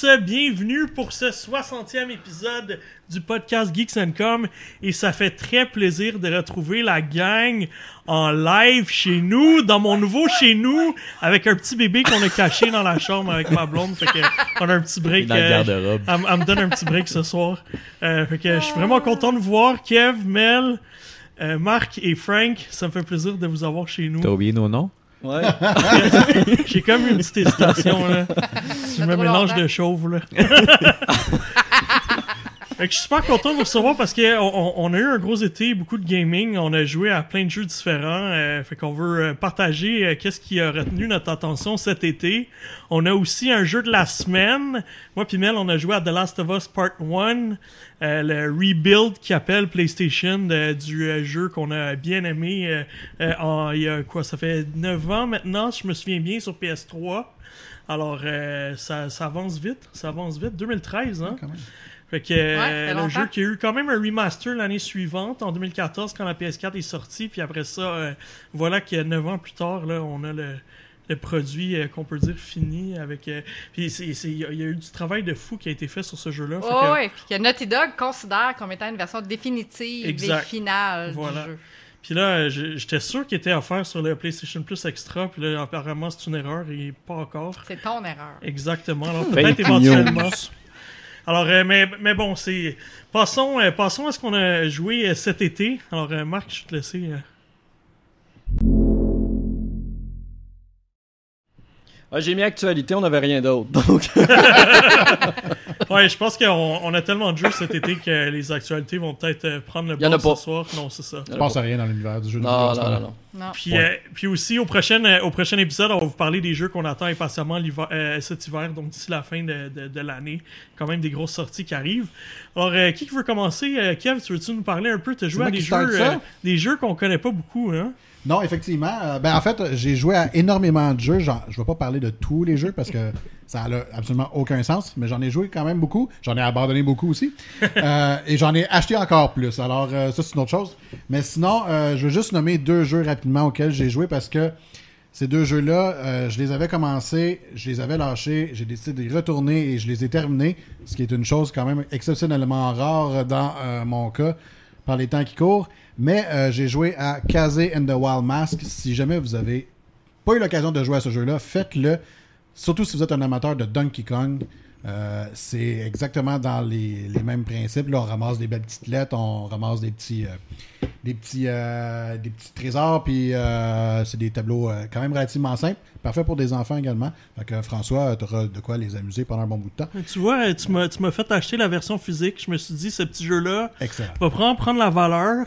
Tous, bienvenue pour ce 60e épisode du podcast Geeks and Com et ça fait très plaisir de retrouver la gang en live chez nous, dans mon nouveau chez nous, avec un petit bébé qu'on a caché dans la chambre avec ma blonde, fait que on a un petit break. Dans euh, garde-robe. elle, elle me donne un petit break ce soir. Euh, fait que je suis vraiment content de vous voir, Kev, Mel, euh, Marc et Frank. Ça me fait plaisir de vous avoir chez nous. T'as oublié nos noms? Ouais. J'ai comme une petite hésitation là. Je me mélange de chauve là. Je suis super content de vous recevoir parce qu'on on, a eu un gros été, beaucoup de gaming, on a joué à plein de jeux différents. euh, fait qu'on veut euh, partager euh, qu'est-ce qui a retenu notre attention cet été. On a aussi un jeu de la semaine. Moi puis Mel, on a joué à The Last of Us Part 1, euh, le rebuild qui appelle PlayStation de- du euh, jeu qu'on a bien aimé. euh, euh, en- il y a quoi, ça fait 9 ans maintenant, si je me souviens bien, sur PS3. Alors, euh, ça, ça avance vite, ça avance vite. 2013, hein? Fait que euh, Ouais, fait le jeu qui a eu quand même un remaster l'année suivante, en 2014, quand la PS4 est sortie. Puis après ça, euh, voilà que 9 ans plus tard, là, on a le, le produit euh, qu'on peut dire fini. avec euh, Puis c'est- c'est- il y, a- il y a eu du travail de fou qui a été fait sur ce jeu-là. Oh, que- ouais, puis que Naughty Dog considère comme étant une version définitive Exact. et finale Voilà. du jeu. Puis là, euh, j'étais sûr qu'il était offert sur le PlayStation Plus Extra. Puis là, apparemment, c'est une erreur et pas encore. C'est ton erreur. Exactement. Alors peut-être éventuellement. Alors, euh, mais, mais bon, c'est. Passons, euh, passons à ce qu'on a joué euh, cet été. Alors, Marc, je te laisser. Ah, J'ai mis actualité, on n'avait rien d'autre. Donc, Ouais, je pense qu'on on a tellement de jeux cet été que les actualités vont peut-être euh, prendre le Y en bas a pas. ce soir. Non, c'est ça. Je pense à rien dans l'univers du jeu de non, non, non, non. Non. Puis, euh, puis aussi, au prochain, euh, au prochain épisode, on va vous parler des jeux qu'on attend impatiemment euh, cet hiver, donc d'ici la fin de, de- de l'année. Quand même des grosses sorties qui arrivent. Alors, euh, qui veut commencer? Euh, Kev, tu veux-tu nous parler un peu? Tu as joué à des jeux, euh, des jeux qu'on connaît pas beaucoup, hein? Non, effectivement. euh, ben, en fait, j'ai joué à énormément de jeux. Genre, je vais pas parler de tous les jeux parce que ça a absolument aucun sens, mais j'en ai joué quand même beaucoup. J'en ai abandonné beaucoup aussi. Euh, et j'en ai acheté encore plus. Alors, euh, ça, c'est une autre chose. Mais sinon, je veux juste nommer deux jeux rapidement auxquels j'ai joué parce que ces deux jeux-là, je les avais commencés, je les avais lâchés, j'ai décidé de les retourner et je les ai terminés, ce qui est une chose quand même exceptionnellement rare dans mon cas par les temps qui courent. Mais euh, j'ai joué à Kazé and the Wild Mask. Si jamais vous avez pas eu l'occasion de jouer à ce jeu-là, faites-le. Surtout si vous êtes un amateur de Donkey Kong. Euh, c'est exactement dans les, les mêmes principes. Là, on ramasse des belles petites lettres, on ramasse des petits, euh, des petits, euh, des petits trésors, puis euh, c'est des tableaux euh, quand même relativement simples. Parfait pour des enfants également. Fait que François, tu auras de quoi les amuser pendant un bon bout de temps. Tu vois, tu m'as tu m'as fait acheter la version physique. Je me suis dit, ce petit jeu-là va prendre, prendre la valeur.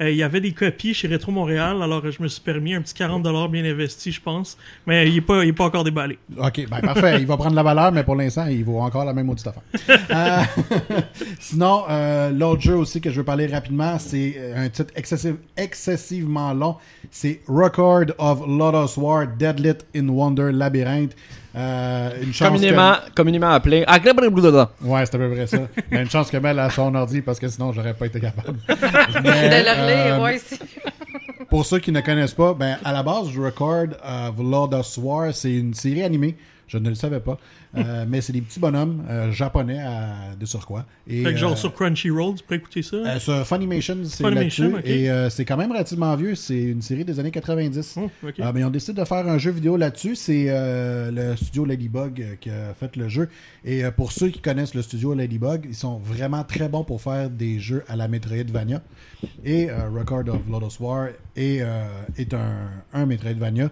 Il y avait des copies chez Retro Montréal, alors je me suis permis un petit 40$ bien investi, je pense. Mais il est pas, il est pas encore déballé. OK, ben parfait. Il va prendre la valeur, mais pour l'instant, il vaut encore la même maudite affaire. Sinon, l'autre jeu aussi que je veux parler rapidement, c'est un titre excessivement long. C'est Record of Lotus War, Deadlit in Wonder Labyrinth. Euh, une chance Communément, communément appelé. Que... Ouais, c'est à peu près ça. A une chance que Mel a son ordi parce que sinon, j'aurais pas été capable. De Mais, relire, euh, ouais, si. pour ceux qui ne connaissent pas, ben, à la base, Record of Lotus War, c'est une série animée. Je ne le savais pas. Euh, mais c'est des petits bonhommes euh, japonais à, de surcroît. Et, Fait que genre euh, sur Crunchyroll, tu pourrais écouter ça? sur Funimation, c'est là-dessus. Et c'est quand même relativement vieux. C'est une série des années 90. Oh, ok. Euh, mais ils ont décidé de faire un jeu vidéo là-dessus. C'est le studio Ladybug qui a fait le jeu. Et pour ceux qui connaissent le studio Ladybug, ils sont vraiment très bons pour faire des jeux à la Metroidvania. Et Record of Lotus War est, est un, un Metroidvania.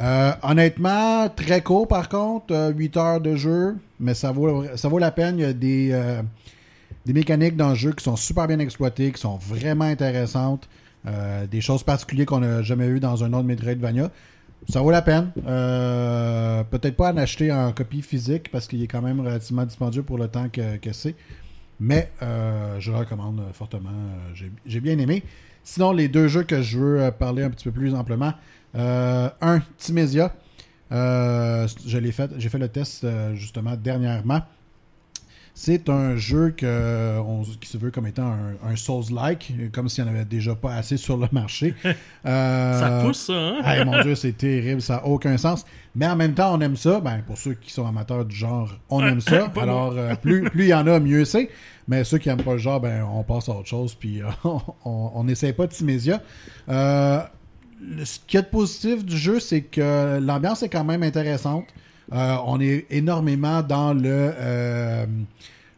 Euh, honnêtement, très court par contre, euh, 8 heures de jeu, mais ça vaut, la peine. Il y a des, euh, des mécaniques dans le jeu qui sont super bien exploitées, qui sont vraiment intéressantes. Euh, des choses particulières qu'on n'a jamais vues dans un autre Metroidvania. Ça vaut la peine. Euh, Peut-être pas en acheter en copie physique parce qu'il est quand même relativement dispendieux pour le temps que, que c'est. Mais euh, je le recommande euh, fortement. Euh, j'ai- bien aimé. Sinon, les deux jeux que je veux euh, parler un petit peu plus amplement. Euh, un, Timesia. Euh, je l'ai fait, j'ai fait le test euh, justement dernièrement. C'est un jeu que, on- qui se veut comme étant un, un Souls-like, comme s'il n'y en avait déjà pas assez sur le marché. Euh, Ça pousse, ça, hein? Hey, mon Dieu, c'est terrible, ça n'a aucun sens. Mais en même temps, on aime ça. Ben, pour ceux qui sont amateurs du genre, on aime ça. Alors, euh, plus plus il y en a, mieux c'est. Mais ceux qui n'aiment pas le genre, ben, on passe à autre chose. Puis, euh, on n'essaie pas de Timésia. Le- ce qu'il y a de positif du jeu, c'est que l'ambiance est quand même intéressante. Euh, on est énormément dans le, euh,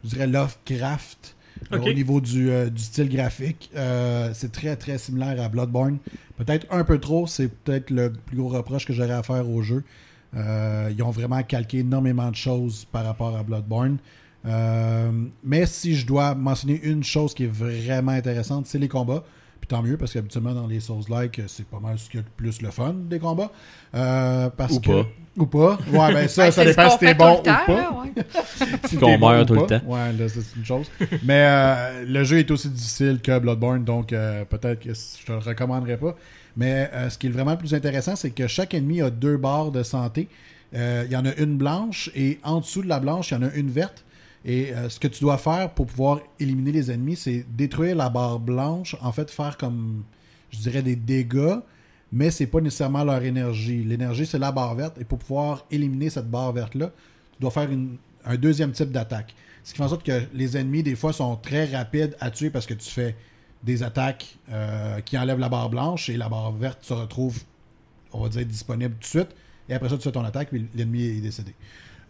je dirais, Lovecraft. euh. Au niveau du, euh, du style graphique, c'est très très similaire à Bloodborne. Peut-être un peu trop, c'est peut-être le plus gros reproche que j'aurais à faire au jeu. Ils ont vraiment calqué énormément de choses par rapport à Bloodborne. Mais si je dois mentionner une chose qui est vraiment intéressante, c'est les combats. Puis tant mieux, parce qu'habituellement dans les Souls-like, c'est pas mal ce qui est le plus le fun des combats. Euh, parce Ou que... pas. Ou pas. Ouais, ben ça, Ben, ça dépend si t'es bon tout le temps, ou pas. Si Qu'on meurt ou tout le temps. Ouais, là, c'est une chose. Mais euh, le jeu est aussi difficile que Bloodborne, donc euh, peut-être que je te le recommanderais pas. Mais euh, ce qui est vraiment le plus intéressant, c'est que chaque ennemi a deux barres de santé. Euh, Il y en a une blanche et en dessous de la blanche, il y en a une verte. Et euh, ce que tu dois faire pour pouvoir éliminer les ennemis, c'est détruire la barre blanche, en fait, faire comme, je dirais, des dégâts, mais c'est pas nécessairement leur énergie. L'énergie, c'est la barre verte, et pour pouvoir éliminer cette barre verte-là, tu dois faire un deuxième type d'attaque. Ce qui fait en sorte que les ennemis, des fois, sont très rapides à tuer parce que tu fais des attaques euh, qui enlèvent la barre blanche et la barre verte se retrouve, on va dire, disponible tout de suite. Et après ça, tu fais ton attaque, puis l'ennemi est décédé.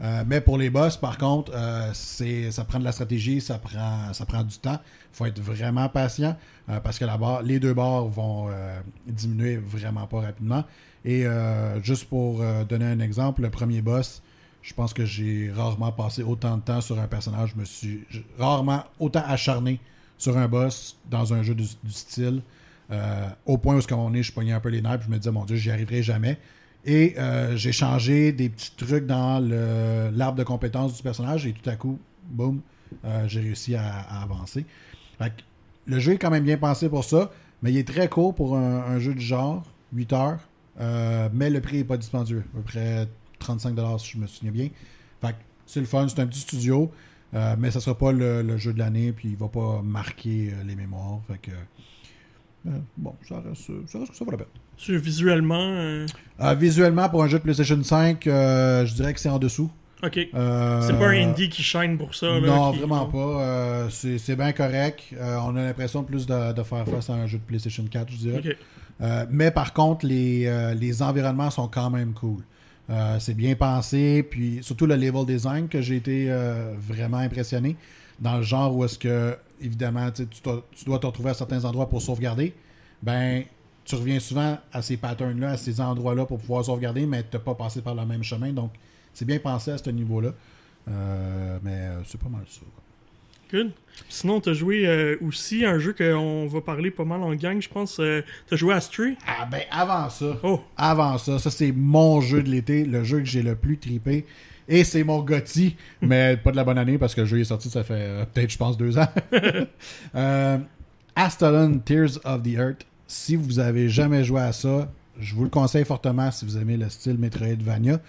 Euh, mais pour les boss, par contre, euh, ça prend de la stratégie, ça prend, du temps. Il faut être vraiment patient euh, parce que les deux barres vont diminuer vraiment pas rapidement. Et juste pour donner un exemple, le premier boss, je pense que j'ai rarement passé autant de temps sur un personnage. Je me suis rarement autant acharné sur un boss dans un jeu du, style. au point où ce qu'on est, je pognais un peu les nerfs, je me disais, mon Dieu, j'y arriverai jamais. Et euh, j'ai changé des petits trucs dans l'arbre de compétences du personnage et tout à coup, boum, euh, j'ai réussi à, avancer. Le jeu est quand même bien pensé pour ça, mais il est très court pour un, jeu du genre, 8 heures, euh, mais le prix n'est pas dispendieux, à peu près 35$ si je me souviens bien. C'est le fun, c'est un petit studio, mais ça sera pas le, jeu de l'année, puis il va pas marquer les mémoires. Fait que, bon, ça reste que ça vaut la peine. Visuellement, euh, Euh, visuellement, pour un jeu de PlayStation 5, euh, je dirais que c'est en dessous. ok. C'est pas un indie qui shine pour ça. là, non, qui- vraiment pas. C'est bien correct. On a l'impression plus de, de faire face à un jeu de PlayStation 4, je dirais. Mais par contre, les, les environnements sont quand même cool. Euh, c'est bien pensé, puis surtout le level design que j'ai été euh, vraiment impressionné. Dans le genre où est-ce que, évidemment, tu tu dois te retrouver à certains endroits pour sauvegarder. Ben, tu reviens souvent à ces patterns-là, à ces endroits-là pour pouvoir sauvegarder, mais tu n'as pas passé par le même chemin. Donc, c'est bien pensé à ce niveau-là. Euh, mais euh, c'est pas mal ça. Good. Sinon, t'as joué euh, aussi un jeu qu'on va parler pas mal en gang, je pense. euh, t'as joué à Stray. Ah ben avant ça, Oh, avant ça, ça c'est mon jeu de l'été, le jeu que j'ai le plus tripé. Et c'est mon Gotti, mais pas de la bonne année parce que le jeu est sorti, ça fait euh, peut-être, je pense, deux ans. Astalon Tears of the Earth. Si vous avez jamais joué à ça, je vous le conseille fortement si vous aimez le style Metroidvania.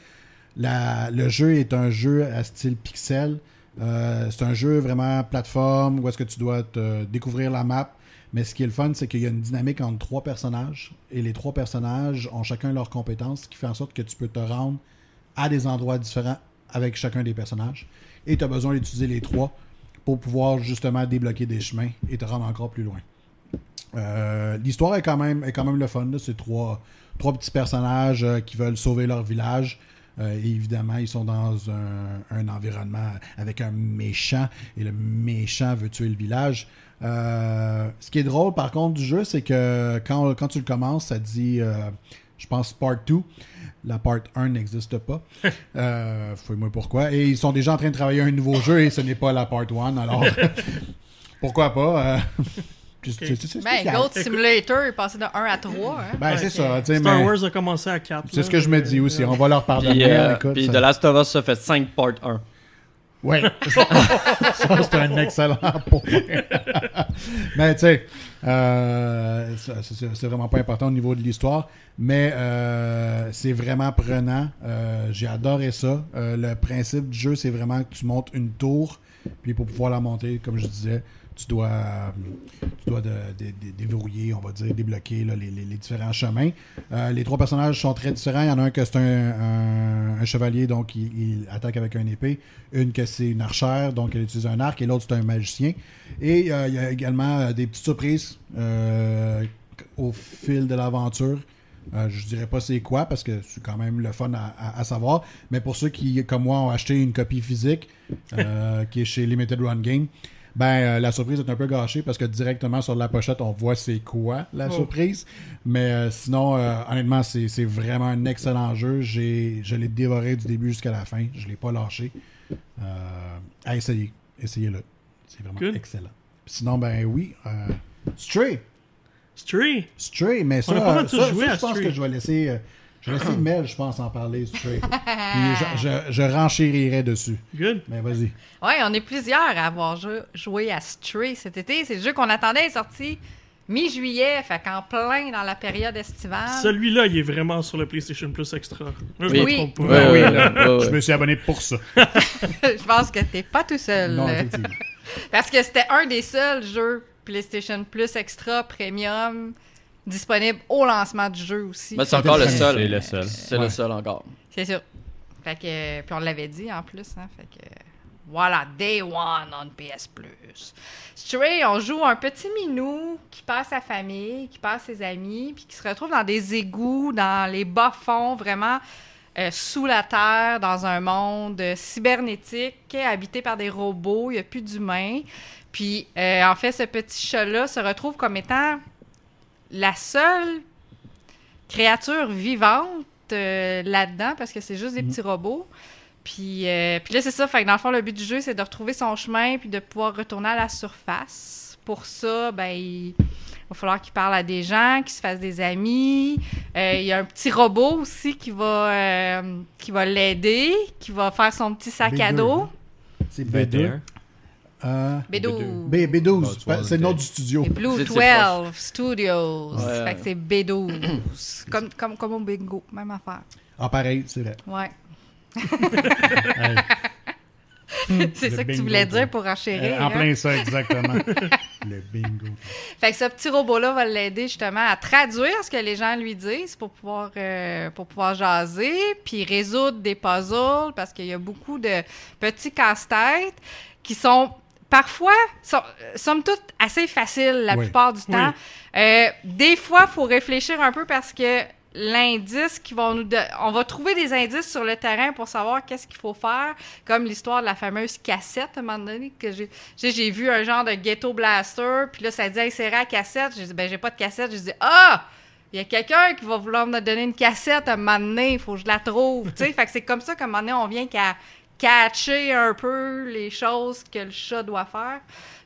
Le jeu est un jeu à style pixel. Euh, c'est un jeu vraiment plateforme où est-ce que tu dois découvrir la map. Mais ce qui est le fun, c'est qu'il y a une dynamique entre trois personnages. Et les trois personnages ont chacun leurs compétences, ce qui fait en sorte que tu peux te rendre à des endroits différents avec chacun des personnages. Et tu as besoin d'utiliser les trois pour pouvoir justement débloquer des chemins et te rendre encore plus loin. Euh, L'histoire est quand même est quand même le fun. C'est trois, trois petits personnages euh, qui veulent sauver leur village. Euh, et évidemment, ils sont dans un, un environnement avec un méchant. Et le méchant veut tuer le village. Ce qui est drôle, par contre, du jeu, c'est que quand, quand tu le commences, ça dit, je pense, Part 2. La Part 1 n'existe pas. Euh, Fouille-moi pourquoi. Et ils sont déjà en train de travailler un nouveau jeu et ce n'est pas la Part 1. Alors, pourquoi pas? euh, Ben. Goat Simulator est passé de 1 à 3. Hein? Ben, c'est ça. Star mais Wars a commencé à 4. C'est ce que je me dis aussi. On va leur pardonner. Puis, euh, écoute, puis ça- The Last of Us, ça fait 5 part 1. Ouais. ça, c'est un excellent point. mais tu sais, euh, c'est c'est vraiment pas important au niveau de l'histoire, mais euh, c'est vraiment prenant. Euh, J'ai adoré ça. Euh, le principe du jeu, c'est vraiment que tu montes une tour Puis pour pouvoir la monter, comme je disais, tu dois, tu dois de- de- de- déverrouiller, on va dire, débloquer là, les, les- les différents chemins. Euh, les trois personnages sont très différents. Il y en a un que c'est un, un- un chevalier, donc il, il attaque avec un épée. Une que c'est une archère, donc elle utilise un arc. Et l'autre, c'est un magicien. Et euh, il y a également euh, des petites surprises euh, au fil de l'aventure. Euh, je dirais pas c'est quoi parce que c'est quand même le fun à, à- à savoir. Mais pour ceux qui, comme moi, ont acheté une copie physique euh, qui est chez Limited Run Game, ben euh, la surprise est un peu gâchée parce que directement sur la pochette, on voit c'est quoi la Oh. surprise. Mais euh, sinon, euh, honnêtement, c'est vraiment un excellent jeu. Je l'ai dévoré du début jusqu'à la fin. Je l'ai pas lâché. À essayer. Essayez-le. C'est vraiment excellent. Sinon, ben oui. Stray. Stray. Stray, mais ça, On a pas mal tous ça, joué ça, à je pense Stray. que je vais laisser, je vais laisser Mel, je pense, en parler, Stray. Puis je, je, je renchérirai dessus. Good. Mais vas-y. Oui, on est plusieurs à avoir jou- joué à Stray cet été. C'est le jeu qu'on attendait est sorti mi-juillet, fait qu'en plein dans la période estivale. Celui-là, il est vraiment sur le PlayStation Plus Extra. Je Oui. me Oui. trompe pas. Ouais, oui, ouais, là, ouais, ouais. Je me suis abonné pour ça. Je pense que t'es pas tout seul. Non. Parce que c'était un des seuls jeux PlayStation Plus Extra Premium disponible au lancement du jeu aussi. Mais c'est encore le C'est seul. le seul. C'est Ouais. le seul encore. C'est sûr. Fait que, puis on l'avait dit en plus, hein, fait que voilà, Day One on PS Plus. Stray, on joue un petit minou qui passe sa famille, qui passe ses amis, puis qui se retrouve dans des égouts, dans les bas-fonds, vraiment euh, sous la terre, dans un monde euh, cybernétique, habité par des robots, il n'y a plus d'humains. Puis, euh, en fait, ce petit chat-là se retrouve comme étant la seule créature vivante euh, là-dedans, parce que c'est juste des petits robots. Puis, euh, puis là, c'est ça. Fait que dans le fond, le but du jeu, c'est de retrouver son chemin puis de pouvoir retourner à la surface. Pour ça, ben, il va falloir qu'il parle à des gens, qu'il se fasse des amis. Euh, il y a un petit robot aussi qui va, euh, qui va l'aider, qui va faire son petit sac à B2, dos. hein? C'est B2. 21. Euh, B12. B, B12, Ah, tu vois, c'est le nom du studio. Et Blue C'est- c'est 12 Studios. Ouais. Fait que c'est B12. comme, comme, comme au bingo, même affaire. Ah, pareil, c'est vrai. Ouais. C'est ça que tu voulais dire pour enchérir. euh, en hein? plein ça, exactement. le bingo. Fait que ce petit robot-là va l'aider justement à traduire ce que les gens lui disent pour pouvoir, euh, pour pouvoir jaser, puis résoudre des puzzles, parce qu'il y a beaucoup de petits casse-têtes qui sont parfois, sont, euh, somme toute, assez faciles la Oui. plupart du temps. Euh, des fois, il faut réfléchir un peu parce que l'indice qui vont nous don- on va trouver des indices sur le terrain pour savoir qu'est-ce qu'il faut faire comme l'histoire de la fameuse cassette à un moment donné que j'ai j'ai vu un genre de ghetto blaster puis là ça dit insérer la cassette. J'ai dit ben j'ai pas de cassette. J'ai dit ah! Il y a quelqu'un qui va vouloir me donner une cassette à un moment donné il faut que je la trouve tu sais. Fait que c'est comme ça qu'à un moment donné on vient qu'à catcher un peu les choses que le chat doit faire.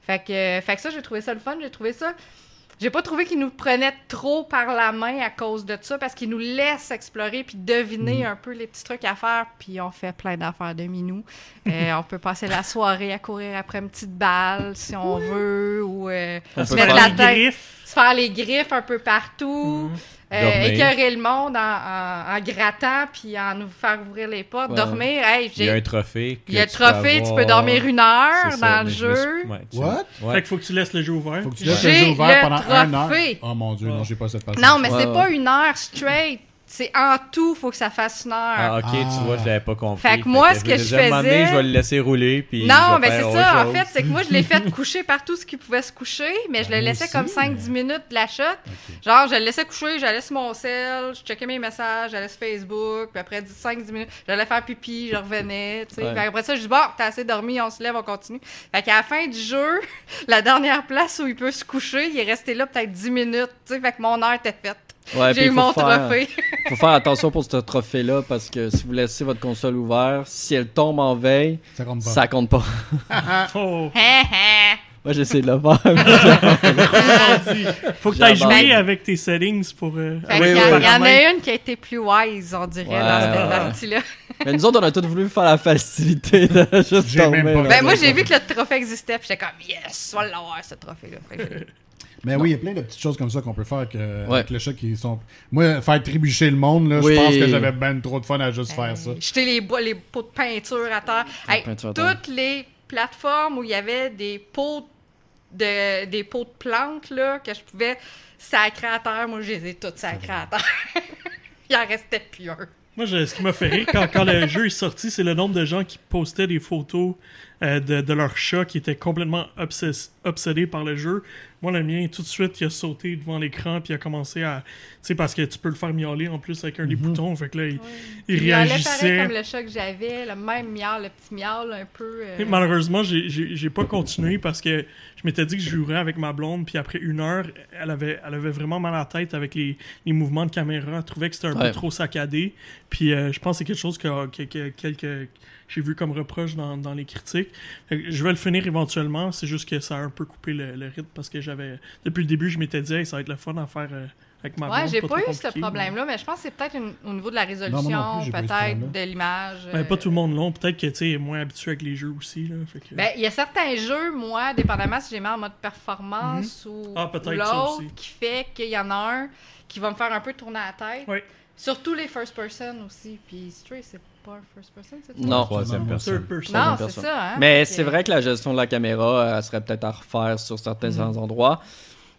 Fait que fait que ça j'ai trouvé ça le fun j'ai trouvé ça. J'ai pas trouvé qu'il nous prenait trop par la main à cause de ça, parce qu'il nous laisse explorer puis deviner un peu les petits trucs à faire, puis on fait plein d'affaires de minou. Euh, on peut passer la soirée à courir après une petite balle si on veut, ou euh, On se peut mettre faire la les tête, griffes. se faire les griffes un peu partout, euh, écœurer le monde en, en- en grattant puis en nous faire ouvrir les portes, Ouais. dormir. Hey, Il y a j'ai- un trophée. que il y a peux trophée, tu peux dormir une heure ça, dans le jeu. What? Ouais. Fait qu'il faut que tu laisses le jeu ouvert. Faut que tu laisses J'ai le jeu ouvert le pendant un heure. Oh mon dieu, non, j'ai pas cette patience. Non, mais Ouais, c'est ouais. pas une heure straight. C'est en tout, faut que ça fasse une heure. Ah, ok, Ah. tu vois, je l'avais pas compris. Fait que moi, ce que je donné, faisais- je vais le laisser rouler. Puis non, je mais c'est ça. En fait, c'est que moi, je l'ai fait coucher partout ce qui pouvait se coucher, mais je le moi laissais aussi, comme 5-10 minutes de la shot. Genre, je le laissais coucher, j'allais sur mon sel, je checkais mes messages, j'allais sur Facebook, puis après 5-10 minutes, j'allais faire pipi, je revenais, tu sais. Ouais. Puis après ça, je dis, bon, t'as assez dormi, on se lève, on continue. Fait qu'à la fin du jeu, la dernière place où il peut se coucher, il est resté là peut-être 10 minutes, tu sais. Fait que mon heure était faite. Ouais, J'ai eu faut mon faire- trophée. faut faire attention pour ce trophée-là parce que si vous laissez votre console ouverte, si elle tombe en veille, Ça compte pas. ça compte pas. Oh. Moi, j'essaie de le faire. faut que tu ailles jouer avec tes settings pour. euh, y, il y en a une qui a été plus wise, on dirait, Ouais, dans cette ouais. partie-là. Mais nous autres, on a tous voulu faire la facilité de juste même tomber. pas-. Ben, moi, j'ai vu que le trophée existait, puis j'étais comme, yes, on va l'avoir, ce trophée-là. Mais oui, il y a plein de petites choses comme ça qu'on peut faire que, Ouais. avec le chat qui sont. Moi, faire trébucher le monde, là, Oui. je pense que j'avais ben trop de fun à juste faire ça. Jeter les, pots de peinture à terre. Hey, peinture à terre. toutes les plateforme où il y avait des pots de, des pots de plantes, là, que je pouvais sacrer à terre. Moi, je les ai toutes sacrées à terre. il en restait plus un. Moi, je- ce qui m'a fait rire quand, quand le jeu est sorti, c'est le nombre de gens qui postaient des photos euh, de, de leur chat qui étaient complètement obsess- obsédés par le jeu. Moi, le mien, tout de suite, il a sauté devant l'écran puis il a commencé à. Tu sais, parce que tu peux le faire miauler en plus avec un des boutons. Fait que là, il, il Il réagissait. comme le chat que j'avais, le même miaule, le petit miaule un peu. euh, Et Malheureusement, j'ai- j'ai j'ai pas continué parce que je m'étais dit que je jouerais avec ma blonde, puis après une heure, elle avait, elle avait vraiment mal à la tête avec les, les mouvements de caméra. Elle trouvait que c'était un Ouais. peu trop saccadé. Puis euh, je pense que c'est quelque chose que, que- que- quelques- j'ai vu comme reproche dans, dans les critiques. Je vais le finir éventuellement, c'est juste que ça a un peu coupé le, le rythme parce que j'avais. Depuis le début, je m'étais dit, Hey, ça va être le fun à faire euh, avec ma. Ouais, j'ai pas, trop eu ce problème-là, mais je pense que c'est peut-être au niveau de la résolution, pas peut-être de l'image. Ben, pas euh, tout le monde long. Peut-être que tu est moins habitué avec les jeux aussi. Là, fait que- Ben, il y a certains jeux, moi, dépendamment si j'ai mis en mode performance ou, Ah, peut-être ou ça l'autre, qui fait qu'il y en a un qui va me faire un peu tourner la tête. Oui. Surtout les first person aussi. Puis Stray, c'est pas un first person, c'est ça? Non. Troisième personne. Third person. Non, c'est personne. ça, hein? Mais c'est vrai que la gestion de la caméra, euh, elle serait peut-être à refaire sur certains endroits.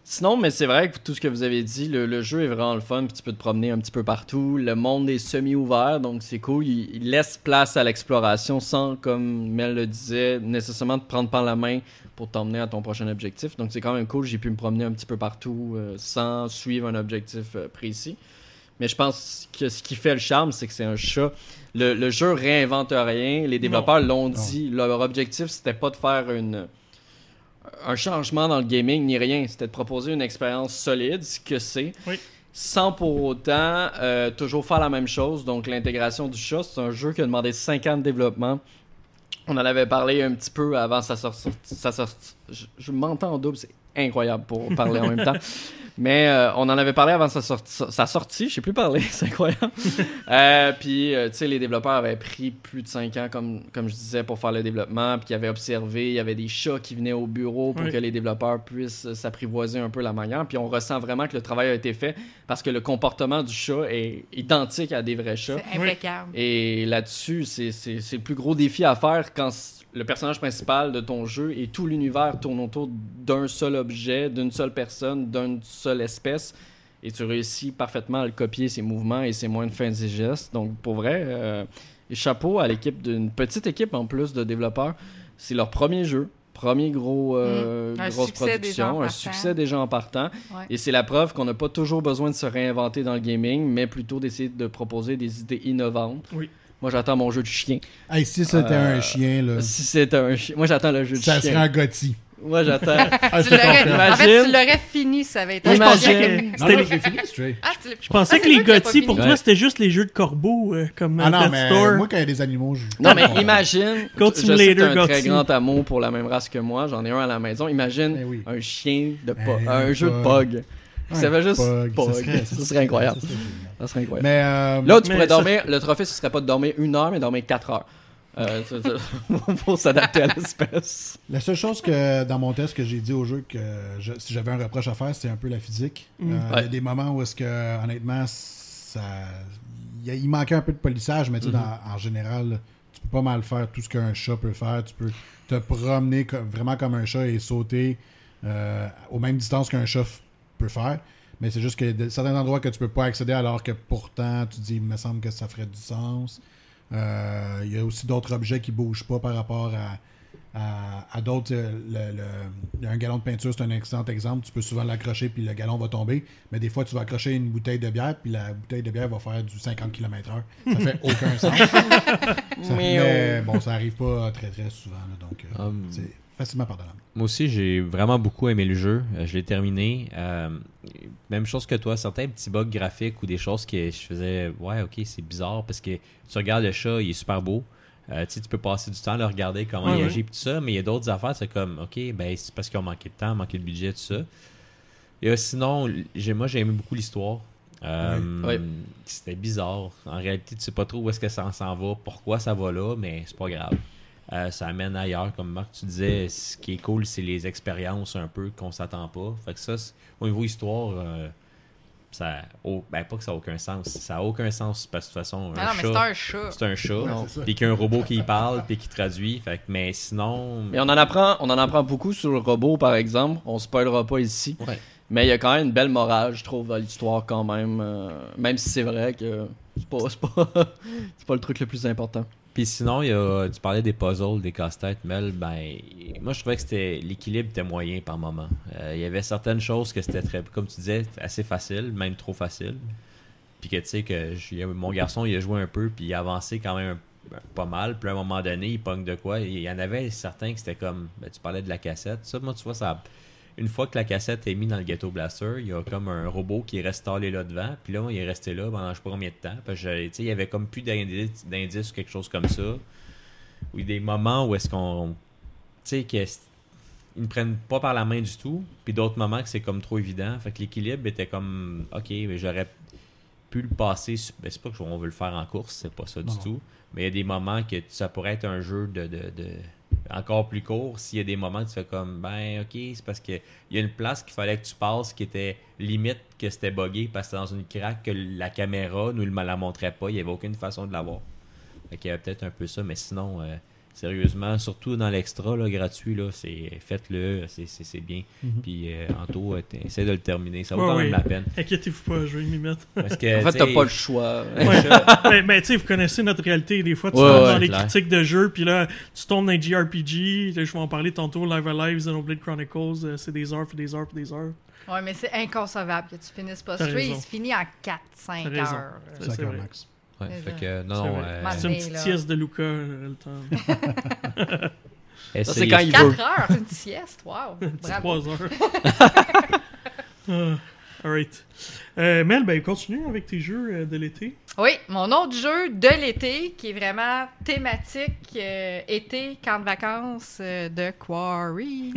Sinon, mais c'est vrai que tout ce que vous avez dit, le, le jeu est vraiment le fun, puis tu peux te promener un petit peu partout. Le monde est semi-ouvert, donc c'est cool. Il, il laisse place à l'exploration sans, comme Mel le disait, nécessairement te prendre par la main pour t'emmener à ton prochain objectif. Donc c'est quand même cool. J'ai pu me promener un petit peu partout euh, sans suivre un objectif euh, précis. Mais je pense que ce qui fait le charme, c'est que c'est un chat. Le, le jeu réinvente rien. Les développeurs l'ont dit. Leur objectif, c'était pas de faire une, un changement dans le gaming ni rien. C'était de proposer une expérience solide, ce que c'est. Oui. Sans pour autant euh, toujours faire la même chose. Donc l'intégration du chat, c'est un jeu qui a demandé 5 ans de développement. On en avait parlé un petit peu avant sa sortie. Sa sortie. Je, je m'entends en double, c'est incroyable pour parler en même temps. Mais euh, on en avait parlé avant sa, sorti- sa sortie, je sais plus parler, c'est incroyable. Euh, puis, euh, tu sais, les développeurs avaient pris plus de 5 ans, comme, comme je disais, pour faire le développement, puis ils avaient observé, il y avait des chats qui venaient au bureau pour Oui. que les développeurs puissent euh, s'apprivoiser un peu la manière. Puis on ressent vraiment que le travail a été fait parce que le comportement du chat est identique à des vrais chats. C'est impeccable. Et là-dessus, c'est le plus gros défi à faire quand le personnage principal de ton jeu et tout l'univers tourne autour d'un seul objet, d'une seule personne, d'une seule espèce. Et tu réussis parfaitement à le copier, ses mouvements et ses moindres fins et gestes. Donc, pour vrai, euh, et chapeau à l'équipe d'une petite équipe en plus de développeurs. C'est leur premier jeu, premier gros, euh. Un grosse production, un partant. succès déjà en partant. Ouais. Et c'est la preuve qu'on n'a pas toujours besoin de se réinventer dans le gaming, mais plutôt d'essayer de proposer des idées innovantes. Oui. Moi, j'attends mon jeu de chien. Hey, si c'était Euh, un chien, là, Si c'est un chien. Moi, j'attends le jeu de ça chien. serait un Gotti. Moi, j'attends. Ah, Tu en fait, Imagine. tu l'aurais fini, ça avait été. Moi, je pensais Imagine. que- Non, c'était non, les- j'ai fini, Stray. Ah, Je pensais Ah, que les vrai que pas Gotti, pour toi, Ouais. c'était juste les jeux de corbeaux, euh, comme euh, Ah non, Pet mais Store. moi, quand il y a des animaux, je... Non, mais imagine. Goat Simulator, un très grand amour pour la même race que moi. J'en ai un à la maison. Imagine Eh oui. un chien de Eh, pog. un jeu de pug. pog. Ça va juste pog. ça serait- Ça serait incroyable. Ça serait génial. Ça serait incroyable. Mais, euh, Là, tu Mais pourrais ça- dormir. Le trophée, ce serait pas de dormir une heure, mais dormir quatre heures. Euh, pour s'adapter à l'espèce. La seule chose que dans mon test que j'ai dit au jeu que je- si j'avais un reproche à faire, c'est un peu la physique. Mm. Euh, Il y a des moments où est-ce que honnêtement ça il, y a- il manquait un peu de polissage, mais tu sais, Mhm. dans- en général, tu peux pas mal faire tout ce qu'un chat peut faire. Tu peux te promener vraiment comme un chat et sauter euh, aux mêmes distances qu'un chat peut faire. Mais c'est juste que certains endroits que tu peux pas accéder alors que pourtant tu dis il me semble que ça ferait du sens. Euh, Il y a aussi d'autres objets qui bougent pas par rapport à, à, à d'autres. euh, le- le- un galon de peinture, c'est un excellent exemple. Tu peux souvent l'accrocher puis le galon va tomber. Mais des fois, tu vas accrocher une bouteille de bière puis la bouteille de bière va faire du 50 km/h. Ça fait aucun sens. Ça- mais bon, ça arrive pas très très souvent. là, donc, euh, c'est facilement pardonnable. Moi aussi, j'ai vraiment beaucoup aimé le jeu. Euh, je l'ai terminé. Euh, même chose que toi, certains petits bugs graphiques ou des choses que je faisais, ouais, ok, c'est bizarre parce que tu regardes le chat, il est super beau. Euh, tu sais, tu peux passer du temps à le regarder, comment Ouais, il ouais. agit, tout ça, mais il y a d'autres affaires, c'est comme, ok, ben c'est parce qu'ils ont manqué de temps, manqué de budget, tout ça. Et euh, sinon, j'ai- moi, j'ai aimé beaucoup l'histoire. Euh, Ouais. C'était bizarre. En réalité, tu sais pas trop où est-ce que ça s'en va, pourquoi ça va là, mais c'est pas grave. Euh, ça amène ailleurs, comme Marc, tu disais. Ce qui est cool, c'est les expériences un peu qu'on s'attend pas. Fait que ça, au niveau histoire, euh, ça, oh, ben pas que ça a aucun sens. Ça a aucun sens parce que de toute façon, un mais c'est un chat. c'est un chat, Ouais, puis qu'il y a un robot qui y parle, puis qui traduit. Fait que, mais sinon, Mais on en apprend, on en apprend beaucoup sur le robot, par exemple. On spoilera pas ici. Ouais. Mais il y a quand même une belle morale, je trouve, dans l'histoire quand même. euh, même si c'est vrai que c'est pas, c'est pas, c'est pas le truc le plus important. Puis sinon, il y a, tu parlais des puzzles, des casse-têtes, Mel. Ben, moi, je trouvais que c'était l'équilibre était moyen par moment. Euh, il y avait certaines choses que c'était très, comme tu disais, assez facile, même trop facile. Puis que tu sais que mon garçon, il a joué un peu, puis il a avancé quand même pas mal. Puis à un moment donné, il pogne de quoi. Il y en avait certains que c'était comme, ben, tu parlais de la cassette. Ça, moi, tu vois, ça. Une fois que la cassette est mise dans le ghetto blaster, il y a comme un robot qui est installé là devant. Puis là, il est resté là pendant je sais pas combien de temps. Parce que, il y avait comme plus d'indices ou quelque chose comme ça. Ou des moments où est-ce qu'on. Tu sais, qu'ils ne prennent pas par la main du tout. Puis d'autres moments que c'est comme trop évident. Fait que l'équilibre était comme. Ok, mais j'aurais pu le passer. Ben, c'est pas qu'on veut le faire en course, c'est pas ça du tout. Mais il y a des moments que ça pourrait être un jeu de. de, de- encore plus court s'il y a des moments que tu fais comme ben ok c'est parce que il y a une place qu'il fallait que tu passes qui était limite que c'était buggé parce que dans une craque que la caméra nous la montrait pas il y avait aucune façon de l'avoir fait qu'il y avait peut-être un peu ça mais sinon euh, sérieusement surtout dans l'extra là, gratuit là c'est faites-le c'est, c'est, c'est bien Mhm. puis euh, Anto essaie de le terminer ça vaut Ouais, quand même oui. la peine Inquiétez-vous pas, je vais m'y mettre. parce que En fait, tu t'as pas le choix. Ouais. mais mais tu sais, vous connaissez notre réalité. Des fois, tu Ouais, tombes ouais, dans les clair. critiques de jeux, puis là, tu tombes dans les JRPG. Là, je vais en parler tantôt. Live Alive, Xenoblade Chronicles, euh, c'est des heures, puis des heures, puis des heures. Ouais, mais c'est inconcevable que tu finisses pas T'as Stray. Il se finit en 4-5 T'as raison. heures. Ça, C'est c'est max. Ouais, C'est fait ça. que non C'est non vrai. euh, Man- C'est une petite sieste de Luca, le temps. Ça, c'est quand il 4 veut. heures, une sieste. Wow. Bravo. 3 heures. Ah, alright. Euh, Mel, ben, continue avec tes jeux euh, de l'été. Oui, mon autre jeu de l'été qui est vraiment thématique euh, été, camp de vacances euh, de Quarry.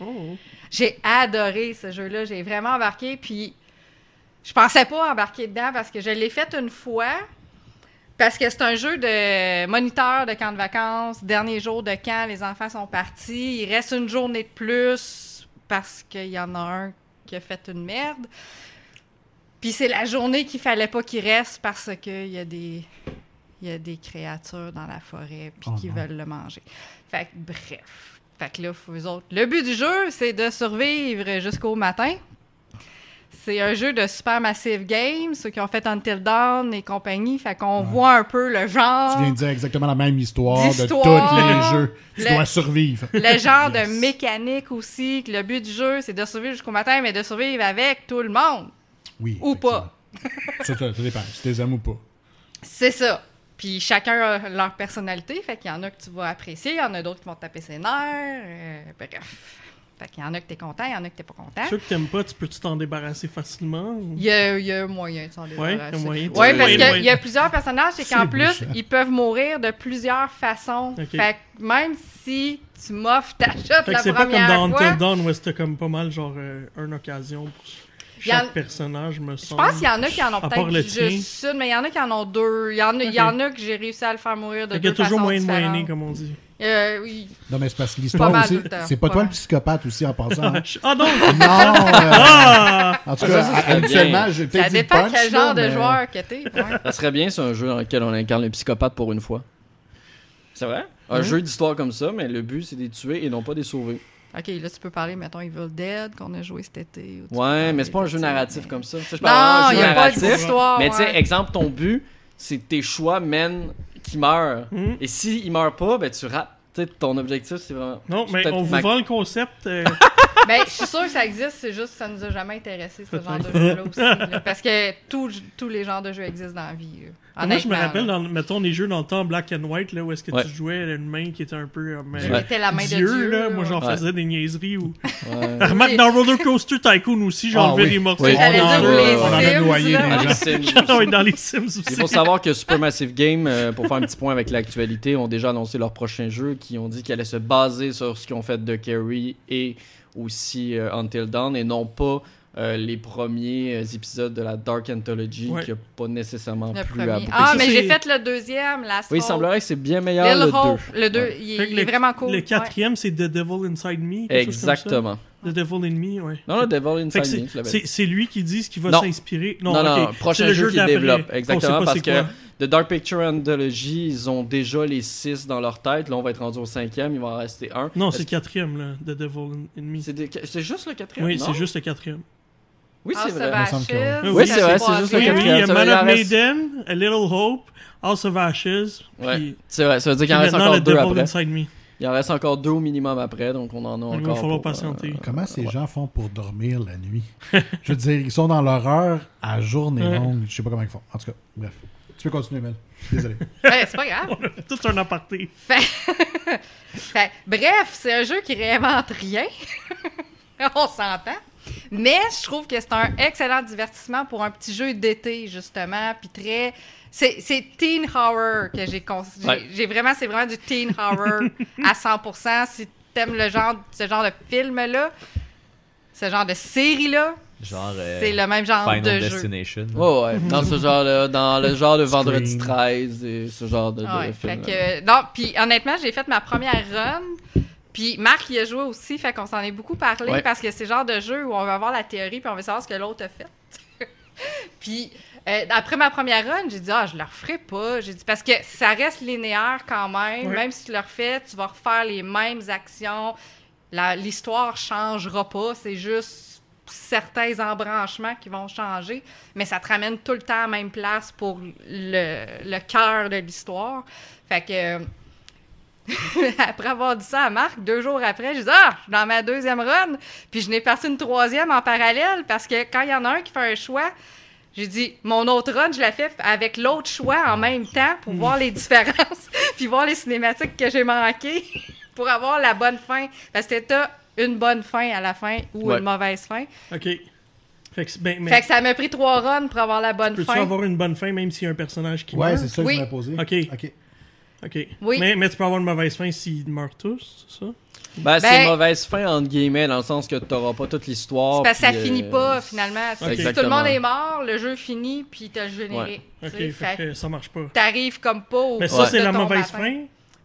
Oh. J'ai adoré ce jeu-là, j'ai vraiment embarqué, puis je pensais pas embarquer dedans parce que je l'ai fait une fois, parce que c'est un jeu de moniteur de camp de vacances, dernier jour de camp, les enfants sont partis, il reste une journée de plus parce qu'il y en a un qui a fait une merde. Puis c'est la journée qu'il fallait pas qu'il reste parce qu'il y a des il y a des créatures dans la forêt puis Oh qui non. veulent le manger. Fait que bref. Fait que là, faut autres. Le but du jeu, c'est de survivre jusqu'au matin. C'est un jeu de Supermassive Games, ceux qui ont fait Until Dawn et compagnie. Fait qu'on Ouais. voit un peu le genre, Tu viens de dire exactement la même histoire de tous les jeux. Tu Le- dois survivre. le genre Yes. de mécanique aussi. Que le but du jeu, c'est de survivre jusqu'au matin, mais de survivre avec tout le monde. Oui. Ou pas. ça, ça dépend. Si t'es aimes ou pas. C'est ça. Puis chacun a leur personnalité. Fait qu'il y en a que tu vas apprécier, il y en a d'autres qui vont te taper ses nerfs. euh, bref. Fait qu'il y en a que t'es content, il y en a que t'es pas content. Ceux que t'aimes pas, tu peux-tu t'en débarrasser facilement? ou- Il y a, il y a moyen de s'en débarrasser. il y a moyen. Ouais, Tu- parce ouais, qu'il ouais. y a plusieurs personnages et qu'en plus, méchant. ils peuvent mourir de plusieurs façons. Fait que même si tu m'offres ta shot Fait que la c'est pas comme dans Until Dawn où c'était comme pas mal genre euh, une occasion pour Il y en- chaque personnage, me je semble. pense qu'il y en a qui en ont peut-être juste une, mais il y en a qui en ont deux. Il y en a, il y en a que j'ai réussi à le faire mourir de Fait qu'il y deux a toujours façons moyen de moyenner, comme on dit. Euh, oui. Non, mais c'est parce que l'histoire aussi. C'est pas toi le psychopathe aussi en passant. hein? Ah non! non! euh, Ah! en tout Ça, cas, ça serait habituellement, j'ai peut-être Ça dit dépend punch, quel là, genre de mais- joueur que t'es. ouais. Ça serait bien, c'est un jeu dans lequel on incarne le psychopathe pour une fois. C'est vrai? Un Mhm. jeu d'histoire comme ça, mais le but c'est de les tuer et non pas de les sauver. Ok, là tu peux parler, mettons, Evil Dead qu'on a joué cet été. ou Ouais, mais c'est pas un jeu ça, narratif mais- comme ça. Tu sais, je Non, parle il n'y a jeu pas narratif. d'histoire. Mais tu sais, exemple, ton but, c'est que tes choix mènent qui meurent. Hmm. Et s'il meurt pas, ben tu rates. Ton objectif, c'est vraiment. Non, mais on vous ma- vend le concept. euh, Ben, je suis sûre que ça existe, c'est juste que ça nous a jamais intéressé, ce genre de jeu-là aussi. là. parce que tous les genres de jeux existent dans la vie. là. Moi, je me rappelle, dans, mettons, les jeux dans le temps black and white, là, où est-ce que Ouais. tu jouais à une main qui était un peu. euh, mais- Ouais. la main de Dieu, Dieu. là, moi j'en Ouais. faisais des niaiseries. Ou... Ouais. Remarque, dans Roller Coaster Tycoon aussi, Ah j'enlevais oui. des morceaux. Oui. On en les on en a noyé là. des Dans gens. les Sims. Ah dans les Sims aussi. Il faut savoir que Supermassive Game, euh, pour faire un petit point avec l'actualité, ont déjà annoncé leur prochain jeu qui ont dit qu'ils allaient se baser sur ce qu'ils ont fait de Carrie et aussi euh, Until Dawn et non pas euh, les premiers euh, épisodes de la Dark Anthology Ouais. qui n'a pas nécessairement Le plu à beaucoup. Ah, mais j'ai fait le deuxième, Last Oui, il semblerait que c'est bien meilleur Little le Hope. 2. Le 2, Ouais. il, est- il vraiment cool. Le ouais. quatrième, c'est The Devil Inside Me. Exactement. The Devil in Me, ouais. Non, le Devil Inside Me, c'est lui qui dit ce qu'il va Non. s'inspirer. Non, non, ok. prochain le jeu qu'il développe. Exactement, parce c'est que. The Dark Picture Anthology, ils ont déjà les 6 dans leur tête. Là, on va être rendu au cinquième, il va en rester un. Non, c'est le quatrième, là, The Devil in Me. C'est des- juste le quatrième. Oui, non? c'est juste le quatrième. Oui, c'est vrai. Ashes, Oui, c'est vrai, c'est juste le Oui, oui, quatrième. il y a Man of il Maiden, A Little Hope, House of Ashes, Ouais. C'est vrai, ça veut dire qu'il en reste encore deux après. Il en reste encore deux au minimum après, donc on en a Il encore. va falloir pour, euh, patienter. Comment ces ouais. gens font pour dormir la nuit? je veux dire, ils sont dans l'horreur à journée longue. Je sais pas comment ils font. En tout cas, bref. Tu peux continuer, Mel. Désolé. Ouais, c'est pas grave. Tout un aparté. Fait- Fait- bref, c'est un jeu qui réinvente rien. On s'entend. Mais je trouve que c'est un excellent divertissement pour un petit jeu d'été, justement. Puis très. C'est c'est teen horror que j'ai cons- j'ai- Ouais. J'ai vraiment. C'est vraiment du teen horror à 100%. Si t'aimes le genre, ce genre de film-là, ce genre de série-là, Genre. euh, c'est le même genre Final de jeu. Destination. Ouais, ouais. Dans ce genre de, dans le genre de vendredi Scream. 13 et ce genre de, film. fait que, non, puis honnêtement, j'ai fait ma première run. Puis Marc y a joué aussi, fait qu'on s'en est beaucoup parlé Ouais. parce que c'est le genre de jeu où on va avoir la théorie puis on va savoir ce que l'autre a fait. puis euh, après ma première run, j'ai dit ah je le referai pas. J'ai dit parce que ça reste linéaire quand même. Ouais. Même si tu le refais, tu vas refaire les mêmes actions. L'histoire changera pas. C'est juste certains embranchements qui vont changer, mais ça te ramène tout le temps à la même place pour le, le cœur de l'histoire. Fait que après avoir dit ça à Marc, deux jours après, je dis Ah, je suis dans ma deuxième run, puis je n'ai parti une troisième en parallèle parce que quand il y en a un qui fait un choix, j'ai dit mon autre run, je la fais avec l'autre choix en même temps pour voir les différences, puis voir les cinématiques que j'ai manquées pour avoir la bonne fin. Parce que t'as une bonne fin à la fin ou Ouais. une mauvaise fin. Ok. Fait que, ben, mais Fait que ça m'a pris trois runs pour avoir la bonne peux-tu fin. avoir une bonne fin même s'il y a un personnage qui Ouais, meurt? c'est ça que Oui. je m'ai posé. Ok. Ok. Ok. Oui. Mais, mais tu peux avoir une mauvaise fin s'ils meurent tous, c'est ça? Ben, c'est Ben- une mauvaise fin, entre guillemets, dans le sens que t'auras pas toute l'histoire. C'est parce que ça euh, finit pas finalement. Si Ok. tout le monde est mort, le jeu finit, puis t'as le générique. Ok, Tu fait fait que ça marche pas. t'arrives comme pas au Mais ça, c'est la mauvaise fin. fin?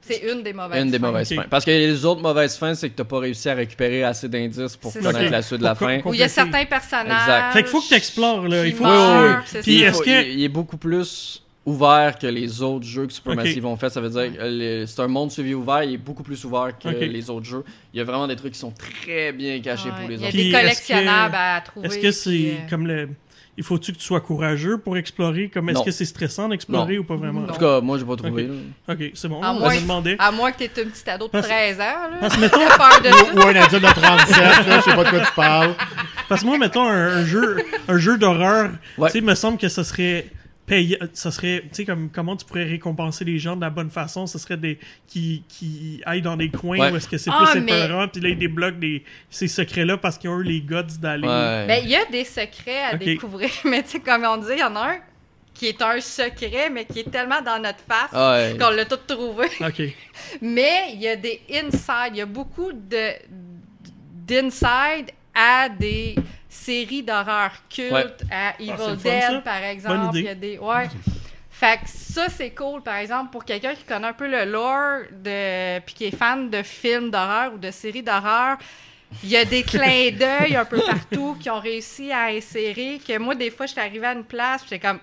C'est une des mauvaises Une des fins. mauvaises Ok. fins. Parce que les autres mauvaises fins, c'est que t'as pas réussi à récupérer assez d'indices pour connaître la suite de la fin. Où il y a certains personnages. Exact. Fait qu'il faut que t'explores, là. Il faut- Oui, oui, oui. Puis est-ce que- il, il est beaucoup plus ouvert que les autres jeux que Supermassive ont fait. Ça veut dire que le- c'est un monde suivi ouvert, il est beaucoup plus ouvert que les autres jeux. Il y a vraiment des trucs qui sont très bien cachés Ouais, pour les Il y a autres. Puis des est-ce collectionnables que- à trouver. Est-ce que c'est euh, comme le. Il faut-tu que tu sois courageux pour explorer? Comme est-ce Non. que c'est stressant d'explorer ou pas vraiment? En tout cas, moi, j'ai pas trouvé. Ok. c'est bon. À on moins- va se demander. À moins que t'aies une petite ado de Parce- 13 ans, là. Parce que mettons, peur de. Ou un adulte de 37, là, je sais pas de quoi tu parles. parce que moi, mettons un, un jeu, un jeu d'horreur, Ouais. tu sais, me semble que ça serait payé, ça serait, tu sais, comme comment tu pourrais récompenser les gens de la bonne façon, ce serait des qui qui aillent dans des coins Ouais. où est-ce que c'est Ah, plus mais- épeurant, puis là ils débloquent des ces secrets là parce qu'ils ont eu les guts d'aller. Ouais. Ben, il y a des secrets à découvrir, mais tu sais, comme on dit, il y en a un qui est un secret, mais qui est tellement dans notre face Ouais. qu'on l'a tout trouvé. Mais il y a des inside, il y a beaucoup de d'inside à des séries d'horreur cultes, Ouais. à Evil Ah, fun, Dead par exemple, Bonne idée. il y a des ouais. Fait que ça c'est cool par exemple pour quelqu'un qui connaît un peu le lore de puis qui est fan de films d'horreur ou de séries d'horreur. Il y a des clins d'œil un peu partout qui ont réussi à insérer que moi des fois j'étais arrivée à une place, puis j'étais comme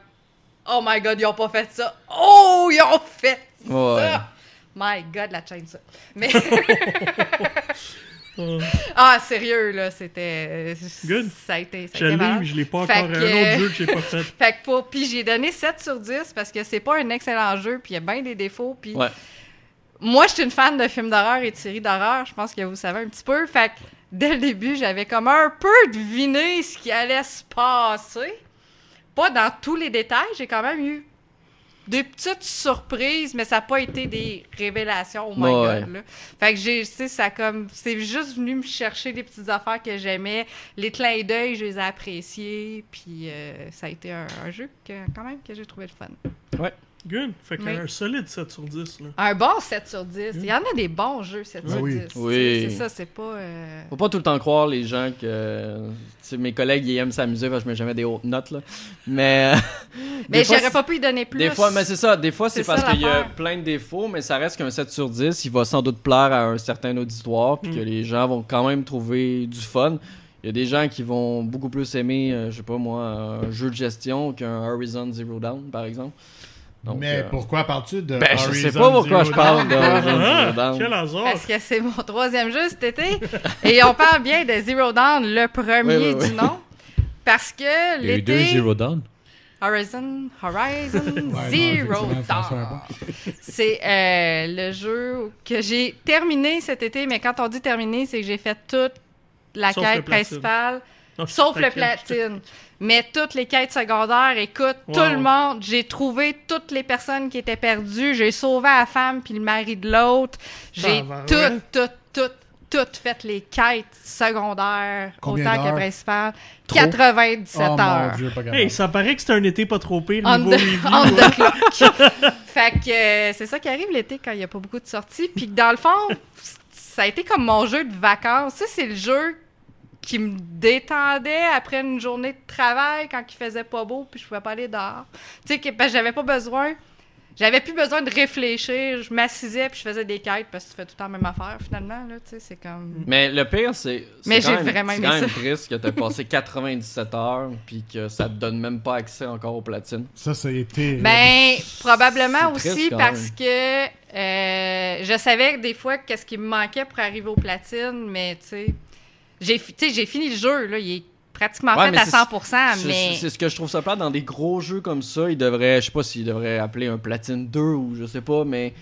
Oh my god, ils ont pas fait ça. Oh, ils ont fait ça. Ouais. My god, la chaîne ça. Mais Euh, ah sérieux là, c'était Good. ça a été ça a je été l'ai, je l'ai pas Fait encore. que- Un autre jeu que j'ai pas fait. Fait que pour puis j'ai donné 7 sur 10 parce que c'est pas un excellent jeu puis il y a bien des défauts puis Ouais. moi je suis une fan de films d'horreur et de séries d'horreur, je pense que vous savez un petit peu. Fait que dès le début, j'avais comme un peu deviné ce qui allait se passer. Pas dans tous les détails, j'ai quand même eu des petites surprises, mais ça n'a pas été des révélations. Oh my Ouais. god. Là. Fait que j'ai, tu sais, ça comme. C'est juste venu me chercher des petites affaires que j'aimais. Les clins d'œil, je les ai appréciés. Puis euh, ça a été un, un jeu que, quand même que j'ai trouvé le fun. Good. Fait Oui. qu'un solide 7 sur 10. Là. Un bon 7 sur 10. Il y en a des bons jeux 7 Ah sur oui. 10. Oui. C'est c'est ça, c'est pas. euh, Faut pas tout le temps croire les gens que mes collègues ils aiment s'amuser parce que je mets jamais des hautes notes là. Mais Mais Des fois, j'aurais pas pu y donner plus. Des fois, mais c'est ça. Des fois, c'est parce qu'il y a plein de défauts, mais ça reste qu'un 7 sur 10, il va sans doute plaire à un certain auditoire, puis Mm. que les gens vont quand même trouver du fun. Il y a des gens qui vont beaucoup plus aimer, euh, je sais pas moi, un jeu de gestion qu'un Horizon Zero Dawn, par exemple. Donc, Mais euh, pourquoi parles-tu de. Ben, je sais Horizon pas pourquoi Zero je parle Dawn? de Horizon Ah, Zero Dawn. quel hasard! Parce que c'est mon troisième jeu cet été. Et on parle bien de Zero Dawn, le premier Oui, oui, oui. du nom. Parce que Il y a eu deux l'été. Zero Dawn. Horizon, Horizon Ouais, Zero Dawn. C'est euh, le jeu que j'ai terminé cet été, mais quand on dit terminé, c'est que j'ai fait toute la Sauf quête platine. Sauf le platine. Mais toutes les quêtes secondaires, écoute, tout le monde, j'ai trouvé toutes les personnes qui étaient perdues, j'ai sauvé la femme puis le mari de l'autre, j'ai Tabarouette. toutes, toutes, toutes, toutes fait les quêtes secondaires, Combien autant que principales. Trop? 97 Oh heures. dieu. Hey, ça paraît que c'était un été pas trop pire On niveau the, review. on the clock. fait que euh, c'est ça qui arrive l'été quand il n'y a pas beaucoup de sorties. Puis que dans le fond, ça a été comme mon jeu de vacances. Ça, c'est le jeu qui me détendait après une journée de travail quand il faisait pas beau puis je pouvais pas aller dehors. Tu sais, que- parce que j'avais pas besoin. J'avais plus besoin de réfléchir. Je m'assisais puis je faisais des quêtes parce que tu fais tout le temps la même affaire finalement. Là, tu sais, c'est comme. Mais le pire, c'est. c'est Mais quand j'ai même- vraiment C'est quand même triste que t'aies passé 97 heures, puis que ça te donne même pas accès encore au platine. Ça, ça a été. Ben, probablement C'est aussi parce que euh, je savais que des fois qu'est-ce qui me manquait pour arriver au platine, mais tu sais, j'ai fi- tu sais, j'ai fini le jeu là, il est pratiquement Ouais, fait mais à c'est- 100%, C'est- mais C'est c'est ce que je trouve ça plate dans des gros jeux comme ça. Ils devraient, je sais pas s'ils devraient appeler un platine 2 ou je sais pas, mais.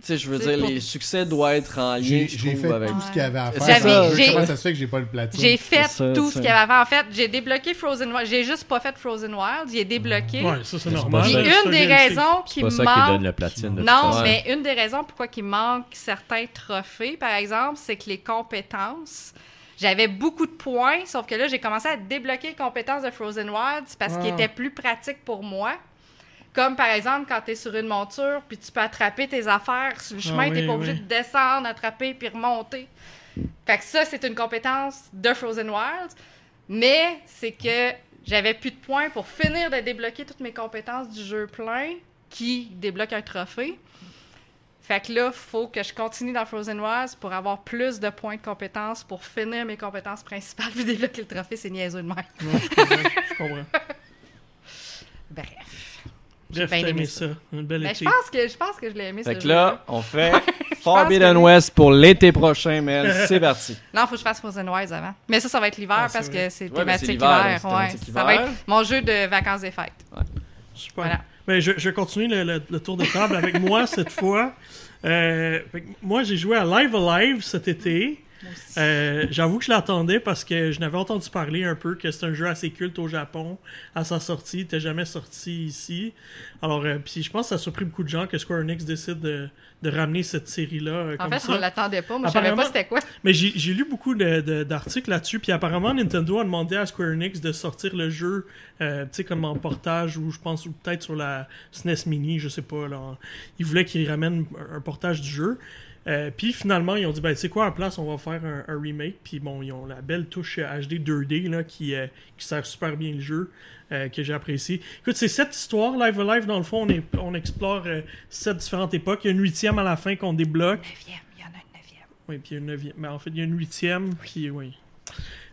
Tu sais, je veux C'est dire, pour- les succès doivent être en lien, J'ai fait avec. tout ce qu'il y avait à faire. J'avais- Ça, j'ai- Comment ça se fait que j'ai pas le platine? j'ai fait ça, tout ça. ce qu'il y avait à faire. En fait, j'ai débloqué Frozen Wild. J'ai juste pas fait Frozen Wild, j'ai débloqué. Ouais, ça c'est C'est normal. Puis C'est une des raisons qui C'est me pas ça qui manque donne le platine. de toute Non, mais une des raisons pourquoi il manque certains trophées, par exemple, c'est que les compétences. J'avais beaucoup de points, sauf que là, j'ai commencé à débloquer les compétences de Frozen Wilds parce Ah. qu'ils étaient plus pratiques pour moi. Comme par exemple, quand tu es sur une monture, puis tu peux attraper tes affaires sur le chemin, Ah tu oui, pas obligé de descendre, attraper, puis remonter. Fait que ça, c'est une compétence de Frozen Wilds. Mais c'est que j'avais plus de points pour finir de débloquer toutes mes compétences du jeu plein qui débloque un trophée. Fait que là, faut que je continue dans Frozen Wilds pour avoir plus de points de compétences pour finir mes compétences principales puis débloquer le trophée, c'est niaiseux de même. Ouais, je comprends, je comprends. Bref. Bref, bien t'as aimé aimé ça. Un bel Ben, été. je pense que je pense que je l'ai aimé Fait ce que là, on fait Forbidden que- West pour l'été prochain, Mel. C'est parti. Non, faut que je fasse Frozen Wilds avant. Mais ça, ça va être l'hiver Ah, parce vrai. que c'est Ouais, thématique l'hiver, hiver. ouais. Ça va être mon jeu de vacances et fêtes. Super. Voilà. Ben, je, je vais continuer le, le- le tour de table avec moi cette fois. Euh, moi, j'ai joué à Live Alive cet été. Euh, J'avoue que je l'attendais parce que je n'avais entendu parler un peu que c'est un jeu assez culte au Japon à sa sortie. Il n'était jamais sorti ici. Alors, euh, puis je pense que ça a surpris beaucoup de gens que Square Enix décide de, de ramener cette série-là euh, En comme fait, ça. on l'attendait pas. Moi, je savais pas c'était quoi. Mais j'ai lu beaucoup d'articles là-dessus, puis apparemment Nintendo a demandé à Square Enix de sortir le jeu, tu sais, comme en portage, ou je pense, ou peut-être sur la SNES Mini, je sais pas. Là. Ils voulaient qu'ils ramènent un portage du jeu. Euh, puis finalement, ils ont dit, ben, tu sais quoi, en place, on va faire un, un remake. Puis bon, ils ont la belle touche HD 2D là, qui, euh, qui sert super bien le jeu, euh, que j'ai apprécié. Écoute, c'est cette histoire, Live Alive, dans le fond, on, est, on explore sept différentes époques. Il y a une huitième à la fin qu'on débloque. Neuvième, il y en a une neuvième. Oui, puis il y a une neuvième. Mais en fait, il y a une huitième, puis oui.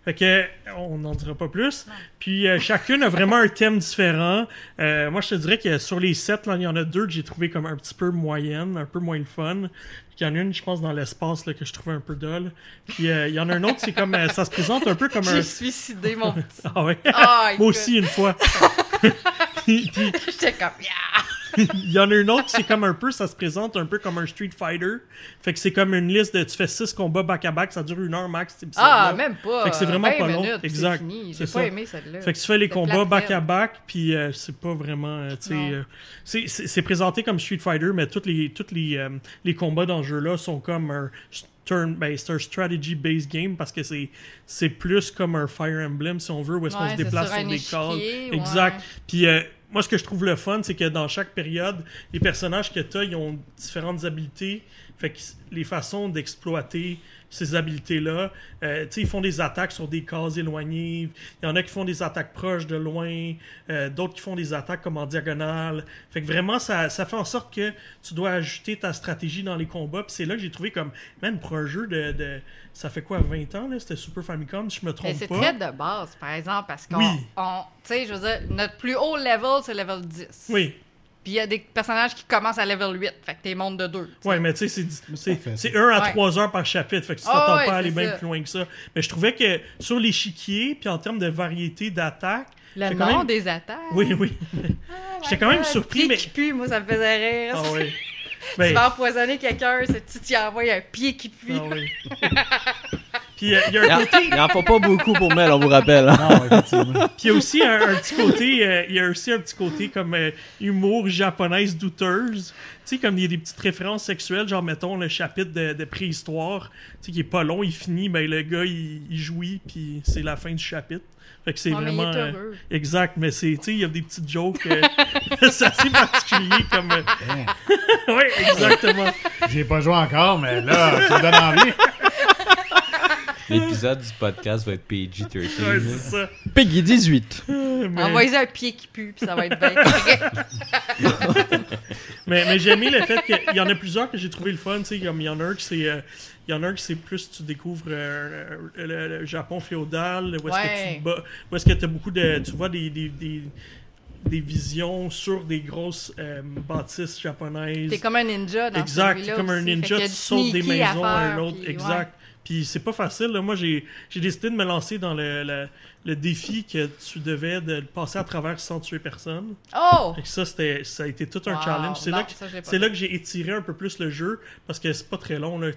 Fait que, on n'en dira pas plus. Puis euh, chacune a vraiment un thème différent. Euh, moi, je te dirais que sur les sept, là, il y en a deux que j'ai trouvé comme un petit peu moyenne, un peu moins le fun. Puis il y en a une, je pense, dans l'espace, là, que je trouvais un peu dolle. Puis euh, il y en a un autre, c'est comme, euh, ça se présente un peu comme un... J'ai suicidé mon petit. Ah ouais? Ah, Moi aussi, une fois. puis, puis J'étais comme, yeah! Il y en a une autre, c'est comme un peu, ça se présente un peu comme un Street Fighter. Fait que c'est comme une liste de, tu fais six combats back-à-back, ça dure une heure max. Ah, même pas. Fait que c'est vraiment 20 pas long. minutes, Exact. J'ai pas aimé celle-là. Fait que tu fais les combats back-à-back, puis euh, c'est pas vraiment. euh, euh, c'est- présenté comme Street Fighter, mais tous les, toutes les, les combats dans ce jeu-là sont comme un. Turn, ben, c'est un strategy-based game parce que c'est c'est plus comme un Fire Emblem, si on veut, où est-ce qu'on se déplace sur des ouais. Exact. Puis euh, moi, ce que je trouve le fun, c'est que dans chaque période, les personnages que tu ils ont différentes habiletés. Fait que les façons d'exploiter ces habiletés-là. Euh, tu sais, ils font des attaques sur des cases éloignées. Il y en a qui font des attaques proches de loin. euh, D'autres qui font des attaques comme en diagonale. Fait que vraiment, ça, ça fait en sorte que tu dois ajuster ta stratégie dans les combats. Puis c'est là que j'ai trouvé comme, man, pour un jeu de. de- ça fait quoi, 20 ans, là? C'était Super Famicom, si je me Mais trompe c'est pas. très de base, par exemple, parce qu'on. Oui. on- Tu sais, je veux dire, notre plus haut level, c'est level 10. Oui. Puis il y a des personnages qui commencent à level 8. Fait que t'es montes de 2. Ouais, mais tu sais, c'est- c'est parfait, c'est ça. 1 à Ouais. 3 heures par chapitre. Fait que tu Ah t'attends ouais, pas à aller bien plus loin que ça. Mais je trouvais que sur l'échiquier, puis en termes de variété d'attaques, Le nom quand même- des attaques. oui, oui. Oh J'étais quand même surpris, pied mais. qui pue, moi, ça me faisait rire. Ah oui. Tu Ben, vas empoisonner quelqu'un, c'est- tu t'y envoies un pied qui pue. ah oui. Puis euh, il y a un en, côté. il en faut pas beaucoup pour Mel, on vous rappelle. hein. Non, effectivement. Puis il y a aussi un, un petit côté, euh, il y a aussi un petit côté comme euh, humour japonaise douteuse. Tu sais, comme il y a des petites références sexuelles, genre mettons le chapitre de, de préhistoire, tu sais, qui est pas long, il finit, ben le gars il, il jouit, puis c'est la fin du chapitre. Fait que c'est Oh, mais il vraiment. est euh, exact, mais c'est, tu sais, il y a des petites jokes. euh, c'est assez particulier comme. oui, exactement. J'ai pas joué encore, mais là, tu me donnes envie. L'épisode du podcast va être PG-13. Ouais, c'est ça. Peggy 18. Mais- Envoyez un pied qui pue, puis ça va être bien. Mais, mais j'ai aimé le fait qu'il y en a plusieurs que j'ai trouvé le fun. tu sais, Comme il y en a un qui c'est. euh, il y en a un qui c'est plus tu découvres euh, le, le- le Japon féodal, où est-ce que Ouais. tu que as beaucoup de. Tu vois des, des, des, des visions sur des grosses euh, bâtisses japonaises. T'es comme un ninja dans Exact, comme un ninja, tu sautes des à maisons à un faire, autre. exact. Puis c'est pas facile. Là. Moi, j'ai décidé de me lancer dans le, le, le défi que tu devais de passer à travers sans tuer personne. Oh! Que ça, ça a été tout un Wow, challenge. C'est là là que j'ai étiré un peu plus le jeu parce que c'est pas très long. Là.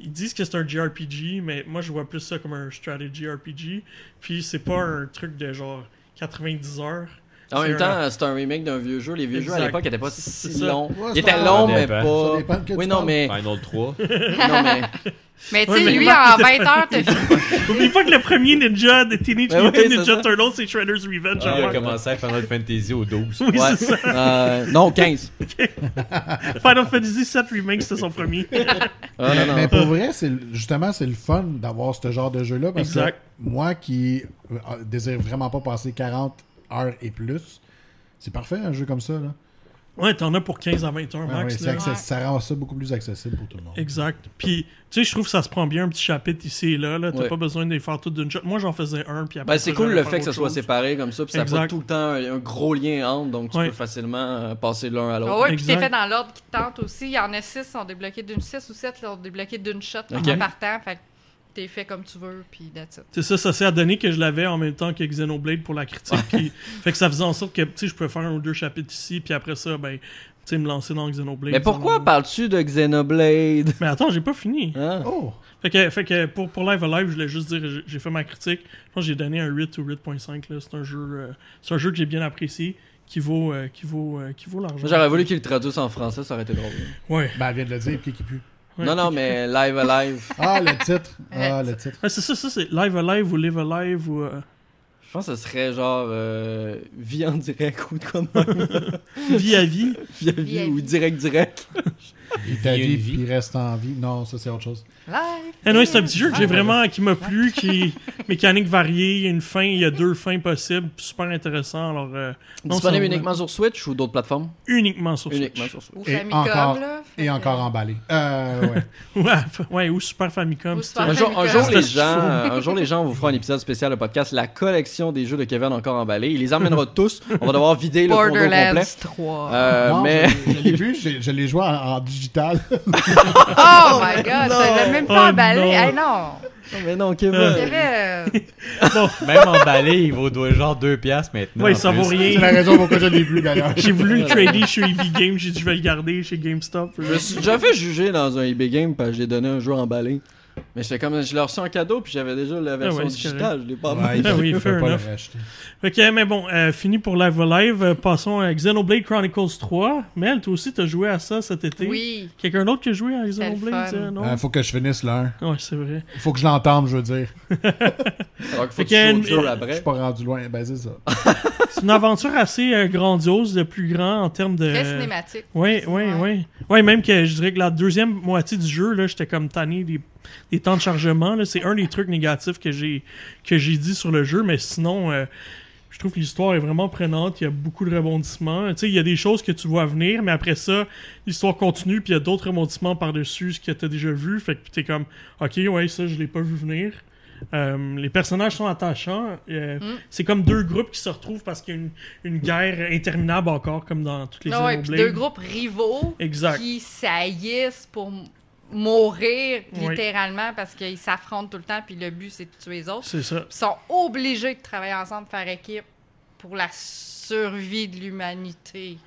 Ils disent que c'est un JRPG, mais moi je vois plus ça comme un strategy RPG. Puis c'est pas un truc de genre 90 heures. En même un- temps, c'est un remake d'un vieux jeu. Les vieux jeux à l'époque n'étaient pas si longs. Ouais, Ils étaient longs, mais pas. Oui, non, mais. Final 3. non, mais. Mais tu Ouais, sais, mais lui, en 20 heures, t'as fini. Oublie pas que le premier Ninja de Teenage Ben Mutant oui, Ninja. Turtles, c'est Shredder's Revenge. Ah, il a commencé à Final Fantasy au 12. Oui, Ouais. c'est ça. Euh, non, 15. Final Fantasy VII Remake, c'était son premier. Ah, non, non. Mais pour vrai, justement, c'est le fun d'avoir ce genre de jeu-là. Parce Exact. que moi qui euh, désire vraiment pas passer 40 heures et plus, c'est parfait un jeu comme ça. Là. Ouais, t'en as pour 15 à 20 heures Ah ouais, max. c'est là. access- Ça rend ça beaucoup plus accessible pour tout le monde. Exact. Puis, tu sais, je trouve que ça se prend bien un petit chapitre ici et là. là. T'as Ouais. pas besoin de les faire toutes d'une shot. Moi, j'en faisais un, puis après Ben, c'est cool le fait que ça soit chose. séparé comme ça, puis ça pas tout le temps un, un gros lien entre, donc tu Ouais. peux facilement euh, passer de l'un à l'autre. Ah ouais, puis c'est fait dans l'ordre qui te tente aussi. Il y en a 6 qui sont débloqués d'une 6 ou 7 qui sont débloqués d'une shot Ok. en partant. Fait t'es fait comme tu veux, puis that's it. C'est ça, ça s'est donné que je l'avais en même temps que Xenoblade pour la critique. puis, fait que ça faisait en sorte que, tu sais, je pouvais faire un ou deux chapitres ici, puis après ça, ben, tu sais, me lancer dans Xenoblade. Mais pourquoi Xenoblade. parles-tu de Xenoblade? Mais attends, j'ai pas fini. Hein? Oh! Fait que, fait que pour, pour Live Alive, je voulais juste dire, j'ai- j'ai fait ma critique. Je pense que j'ai donné un 8 ou 8.5. là. C'est un jeu, euh, c'est un jeu que j'ai bien apprécié, qui vaut, euh, qui vaut, euh, qui vaut l'argent. J'aurais voulu qu'il le traduise en français, ça aurait été drôle. Ouais. Ben, elle vient de le dire, qui qui pue. Ouais, non, non, mais Live Alive. Ah, le titre! Ah, le titre. Ouais, c'est ça, ça c'est Live Alive ou Live Alive ou. euh, Je pense que ce serait genre euh, vie en direct ou de quoi de même. vie à vie. vie à Vie vie à ou vie. direct direct. Il t'a puis il reste en vie. Non, ça, c'est autre chose. Eh non, c'est un petit jeu que j'ai Ouais. vraiment qui m'a plu, qui mécanique variée, il y a une fin, il y a deux fins possibles, super intéressant. Alors euh, non, Disponible uniquement sur Switch ou d'autres plateformes? Uniquement sur Uniquement Switch. sur Switch. Ou Et Famicom, encore- là. Et encore emballé. Euh, ouais. Ouais, ou Super Famicom. Ou Super. Un jour, un Famicom. jour, les gens, faut. un jour, les gens, on vous fera un épisode spécial de podcast, la collection des jeux de Kevin encore emballés. Il les emmènera tous. On va devoir vider le condo complet. Borderlands 3. Euh, non, mais je, je l'ai vu, je, je l'ai joué en, en digital. Oh my god, ça l'a même pas Oh emballé. non. Hey non! mais non, Kevin. Euh, avait. euh, Même emballé, il vaut genre 2$ piastres maintenant. En ça plus. vaut rien. C'est la raison pourquoi je l'ai vu, d'ailleurs. J'ai voulu le trader chez EV Games, j'ai dit je vais le garder chez GameStop. Je me suis déjà fait juger dans un eBay Game parce que j'ai donné un jeu emballé. Mais j'étais comme, je l'ai reçu en cadeau puis j'avais déjà la version ouais, c'est digitale. Je l'ai pas Ouais, il Ah oui, il fair pas enough. le racheter. Ok, mais bon, euh, fini pour Live Alive. Euh, passons à Xenoblade Chronicles 3. Mel, toi aussi, t'as joué à ça cet été. Oui. Quelqu'un d'autre qui a joué à Xenoblade fun. euh, Non? Faut que je finisse l'un. Ouais, c'est vrai. Faut que je l'entende, je veux dire. Alors qu'il faut que tu joues qu'il y a au une- jeu Je après. suis pas rendu loin. Ben, c'est ça. c'est une aventure assez euh, grandiose, de plus grand en termes de. Très cinématique. Oui, oui, oui. Oui, même que je dirais que la deuxième moitié du jeu, là, j'étais comme tanné des, des temps de chargement. C'est un des trucs négatifs que j'ai que j'ai dit sur le jeu, mais sinon, euh, je trouve que l'histoire est vraiment prenante. Il y a beaucoup de rebondissements. Tu sais, il y a des choses que tu vois venir, mais après ça, l'histoire continue, puis il y a d'autres rebondissements par-dessus ce que tu as déjà vu. Fait que t'es comme, ok, ouais, ça, je l'ai pas vu venir. Euh, les personnages sont attachants. Euh, Mm. C'est comme deux groupes qui se retrouvent parce qu'il y a une, une guerre interminable encore, comme dans toutes les Ah ouais, deux groupes rivaux Exact. qui saillissent pour mourir Oui. littéralement parce qu'ils s'affrontent tout le temps puis le but c'est de tuer les autres. C'est ça. Ils sont obligés de travailler ensemble, faire équipe pour la survie de l'humanité.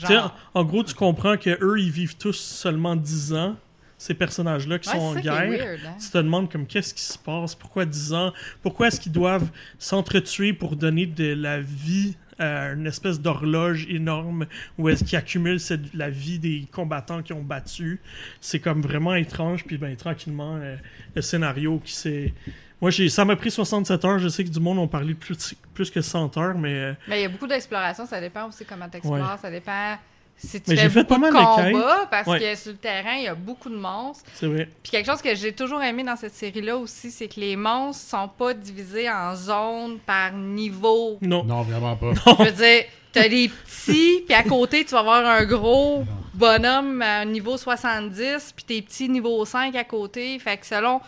Genre. en, en gros, tu comprends que eux, ils vivent tous seulement 10 ans, ces personnages-là qui Ouais, sont en guerre. weird, hein. Tu te demandes comme qu'est-ce qui se passe, pourquoi 10 ans, pourquoi est-ce qu'ils doivent s'entretuer pour donner de la vie à une espèce d'horloge énorme où est-ce qu'ils accumulent cette- la vie des combattants qui ont battu. C'est comme vraiment étrange, puis ben tranquillement, euh, le scénario qui s'est... Moi, j'ai, ça m'a pris 67 heures. Je sais que du monde ont parlé de plus, plus que 100 heures, mais euh, Mais il y a beaucoup d'exploration, ça dépend aussi comment tu explores, Ouais. ça dépend si tu Mais fais j'ai fait beaucoup pas de mal de combats, parce Ouais. que sur le terrain, il y a beaucoup de monstres. c'est vrai. Puis quelque chose que j'ai toujours aimé dans cette série-là aussi, c'est que les monstres sont pas divisés en zones par niveau. Non. Non, vraiment pas. Je veux dire, t'as des petits, puis à côté, tu vas avoir un gros bonhomme à niveau 70, puis tes petits niveau 5 à côté. Fait que selon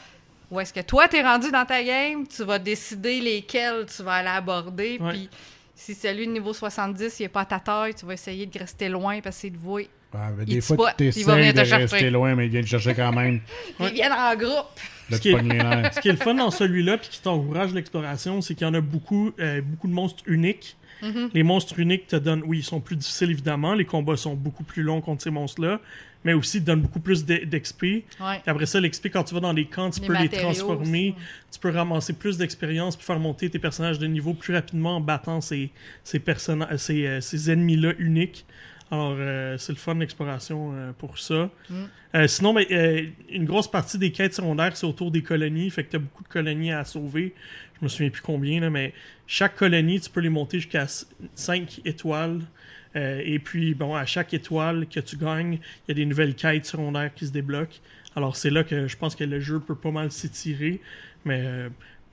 où est-ce que toi t'es rendu dans ta game, tu vas décider lesquels tu vas aller aborder. Ouais. Puis si celui de niveau 70, il est pas à ta taille, tu vas essayer de rester loin parce qu'il te voit. Ouais, mais Il des fois, tu il va venir essaies de te chercher. rester loin, mais il vient te chercher quand même. Ils viennent en groupe. Ce qui est-. Ce qui le fun dans celui-là, puis qui t'encourage l'exploration, c'est qu'il y en a beaucoup, euh, beaucoup de monstres uniques. Mhm. Les monstres uniques te donnent, oui, ils sont plus difficiles évidemment, les combats sont beaucoup plus longs contre ces monstres-là, mais aussi te donnent beaucoup plus d'XP. Ouais. Après ça, l'XP, quand tu vas dans les camps, tu Les peux les transformer, aussi. tu peux ramasser plus d'expérience, puis faire monter tes personnages de niveau plus rapidement en battant ces, ces, ces, euh, ces ennemis-là uniques. Alors, euh, c'est le fun l'exploration euh, pour ça. Mm. Euh, sinon, ben, une grosse partie des quêtes secondaires, c'est autour des colonies. Fait que tu as beaucoup de colonies à sauver. Je me souviens plus combien, là, mais chaque colonie, tu peux les monter jusqu'à 5 étoiles. Euh, et puis, bon, à chaque étoile que tu gagnes, il y a des nouvelles quêtes secondaires qui se débloquent. Alors, c'est là que je pense que le jeu peut pas mal s'étirer. Mais, euh,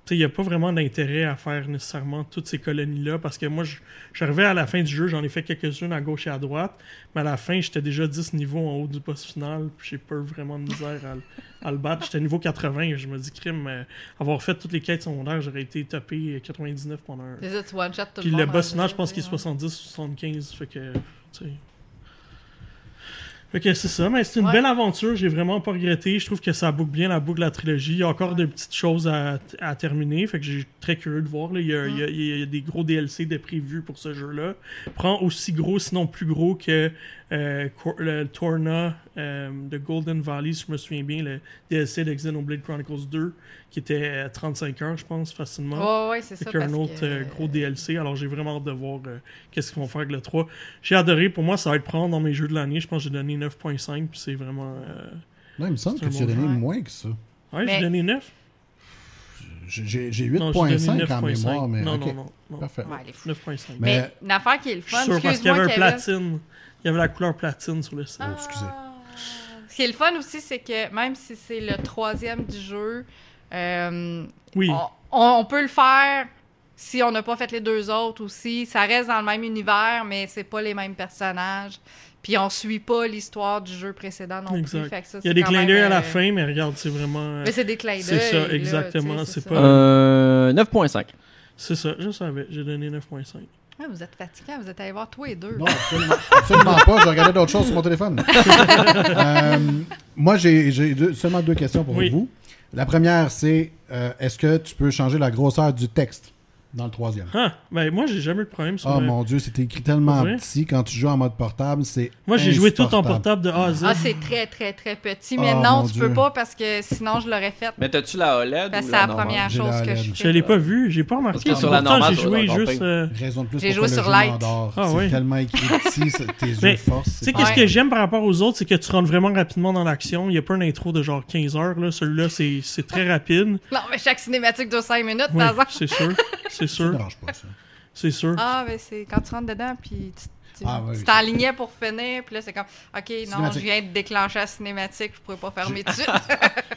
il n'y a pas vraiment d'intérêt à faire nécessairement toutes ces colonies-là. Parce que moi, je j'arrivais à la fin du jeu, j'en ai fait quelques-unes à gauche et à droite. Mais à la fin, j'étais déjà 10 niveaux en haut du boss final. Puis j'ai pas vraiment de misère à, le- à le battre. J'étais niveau 80 et je me dis, crime, euh, avoir fait toutes les quêtes secondaires, j'aurais été topé 99 pendant un. Puis le boss final, je pense qu'il est ouais. 70 ou 75. Fait que, tu sais. Fait que c'est ça, mais c'est une Ouais. belle aventure. J'ai vraiment pas regretté. Je trouve que ça boucle bien la boucle de la trilogie. Il y a encore des petites choses à, à terminer. Fait que j'ai très curieux de voir. là. Il, y a, il y a- il y a des gros DLC de prévus pour ce jeu-là. Prend aussi gros, sinon plus gros que euh, le Torna de Golden Valley, si je me souviens bien, le DLC de Xenoblade Chronicles 2, qui était à 35 heures, je pense, facilement. Ouais, ouais, c'est ça. a un parce autre que- euh, gros DLC, alors j'ai vraiment hâte de voir euh, qu'est-ce qu'ils vont faire avec le 3. J'ai adoré, pour moi ça va être prendre dans mes jeux de l'année, je pense que j'ai donné 9.5, puis c'est vraiment... euh, Non, il me semble C'est que tu as donné jeu. moins que ça. Ouais, Mais- j'ai donné 9. J'ai- J'ai j'ai Non, j'ai donné 8.5 en 9.5. mémoire, mais Non, non, non, non. Parfait. Ouais, les fous. 9.5. Mais- Mais une affaire qui est le fun, sûr parce qu'il y avait un platine. Il y avait la couleur platine sur le site. Oh, excusez. Ce qui est le fun aussi, c'est que même si c'est le troisième du jeu, euh, Oui, on, peut le faire si on n'a pas fait les deux autres aussi. Ça reste dans le même univers, mais c'est pas les mêmes personnages. Puis on suit pas l'histoire du jeu précédent non Exact. plus. Fait que ça, il y a des clins d'œil à euh, la fin, mais regarde, c'est vraiment... euh, Mais c'est des clins d'œil. C'est ça, exactement, tu sais, c'est pas- Euh, 9.5. C'est ça, je savais, j'ai donné 9.5. Ah, vous êtes fatiguants, vous êtes allés voir tous les deux. Non, absolument, absolument pas. Je regardais d'autres choses sur mon téléphone. Euh, moi, j'ai deux- seulement deux questions pour Oui. vous. La première, c'est euh, est-ce que tu peux changer la grosseur du texte? Dans le troisième? Ah, ben moi j'ai jamais eu de problème sur Oh le- mon dieu, c'était écrit tellement petit quand tu joues en mode portable, c'est. Moi j'ai joué tout en portable de A à Z. Ah, c'est très, très, très petit. Mais Oh, non, tu Dieu. peux pas parce que sinon je l'aurais fait. Mais t'as-tu la OLED Parce que c'est la première chose la que je LED. Je fais. l'ai pas vu, j'ai pas remarqué. Parce que sur la normale, j'ai joué juste... euh, Raison de plus J'ai joué sur Light. Ah c'est ouais. tellement écrit petit, c'est- tes yeux forcent. Tu c'est sais, qu'est-ce que j'aime par rapport aux autres, c'est que tu rentres vraiment rapidement dans l'action. Il n'y a pas une intro de genre 15 heures. Là. Celui-là, c'est c'est très rapide. Non, mais chaque cinématique dure 5 minutes, Oui, par exemple. c'est sûr. C'est sûr. me dérange pas, ça. c'est sûr. Ah, ben c'est quand tu rentres dedans, puis tu tu Ah, oui. t'enlignais pour finir, puis là, c'est comme, OK, non, je viens de déclencher la cinématique, je pourrais pas fermer tout de suite.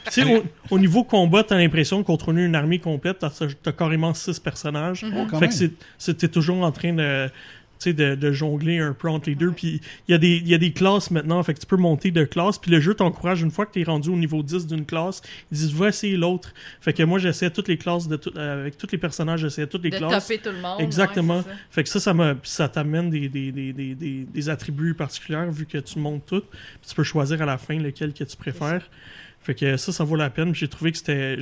Tu sais, au, au niveau combat, t'as l'impression de contrôler une armée complète. T'as, t'as carrément six personnages. Oh, quand fait même. que t'es toujours en train de, de, de jongler un peu entre les deux. Puis il y, a des- y a des classes maintenant. Fait que tu peux monter de classe. Puis le jeu t'encourage, une fois que t'es rendu au niveau 10 d'une classe, ils disent, va essayer l'autre. Fait que moi, j'essayais toutes les classes, de tout- euh, avec tous les personnages, j'essayais toutes les de classes. tout le monde. Exactement. ouais, c'est ça. Fait que ça, ça, me, ça t'amène des, des, des, des, des, des attributs particuliers vu que tu montes tout. Puis tu peux choisir à la fin lequel que tu préfères. Fait que ça, ça vaut la peine. J'ai trouvé que c'était.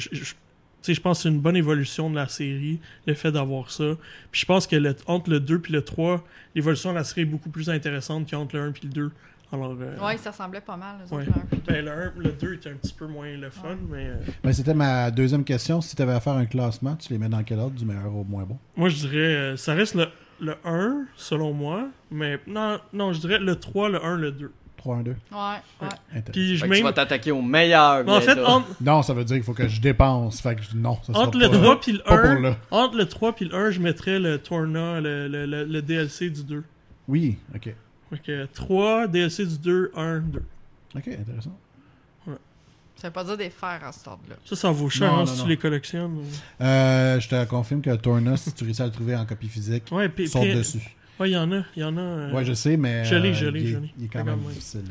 Je- je- Tu sais, je pense que c'est une bonne évolution de la série, le fait d'avoir ça. Puis je pense que le- entre le 2 puis le 3, l'évolution de la série est beaucoup plus intéressante qu'entre le 1 puis le 2. Alors, euh, Ouais, ça ressemblait pas mal. ouais. autres. Ben, le, 1, le 2 était un petit peu moins le fun, mais euh, Ben, c'était ma deuxième question. Si tu avais à faire un classement, tu les mets dans quel ordre, du meilleur au moins bon? Moi je dirais, euh, ça reste le, le 1, selon moi, mais non, non, je dirais le 3, le 1, le 2. 3, 1, 2. Ouais, ouais. Puis je Fait que tu vas t'attaquer au meilleur. Mais en fait, entre, Non, ça veut dire qu'il faut que je dépense. Fait que je- non, ça sera entre le pas, 3 puis le pas pour 1, là. entre le 3 puis le 1, je mettrais le Torna, le, le, le, le DLC du 2. Oui, ok. Que 3, DLC du 2, 1, 2. Ok, intéressant. Ça veut pas dire des fers à cet ordre-là. Ça, ça vaut cher Non, hein, non, si non. tu les collectionnes. ou- Euh, je te confirme que Torna, si tu réussis à le trouver en copie physique, Ouais, saute dessus. Ouais, il y en a. Il y en a. euh, Ouais, je sais, mais. je l'ai, euh, je l'ai, il est- je l'ai. Il est quand même difficile.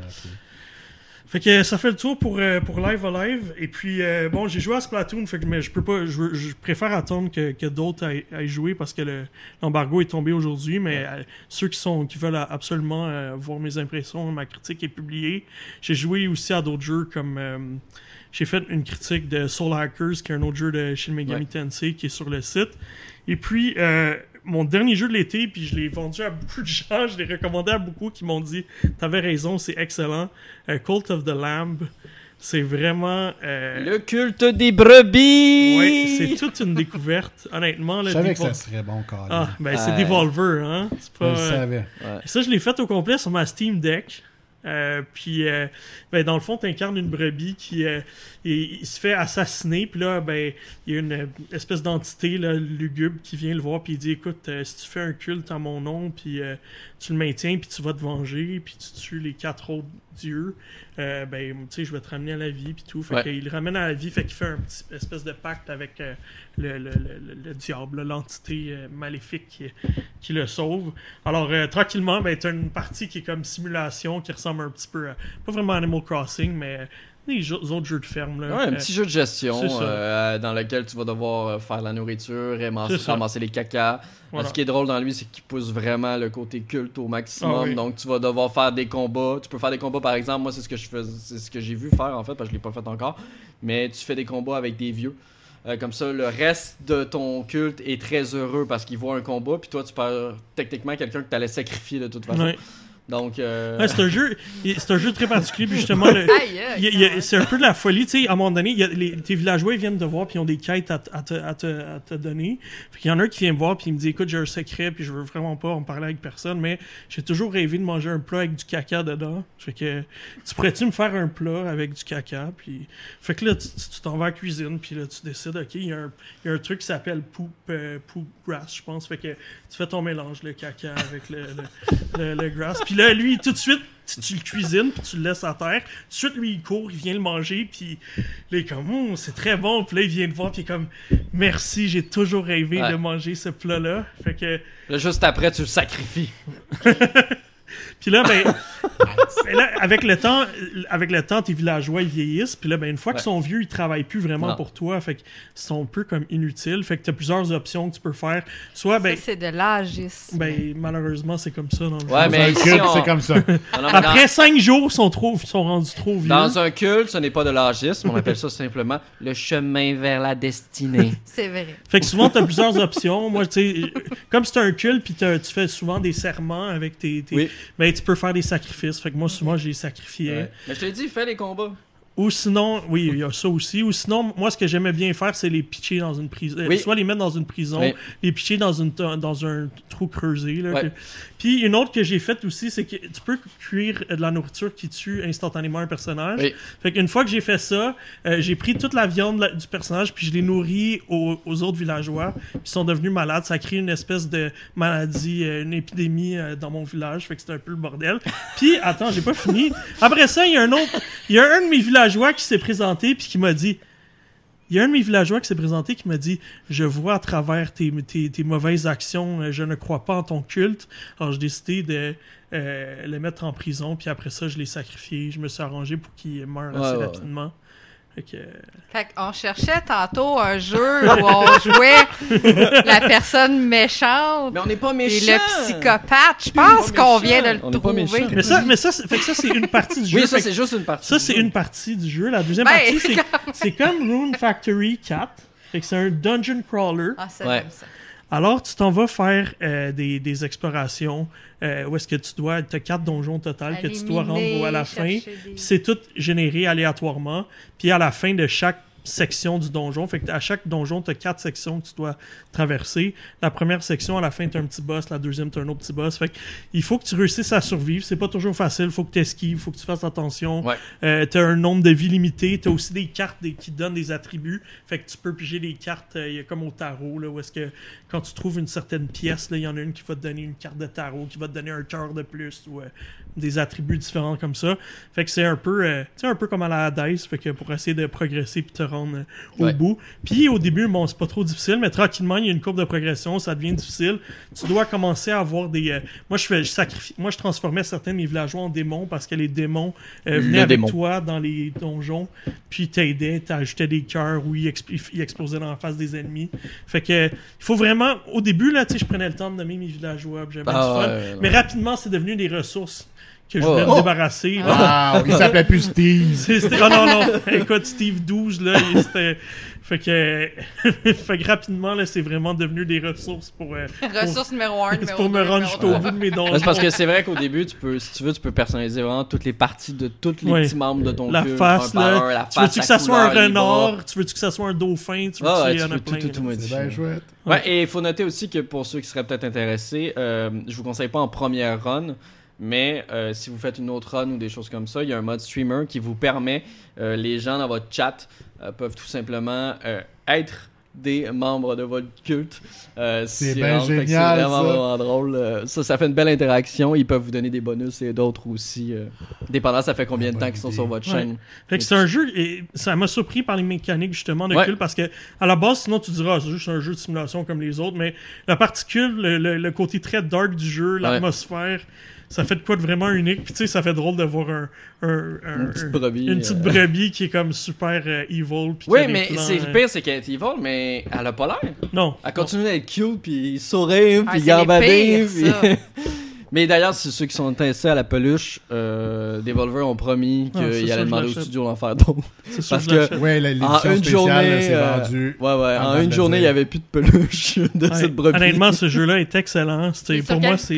Fait que ça fait le tour pour, euh, pour Live Alive. Et puis, euh, bon, j'ai joué à Splatoon, fait que, mais je peux pas. Je, préfère attendre que, que d'autres aillent, aillent jouer parce que le- l'embargo est tombé aujourd'hui. Mais euh, ceux qui sont qui veulent absolument euh, voir mes impressions, ma critique est publiée. J'ai joué aussi à d'autres jeux comme. euh, j'ai fait une critique de Soul Hackers, qui est un autre jeu de Shin Megami Ouais. Tensei, qui est sur le site. Et puis, euh, mon dernier jeu de l'été, puis je l'ai vendu à beaucoup de gens, je l'ai recommandé à beaucoup qui m'ont dit T'avais raison, c'est excellent. Euh, Cult of the Lamb, c'est vraiment. euh, Le culte des brebis. ouais, c'est toute une découverte, honnêtement. Je savais que ça serait bon, Colin. Ah, ben c'est. Devolver, hein. Je euh, savais. ça, je l'ai fait au complet sur ma Steam Deck. Euh, puis, euh, ben, dans le fond, tu incarnes une brebis qui euh, il, il se fait assassiner. Puis là, ben, il y a une espèce d'entité là, lugubre qui vient le voir. Puis il dit Écoute, euh, si tu fais un culte en mon nom, puis euh, tu le maintiens, puis tu vas te venger, puis tu tues les quatre autres dieux, euh, ben, tu sais, je vais te ramener à la vie, puis tout. Fait Ouais. qu'il le ramène à la vie. Fait qu'il fait un petit espèce de pacte avec euh, le, le, le, le diable, l'entité euh, maléfique qui, qui le sauve. Alors, euh, tranquillement, ben, tu as une partie qui est comme simulation, qui ressemble un petit peu à. Pas vraiment Animal Crossing, mais les jeux- autres jeux de ferme. Là, Ouais, un Euh, petit jeu de gestion euh, dans lequel tu vas devoir euh, faire la nourriture, ramasser, ramasser les cacas. Voilà. Ce qui est drôle dans lui, c'est qu'il pousse vraiment le côté culte au maximum. Ah oui. Donc tu vas devoir faire des combats. Tu peux faire des combats par exemple, moi c'est ce que je fais, c'est ce que j'ai vu faire en fait parce que je l'ai pas fait encore. Mais tu fais des combats avec des vieux. Euh, comme ça, le reste de ton culte est très heureux parce qu'il voit un combat, puis toi tu perds techniquement quelqu'un que tu allais sacrifier de toute façon. Ouais. Donc, euh, Ouais, c'est un jeu, c'est un jeu très particulier. Puis justement, c'est un peu de la folie, tu sais. À un moment donné, il y a les, tes villageois ils viennent te voir puis ils ont des quêtes à, te, à te- à te donner. Puis il y en a un qui vient me voir puis il me dit, écoute, j'ai un secret puis je veux vraiment pas en parler avec personne, mais j'ai toujours rêvé de manger un plat avec du caca dedans. Fait que tu pourrais-tu me faire un plat avec du caca? Puis fait que là tu t'en vas à la cuisine puis là tu décides, ok, il y, a un- il y a un truc qui s'appelle poop euh, poop grass, je pense. Fait que tu fais ton mélange le caca avec le, le, le- le grass. Puis là lui tout de suite tu, tu le cuisines puis tu le laisses à terre. Tout de suite, lui, il court, il vient le manger, puis là, il est comme, oh, c'est très bon. Puis là, il vient te voir, puis il est comme, merci, j'ai toujours rêvé Ouais. de manger ce plat-là. Fait que, là, juste après, tu le sacrifies. puis là, ben, ben là, avec le temps, avec le temps, tes villageois, ils vieillissent, puis là, ben, une fois qu'ils sont vieux, ils travaillent plus vraiment Non. pour toi. Fait qu'ils sont un peu comme inutiles. Fait que t'as plusieurs options que tu peux faire. Soit, ben, c'est de l'agisme. ben, malheureusement, c'est comme ça dans le Ouais, jeu. mais Dans un ici, culte, on- c'est comme ça. Non, non, mais Après cinq jours, ils sont, trop, ils sont rendus trop vieux. dans, un culte, ce n'est pas de l'agisme, on appelle ça simplement le chemin vers la destinée. C'est vrai. Fait que souvent, tu as plusieurs options. Moi, tu sais, comme c'est un culte, puis t'as- tu fais souvent des serments avec tes. tes Oui. ben, tu peux faire des sacrifices. Fait que moi, souvent, j'ai sacrifié. Mais je te dit, fais les combats. Ou sinon, oui, il y a ça aussi. Ou sinon, moi, ce que j'aimais bien faire, c'est les pitcher dans une prison. Oui. Soit les mettre dans une prison, Oui. les pitcher dans, une, dans un trou creusé. Là, Ouais. que- Puis une autre que j'ai faite aussi, c'est que tu peux cuire de la nourriture qui tue instantanément un personnage. Oui. Fait qu'une fois que j'ai fait ça, euh, j'ai pris toute la viande la- du personnage puis je l'ai nourri aux, aux autres villageois qui sont devenus malades. Ça a créé une espèce de maladie, euh, une épidémie euh, dans mon village. Fait que c'était un peu le bordel. Puis, attends, j'ai pas fini. Après ça, il y a un autre... Il y a un de mes villageois qui s'est présenté puis qui m'a dit... Il y a un de mes villageois qui s'est présenté qui m'a dit Je vois à travers tes, tes, tes mauvaises actions, euh, je ne crois pas en ton culte. Alors j'ai décidé de euh, le mettre en prison, puis après ça, je l'ai sacrifié. Je me suis arrangé pour qu'il meure Ouais, assez ouais, rapidement. Fait que, Fait qu'on cherchait tantôt un jeu où on jouait la personne méchante Mais on n'est pas et méchants. le psychopathe. Je pense qu'on méchant. vient de le On trouver. méchant. mais ça, mais ça, c'est- fait que ça c'est une partie du jeu. Oui, ça c'est juste une partie. ça, c'est une partie du jeu. La deuxième Ben, partie, c'est, c'est comme Rune Factory 4. Fait que c'est un dungeon crawler. Ah, ça, Ouais. ça. Alors, tu t'en vas faire euh, des, des explorations euh, où est-ce que tu dois. Tu as quatre donjons total que tu dois rendre à la fin. des- c'est tout généré aléatoirement. Puis à la fin de chaque section du donjon, fait que à chaque donjon, tu as quatre sections que tu dois traverser. La première section, à la fin, tu un petit boss. La deuxième, tu un autre petit boss. Fait que il faut que tu réussisses à survivre. C'est pas toujours facile. Il faut que tu esquives. Faut que tu fasses attention. Ouais. Euh, tu as un nombre de vies limité. Tu as aussi des cartes des- qui donnent des attributs. Fait que tu peux piger des cartes. euh, Il y a comme au tarot, là, où est-ce que quand tu trouves une certaine pièce, là, il y en a une qui va te donner une carte de tarot, qui va te donner un cœur de plus ou euh, des attributs différents comme ça. Fait que c'est un peu, euh, un peu comme à la Hades, fait que pour essayer de progresser puis te rendre euh, au Ouais. bout. Puis au début, bon, c'est pas trop difficile, mais tranquillement, il y a une courbe de progression, ça devient difficile. Tu dois commencer à avoir des. euh, moi, je fais, je sacrifie, moi, je transformais certains de mes villageois en démons parce que les démons euh, Le venaient avec démon. toi dans les donjons, puis t'aidaient, t'ajoutais des cœurs ou ils, expl- ils explosaient dans la face des ennemis. Fait que il faut vraiment, au début là, tu sais, je prenais le temps de nommer mes villageois, j'avais Ah, du fun. Mais rapidement, c'est devenu des ressources que je Oh. voulais me Oh. débarrasser. là. Wow, il s'appelait plus Steve. C'était- Oh non, non. Écoute, Steve 12, là, il- c'était. Fait que, fait que rapidement, là, c'est vraiment devenu des ressources pour, euh, Ressource numéro 1, pour, numéro pour me rendre jusqu'au bout de mes dons. C'est parce que c'est vrai qu'au début, tu peux, si tu veux, tu peux personnaliser vraiment toutes les parties de tous les Ouais. petits membres de ton La face, là. la Tu veux-tu que ça soit un renard? Tu veux-tu que ça soit un dauphin? Tu veux Ah, ouais, y tu en a tout, plein. tout, tout. C'est bien chouette. Ouais, et il faut noter aussi que pour ceux qui seraient peut-être intéressés, euh, je vous conseille pas en première run, mais euh, si vous faites une autre run ou des choses comme ça, il y a un mode streamer qui vous permet, euh, les gens dans votre chat euh, peuvent tout simplement euh, être des membres de votre culte. Euh, C'est bien génial, C'est vraiment, vraiment drôle. Euh, ça, ça fait une belle interaction. Ils peuvent vous donner des bonus et d'autres aussi. euh, dépendant, ça fait combien de temps qu'ils sont sur votre Ouais. chaîne. Fait que c'est un jeu, et ça m'a surpris par les mécaniques justement de Ouais. Cult parce que à la base, sinon tu diras, Ah, c'est juste un jeu de simulation comme les autres, mais la particule, le, le- le côté très dark du jeu, l'atmosphère, ça fait de quoi de vraiment unique. Puis tu sais, ça fait drôle de voir un, un- un- Une petite brebis. une petite euh. brebis qui est comme super euh, evil. puis Oui, mais plans, c'est euh, le pire, c'est qu'elle est evil, mais elle a pas l'air. Non. Elle continue d'être cute, puis sourire, Ah, puis les pires, puis- Mais d'ailleurs, c'est ceux qui sont intéressés à la peluche, euh, Devolver ont promis Ah, qu'ils allaient demander au studio d'en faire d'autres. C'est sûr Parce que que-. Ouais, la- En une journée, euh, vendu. Ouais, ouais. En une journée, il n'y avait plus de peluche de Ouais. cette brebis. Honnêtement, ce jeu-là est excellent. C'était- pour moi, c'est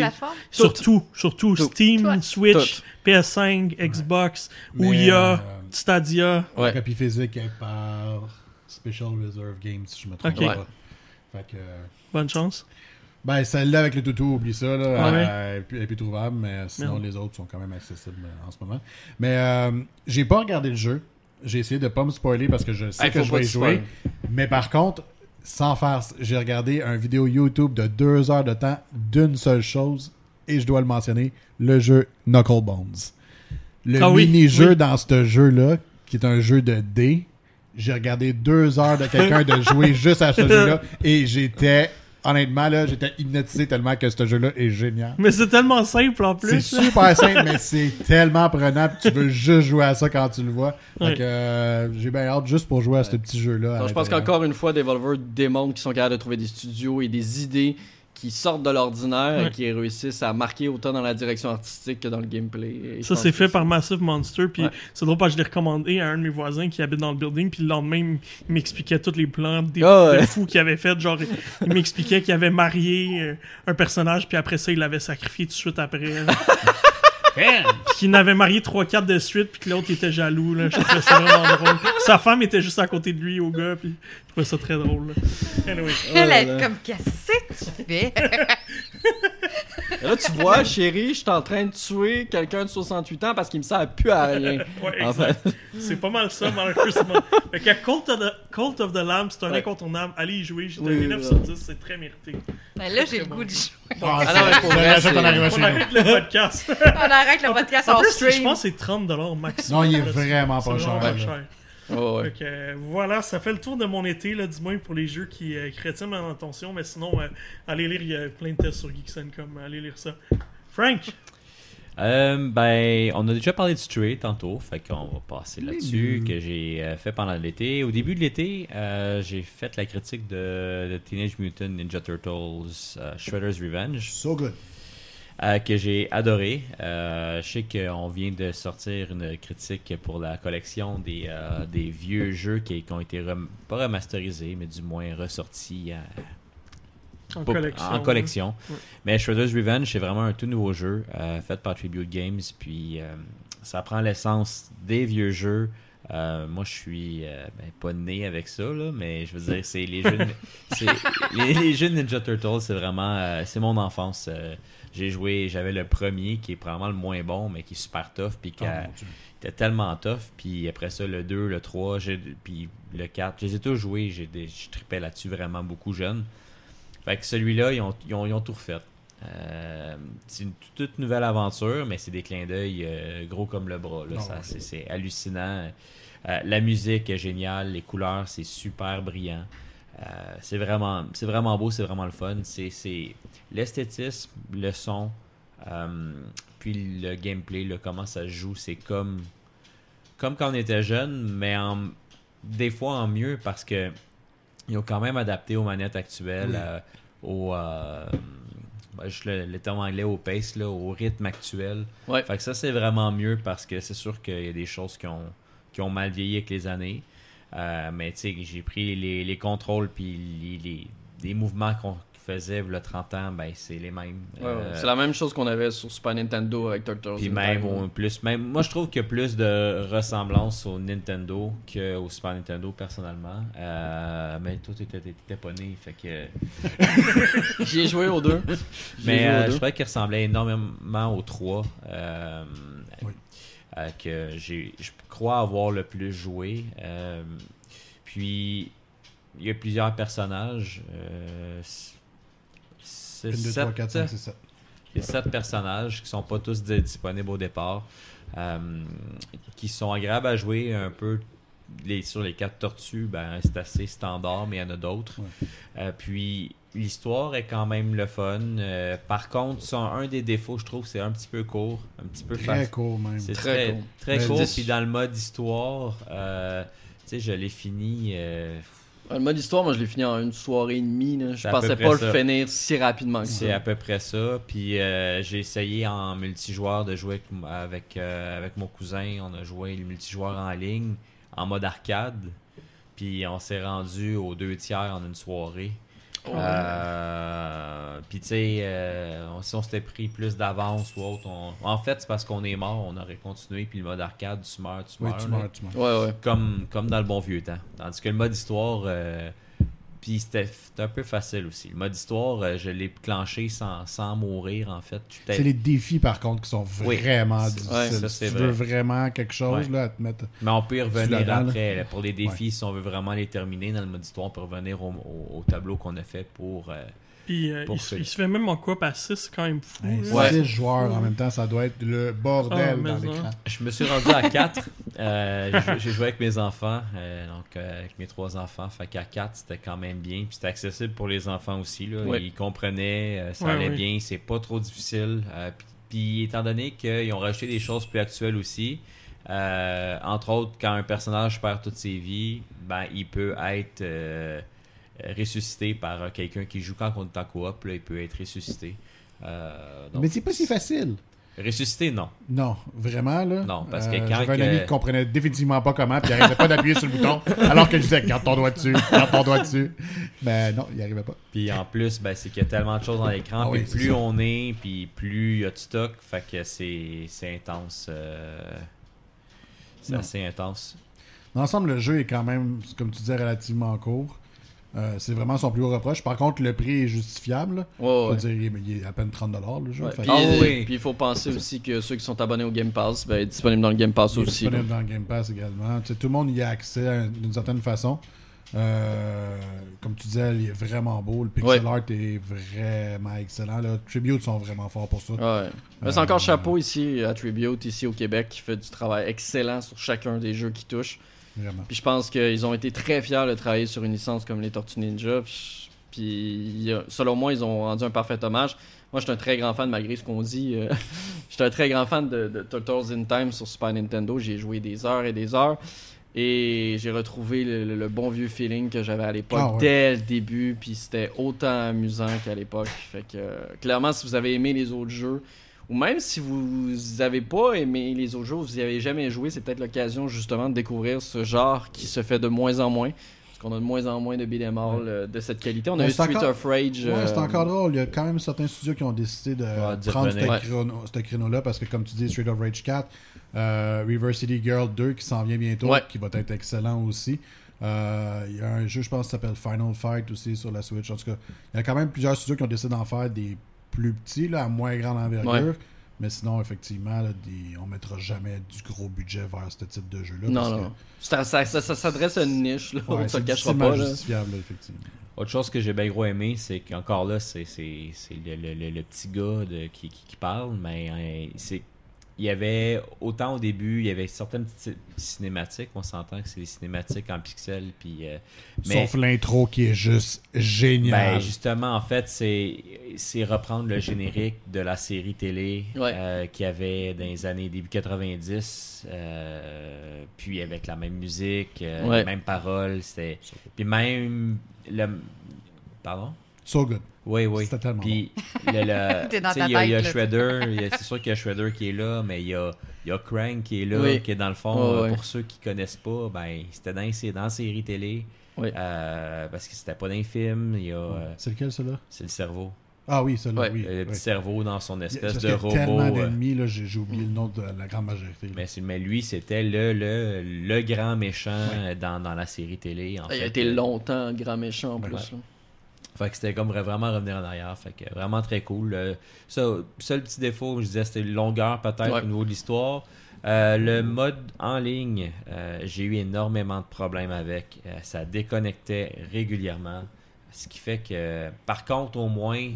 surtout, surtout Tout. Steam, Tout. Switch, Tout. PS5, Xbox, Ouya, euh, Stadia. Ouais. Copie physique par Special Reserve Games, si je me trompe Ok. pas. Fait que, euh, Bonne chance. Ben, celle-là avec le toutou, oublie ça. Là, Ah? Euh, elle, est plus- elle est plus trouvable, mais sinon Merde. les autres sont quand même accessibles euh, en ce moment. Mais euh, j'ai pas regardé le jeu. J'ai essayé de pas me spoiler parce que je sais que je vais y jouer. Mais par contre, sans faire, j'ai regardé un vidéo YouTube de deux heures de temps d'une seule chose, et je dois le mentionner, le jeu Knuckle Bones. Le Ah oui, mini-jeu oui. dans ce jeu-là, qui est un jeu de dés, j'ai regardé deux heures de quelqu'un de jouer juste à ce jeu-là, et j'étais, honnêtement, là, j'étais hypnotisé tellement que ce jeu-là est génial. Mais c'est tellement simple en C'est plus. super simple, mais c'est tellement prenant. Tu veux juste jouer à ça quand tu le vois. Que euh, j'ai bien hâte juste pour jouer à ce petit jeu-là. Donc, je pense l'intérieur. qu'encore une fois, Devolver démontre qu'ils sont capables de trouver des studios et des idées qui sortent de l'ordinaire Ouais. et qui réussissent à marquer autant dans la direction artistique que dans le gameplay. Et Ça, c'est fait par Massive Monster. Puis Ouais. c'est drôle parce que je l'ai recommandé à un de mes voisins qui habite dans le building. Puis le lendemain, il m'expliquait tous les plans des Ah ouais. fous qu'il avait fait. Genre, il m'expliquait qu'il avait marié euh, un personnage. Puis après ça, il l'avait sacrifié tout de suite après. Puis qu'il n'avait marié 3-4 de suite, puis que l'autre était jaloux. Là. Je trouvais ça vraiment drôle. Sa femme était juste à côté de lui, au gars, puis trouvais ça très drôle. Anyway. Elle est comme, qu'est-ce que tu fais? Et là, tu vois, chérie, je suis en train de tuer quelqu'un de 68 ans parce qu'il me sert plus à rien. Ouais, En exact. fait. C'est pas mal ça, malheureusement. fait que Cult of the, Cult of the Lamb, c'est un Ouais. incontournable. Allez y jouer. J'ai Oui, donné 9 oui, sur ouais. 10, c'est très mérité. Ben là, j'ai le goût de jouer. Ah, Ah non, on arrête le podcast. On arrête le podcast En en plus, stream. je pense que c'est 30$ max. Non, il est vraiment pas cher. Ouais, euh, voilà, ça fait le tour de mon été, là, du moins pour les jeux qui, euh, qui retiennent mon attention. Mais sinon, euh, allez lire, il y a plein de tests sur Geeks.com. Allez lire ça. Frank, Euh, ben, on a déjà parlé de Stray tantôt, fait qu'on va passer là-dessus, que j'ai euh, fait pendant l'été. Au début de l'été, euh, j'ai fait la critique de, de Teenage Mutant Ninja Turtles euh, Shredder's Revenge, So good. Euh, que j'ai adoré. Euh, je sais qu'on vient de sortir une critique pour la collection des, euh, des vieux jeux qui, qui ont été rem- pas remasterisés, mais du moins ressortis en pas- collection. en collection. Ouais. Mais Shredder's Revenge, c'est vraiment un tout nouveau jeu fait par Tribute Games. Puis ça prend l'essence des vieux jeux. Euh, moi, je suis euh, ben, pas né avec ça, là, mais je veux dire, c'est les jeux, de- c'est- les, les jeux de Ninja Turtles, c'est vraiment, euh, c'est mon enfance. J'ai joué, j'avais le premier qui est probablement le moins bon, mais qui est super tough, puis qui Oh, a- était tellement tough. Puis après ça, le 2, le 3, j'ai- puis le 4, je les ai tous joués. J'ai Je tripais là-dessus vraiment beaucoup jeune. Fait que celui-là, ils ont, ils, ont, ils ont tout refait. Euh, c'est une toute nouvelle aventure, mais c'est des clins d'œil euh, gros comme le bras. là. Ah Ça, c'est hallucinant. Euh, la musique est géniale, les couleurs, c'est super brillant. Euh, c'est vraiment, c'est vraiment beau, c'est vraiment le fun. C'est, c'est l'esthétisme, le son, euh, puis le gameplay, là, comment ça se joue, c'est comme, comme quand on était jeune, mais en, des fois en mieux parce que ils ont quand même adapté aux manettes actuelles, Oui. euh, au, ben, juste le, le terme anglais, au pace, là, au rythme actuel. Ouais. Fait que ça, c'est vraiment mieux parce que c'est sûr qu'il y a des choses qui ont, qui ont mal vieilli avec les années. Euh, mais tu sais, j'ai pris les, les contrôles puis les, les, les mouvements qu'on faisait a 30 ans, ben c'est les mêmes. Ouais. Euh, C'est la même chose qu'on avait sur Super Nintendo avec Turtles. puis même, au- plus, même, moi je trouve qu'il y a plus de ressemblance au Nintendo qu'au Super Nintendo personnellement. Euh, mais toi t'étais pas né, fait que. J'y ai joué aux deux. Mais aux euh, je trouvais qu'il ressemblait énormément au 3. Euh, que j'ai, je crois avoir le plus joué. Euh, puis, il y a plusieurs personnages. Euh, c'est 1, 2, sept- 3, 4, 5, 6, 7. il y a sept personnages qui sont pas tous di- disponibles au départ, euh, qui sont agréables à jouer un peu. Les, sur les quatre tortues, ben, c'est assez standard, mais il y en a d'autres. Ouais. Euh, puis l'histoire est quand même le fun. Euh, par contre, son- un des défauts, je trouve, c'est un petit peu court, un petit peu Très facile. court, même. C'est Très très, court. très Mais court. Puis dans le mode histoire, euh, tu sais, je l'ai fini. euh, Le mode histoire, moi je l'ai fini en une soirée et demie. là. Je C'est pensais pas ça. le finir si rapidement que C'est ça. à peu près ça. Puis euh, j'ai essayé en multijoueur de jouer avec, avec, euh, avec mon cousin. On a joué le multijoueur en ligne, en mode arcade. Puis on s'est rendu aux deux tiers en une soirée. Euh, puis tu sais, euh, si on s'était pris plus d'avance ou autre, on- en fait c'est parce qu'on est mort, on aurait continué. Puis le mode arcade, tu meurs, tu Oui, meurs. tu là meurs, tu meurs. Ouais, ouais. comme, comme dans le bon vieux temps. Tandis que le mode histoire, euh, puis c'était un peu facile aussi. Le mode histoire, euh, je l'ai clenché sans, sans mourir en fait. C'est les défis, par contre, qui sont Oui. vraiment Ouais, difficiles. ça, si tu vrai. veux vraiment quelque chose, Ouais. là, à te mettre... Mais on peut y revenir après. là. Pour les défis, si on veut vraiment les terminer dans le mode histoire, on peut revenir au, au- au tableau qu'on a fait pour. euh, Puis euh, il, se, ça. il se fait même en coop à 6, c'est quand même fou. Hey. Ouais. Six joueurs en même temps, ça doit être le bordel Ah, dans l'écran. Je me suis rendu à 4. j'ai joué avec mes enfants, euh, donc euh, avec mes trois enfants. Fait qu'à 4, c'était quand même bien. Puis c'était accessible pour les enfants aussi. Là. Ouais. Ils comprenaient, euh, ça Ouais, allait ouais. bien, c'est pas trop difficile. Euh, puis, puis étant donné qu'ils ont rajouté des choses plus actuelles aussi, euh, entre autres, quand un personnage perd toutes ses vies, ben, il peut être euh, ressuscité par euh, quelqu'un qui joue quand on est en coop. Là, il peut être ressuscité. Euh, donc, Mais c'est pas si facile. Ressusciter, non. Non, vraiment, là. Non, parce que Euh, quand J'avais un ami qui comprenait définitivement pas comment, puis il arrêtait pas d'appuyer sur le bouton, alors que je disais, garde ton doigt dessus, garde ton doigt dessus. Mais non, il arrivait pas. Puis en plus, ben, c'est qu'il y a tellement de choses dans l'écran. Ah puis plus on est, puis plus il y a de stock. Fait que c'est intense. euh, C'est assez intense. Dans l'ensemble, le jeu est quand même, comme tu disais, relativement court. Euh, c'est vraiment son plus gros reproche. Par contre, le prix est justifiable. là. Ouais, Je ouais. veux dire, il est, à peine 30$ le jeu. Ouais, Fait Puis, Ah euh, oui. puis il faut penser aussi que ceux qui sont abonnés au Game Pass, ben, est disponible dans le Game Pass il est aussi. disponible dans le Game Pass également. Tout le monde y a accès d'une certaine façon. Euh, comme tu disais, il est vraiment beau. Le pixel Ouais. art est vraiment excellent. Tribute sont vraiment forts pour ça. Ouais. Mais c'est Euh, encore chapeau ici à Tribute, ici au Québec, qui fait du travail excellent sur chacun des jeux qui touchent. Vraiment. Puis je pense qu'ils ont été très fiers de travailler sur une licence comme les Tortues Ninja. Puis, selon moi, ils ont rendu un parfait hommage. Moi, je suis un très grand fan, malgré ce qu'on dit. euh, je suis un très grand fan de, de Turtles in Time sur Super Nintendo. J'ai joué des heures et des heures. Et j'ai retrouvé le, le- le bon vieux feeling que j'avais à l'époque Ah ouais. dès le début. Puis c'était autant amusant qu'à l'époque. Fait que euh, clairement, si vous avez aimé les autres jeux, ou même si vous n'avez pas aimé les autres jeux, vous n'y avez jamais joué, c'est peut-être l'occasion justement de découvrir ce genre qui se fait de moins en moins. Parce qu'on a de moins en moins de beat'em all euh, de cette qualité. On a Mais eu Street encore- of Rage. Ouais, c'est euh, encore drôle. Il y a quand même certains studios qui ont décidé de Ouais, prendre ce créneau-là parce que, comme tu dis, Street of Rage 4, euh, River City Girl 2 qui s'en vient bientôt, Ouais. qui va être excellent aussi. Euh, Il y a un jeu, je pense, qui s'appelle Final Fight aussi sur la Switch. En tout cas, il y a quand même plusieurs studios qui ont décidé d'en faire des plus petits, là, à moins grande envergure. Ouais. Mais sinon, effectivement, là, des- on mettra jamais du gros budget vers ce type de jeu-là. Non, parce non. que-. Ça, ça, ça- ça s'adresse à une niche, là. Ouais, c'est le cachera pas. Là. justifiable, là, effectivement. Autre chose que j'ai bien gros aimé, c'est qu'encore là, c'est c'est- c'est le, le- le- le petit gars de- qui, qui- qui parle, mais euh, c'est il y avait autant au début, il y avait certaines petites cinématiques, on s'entend que c'est des cinématiques en pixels, puis euh, mais Sauf l'intro qui est juste génial. ben, justement en fait c'est c'est reprendre le générique de la série télé Ouais. euh, qu'il y avait dans les années début 90, euh, puis avec la même musique, euh, Ouais. les mêmes paroles, c'était puis même le pardon? So good. oui, oui. C'était tellement Puis, le, le- il y a, il y. Shredder, il c'est sûr qu'il y a Shredder qui est là, mais il y a, il y a Krang qui est là, Oui. qui est dans le fond, euh, pour ceux qui connaissent pas, ben, c'était dans, c'est dans la série télé, Oui. euh, parce que c'était pas dans les films, il y a, euh, C'est lequel, celui-là c'est le cerveau, Ah oui, celui-là, oui. le oui. petit cerveau dans son Il espèce de qu'il y a robot. tellement euh, d'ennemis, là, j'ai oublié le nom de la grande majorité. mais, c'est- mais lui, c'était le, le, le grand méchant dans, dans la série télé. En Il a été longtemps grand méchant en plus. Là. Fait que c'était comme vraiment revenir en arrière. Fait que vraiment très cool. Euh, ça, seul petit défaut, je disais, c'était longueur peut-être Ouais. au niveau de l'histoire. Euh, le mode en ligne, euh, j'ai eu énormément de problèmes avec. Euh, ça déconnectait régulièrement. Ce qui fait que, par contre, au moins,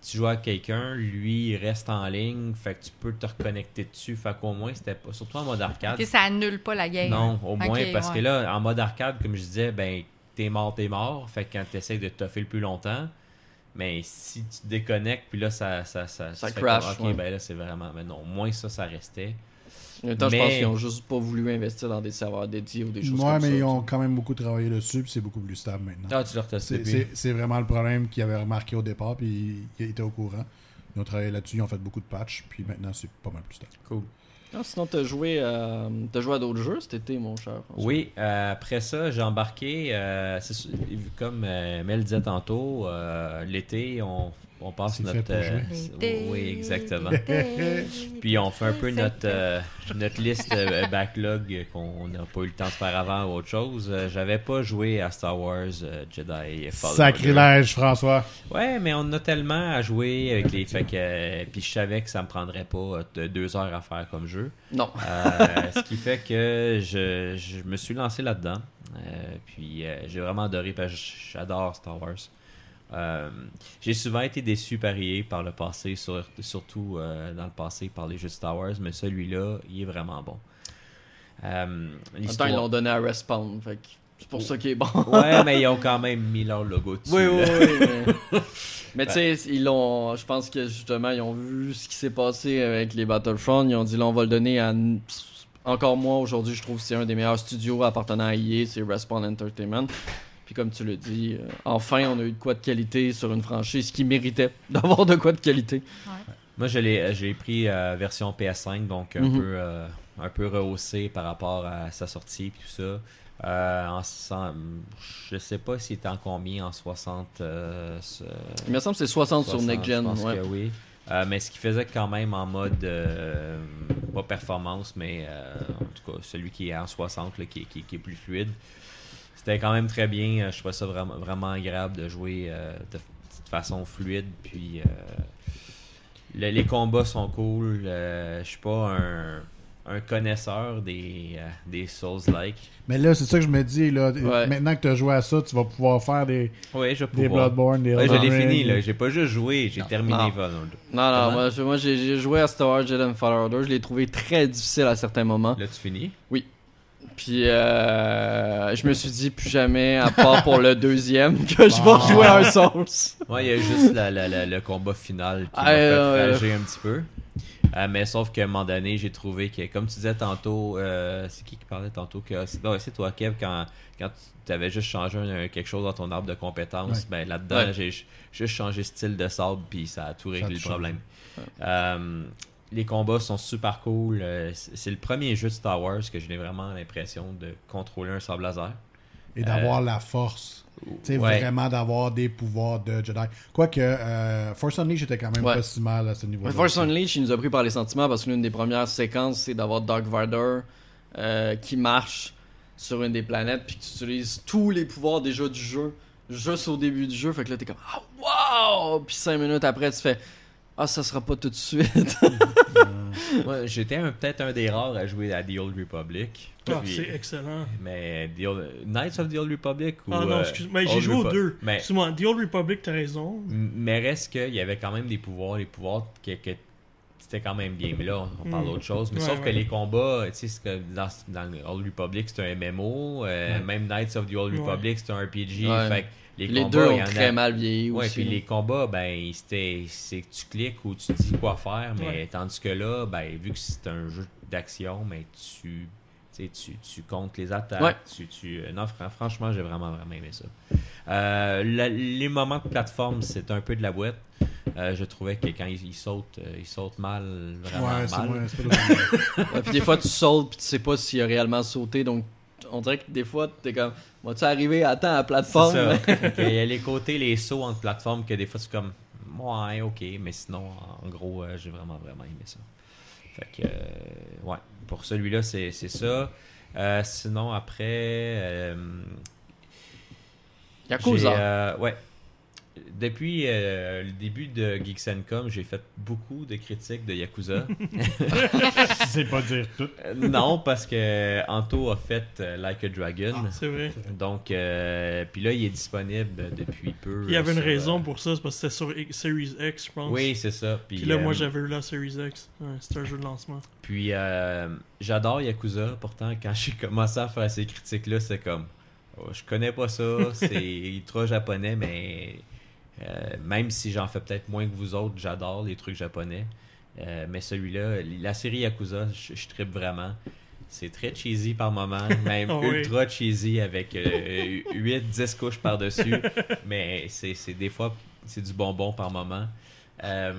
tu joues avec quelqu'un, lui, il reste en ligne. Fait que tu peux te reconnecter dessus. Fait qu'au moins, c'était pas. Surtout en mode arcade. Ok, ça annule pas la game. Non, au moins, parce ouais. que là, en mode arcade, comme je disais, ben, t'es mort, t'es mort. Fait que quand t'essayes de toffer le plus longtemps, mais si tu te déconnectes, puis là, ça. Ça, ça, Ça crash, comme, ok, ouais. ben là, c'est vraiment. Mais non, au moins ça, ça restait. En même temps, je Mais- pense qu'ils ont juste pas voulu investir dans des serveurs dédiés ou des choses Ouais, comme mais ça. ils ont quand même beaucoup travaillé dessus, puis c'est beaucoup plus stable maintenant. Ah, tu c'est vraiment le problème qu'ils avaient remarqué au départ, puis ils étaient au courant. Ils ont travaillé là-dessus, ils ont fait beaucoup de patchs, puis maintenant c'est pas mal plus stable. Cool. Sinon, t'as joué, à... t'as joué à d'autres jeux cet été, mon cher. Oui, euh, après ça, j'ai embarqué. euh, comme euh, Mel disait tantôt, euh, l'été, on, on passe notre. fait pour jouer. c'est- oui, exactement. Puis on fait un peu notre, euh, notre liste euh, backlog qu'on n'a pas eu le temps de faire avant ou autre chose. Euh, J'avais pas joué à Star Wars euh, Jedi Fallen. Sacrilège, François! Ouais, mais on a tellement à jouer avec les. Fait que, euh, puis je savais que ça me prendrait pas euh, de- deux heures à faire comme jeu. Non. Euh, ce qui fait que je, je me suis lancé là-dedans. Euh, puis euh, j'ai vraiment adoré parce que j'adore Star Wars. Euh, j'ai souvent été déçu par EA par le passé, sur- surtout euh, dans le passé par les jeux Star Wars, mais celui-là, il est vraiment bon. Euh, En ils l'ont donné à Respawn. Fait c'est pour ça qu'il est bon. Ouais, mais ils ont quand même mis leur logo dessus. Oui, oui, oui. Mais, mais tu sais, ils l'ont. Je pense que justement, ils ont vu ce qui s'est passé avec les Battlefront. Ils ont dit là, on va le donner à. Encore moi, aujourd'hui, je trouve que c'est un des meilleurs studios appartenant à EA, c'est Respawn Entertainment. Puis comme tu le dis, euh, enfin, on a eu de quoi de qualité sur une franchise qui méritait d'avoir de quoi de qualité. Moi, je l'ai, j'ai pris euh, version PS5, donc un, Mhm. peu, euh, un peu rehaussé par rapport à sa sortie et tout ça. Euh, en, cent- je sais pas s'il était en combien en 60. euh, ce- Il me semble que c'est 60, 60, sur Next Gen. Je pense ouais. que oui. Euh, mais ce qui faisait quand même en mode, euh, pas performance, mais euh, en tout cas, celui qui est en 60, là, qui, qui- qui est plus fluide. C'était quand même très bien. Je trouvais ça vraiment, vraiment agréable de jouer euh, de, de façon fluide. Puis euh, le- les combats sont cool. Euh, je suis pas un, un connaisseur des, euh, des Souls-like. Mais là, c'est ça que je me dis. Là, Ouais. Maintenant que tu as joué à ça, tu vas pouvoir faire des, Oui, je des Bloodborne, des Ouais, je l'ai fini, là. J'ai pas juste joué, j'ai terminé non. Non, non, moi, moi j'ai j'ai joué à Star Wars Jedi Fallen Order. Je l'ai trouvé très difficile à certains moments. Là, tu finis? Puis euh, je me suis dit plus jamais, à part pour le deuxième, que je vais jouer à un Souls. Ouais, il y a juste la- la- la- le combat final qui m'a fait rager un petit peu. Euh, mais sauf qu'à un moment donné, j'ai trouvé que, comme tu disais tantôt, euh, c'est qui qui parlait tantôt que c'est non, c'est toi, Kev, quand, quand tu avais juste changé un- quelque chose dans ton arbre de compétences, Ouais. ben là-dedans, Ouais. j'ai juste changé style de sable, puis ça a tout réglé le problème. Euh, les combats sont super cool. euh, c'est le premier jeu de Star Wars que j'ai vraiment l'impression de contrôler un sable laser. Et d'avoir la force. Tu sais, Euh, Ouais. vraiment d'avoir des pouvoirs de Jedi. Quoique, euh, Force Unleashed était quand même Ouais. pas si mal à ce niveau-là. Mais Force. Unleashed, il nous a pris par les sentiments parce que l'une des premières séquences, c'est d'avoir Dark Vader euh, qui marche sur une des planètes puis que tu utilises tous les pouvoirs déjà du jeu juste au début du jeu. Fait que là, t'es comme Ah, wow! Puis cinq minutes après, tu fais Ah, ça sera pas tout de suite. Ouais, J'étais un- peut-être un des rares à jouer à The Old Republic. Ah, c'est excellent. Mais The Old- Knights of the Old Republic ou Ah non, euh, excuse moi j'ai joué aux deux. Mais, Excuse-moi, The Old Republic, t'as raison. mais reste qu'il y avait quand même des pouvoirs, les pouvoirs que, que c'était quand même bien. Mais là, on, on parle Mm. d'autre chose. Mais Ouais, sauf ouais. que les combats, tu sais, dans, dans le Old Republic, c'est un MMO. euh, Ouais. Même Knights of the Old Ouais. Republic, c'est un RPG. Ouais. Fait que les, les combats, deux il y ont en a- très mal vieilli Ouais, aussi. puis les combats, ben, c'était, c'est que tu cliques ou tu dis quoi faire, mais Ouais. tandis que là, ben, vu que c'est un jeu d'action, mais tu, tu, tu, tu comptes les attaques, Ouais. tu, tu, euh, non, fran- franchement, j'ai vraiment, vraiment aimé ça. Euh, la- les moments de plateforme, c'est un peu de la boîte. Euh, je trouvais que quand ils, ils sautent, euh, ils sautent mal, vraiment Ouais, c'est mal. moins- c'est pas le- Ouais, puis des fois, tu sautes puis tu sais pas s'il a réellement sauté. Donc, on dirait que des fois, t'es comme Vas-tu arriver à temps à la C'est plateforme Il y a les côtés, les sauts entre plateformes que des fois c'est comme ouais, ok, mais sinon, en gros, euh, j'ai vraiment, vraiment aimé ça. Fait que, euh, ouais, pour celui-là, c'est c'est ça. Euh, sinon, après, euh, Yakuza. euh, ouais. Depuis euh, le début de Geeks Com, j'ai fait beaucoup de critiques de Yakuza. C'est pas dire tout. Euh, non, parce que Anto a fait euh, Like a Dragon. Ah. C'est vrai. Donc, euh, puis là, il est disponible depuis peu. Il y avait une sur, raison pour ça, c'est parce que c'était sur Series X, je pense. Oui, c'est ça. Puis, Puis là, moi, j'avais eu la Series X. Ouais, c'était un jeu de lancement. Puis, euh, j'adore Yakuza. Pourtant, quand j'ai commencé à faire ces critiques-là, c'est comme. oh, je connais pas ça. C'est trop japonais, mais. Euh, même si j'en fais peut-être moins que vous autres, j'adore les trucs japonais. Euh, mais celui-là, la série Yakuza, je, je trippe vraiment. C'est très cheesy par moment, même oui. ultra cheesy avec 8-10 couches par-dessus. mais c'est des fois, c'est du bonbon par moment. Euh,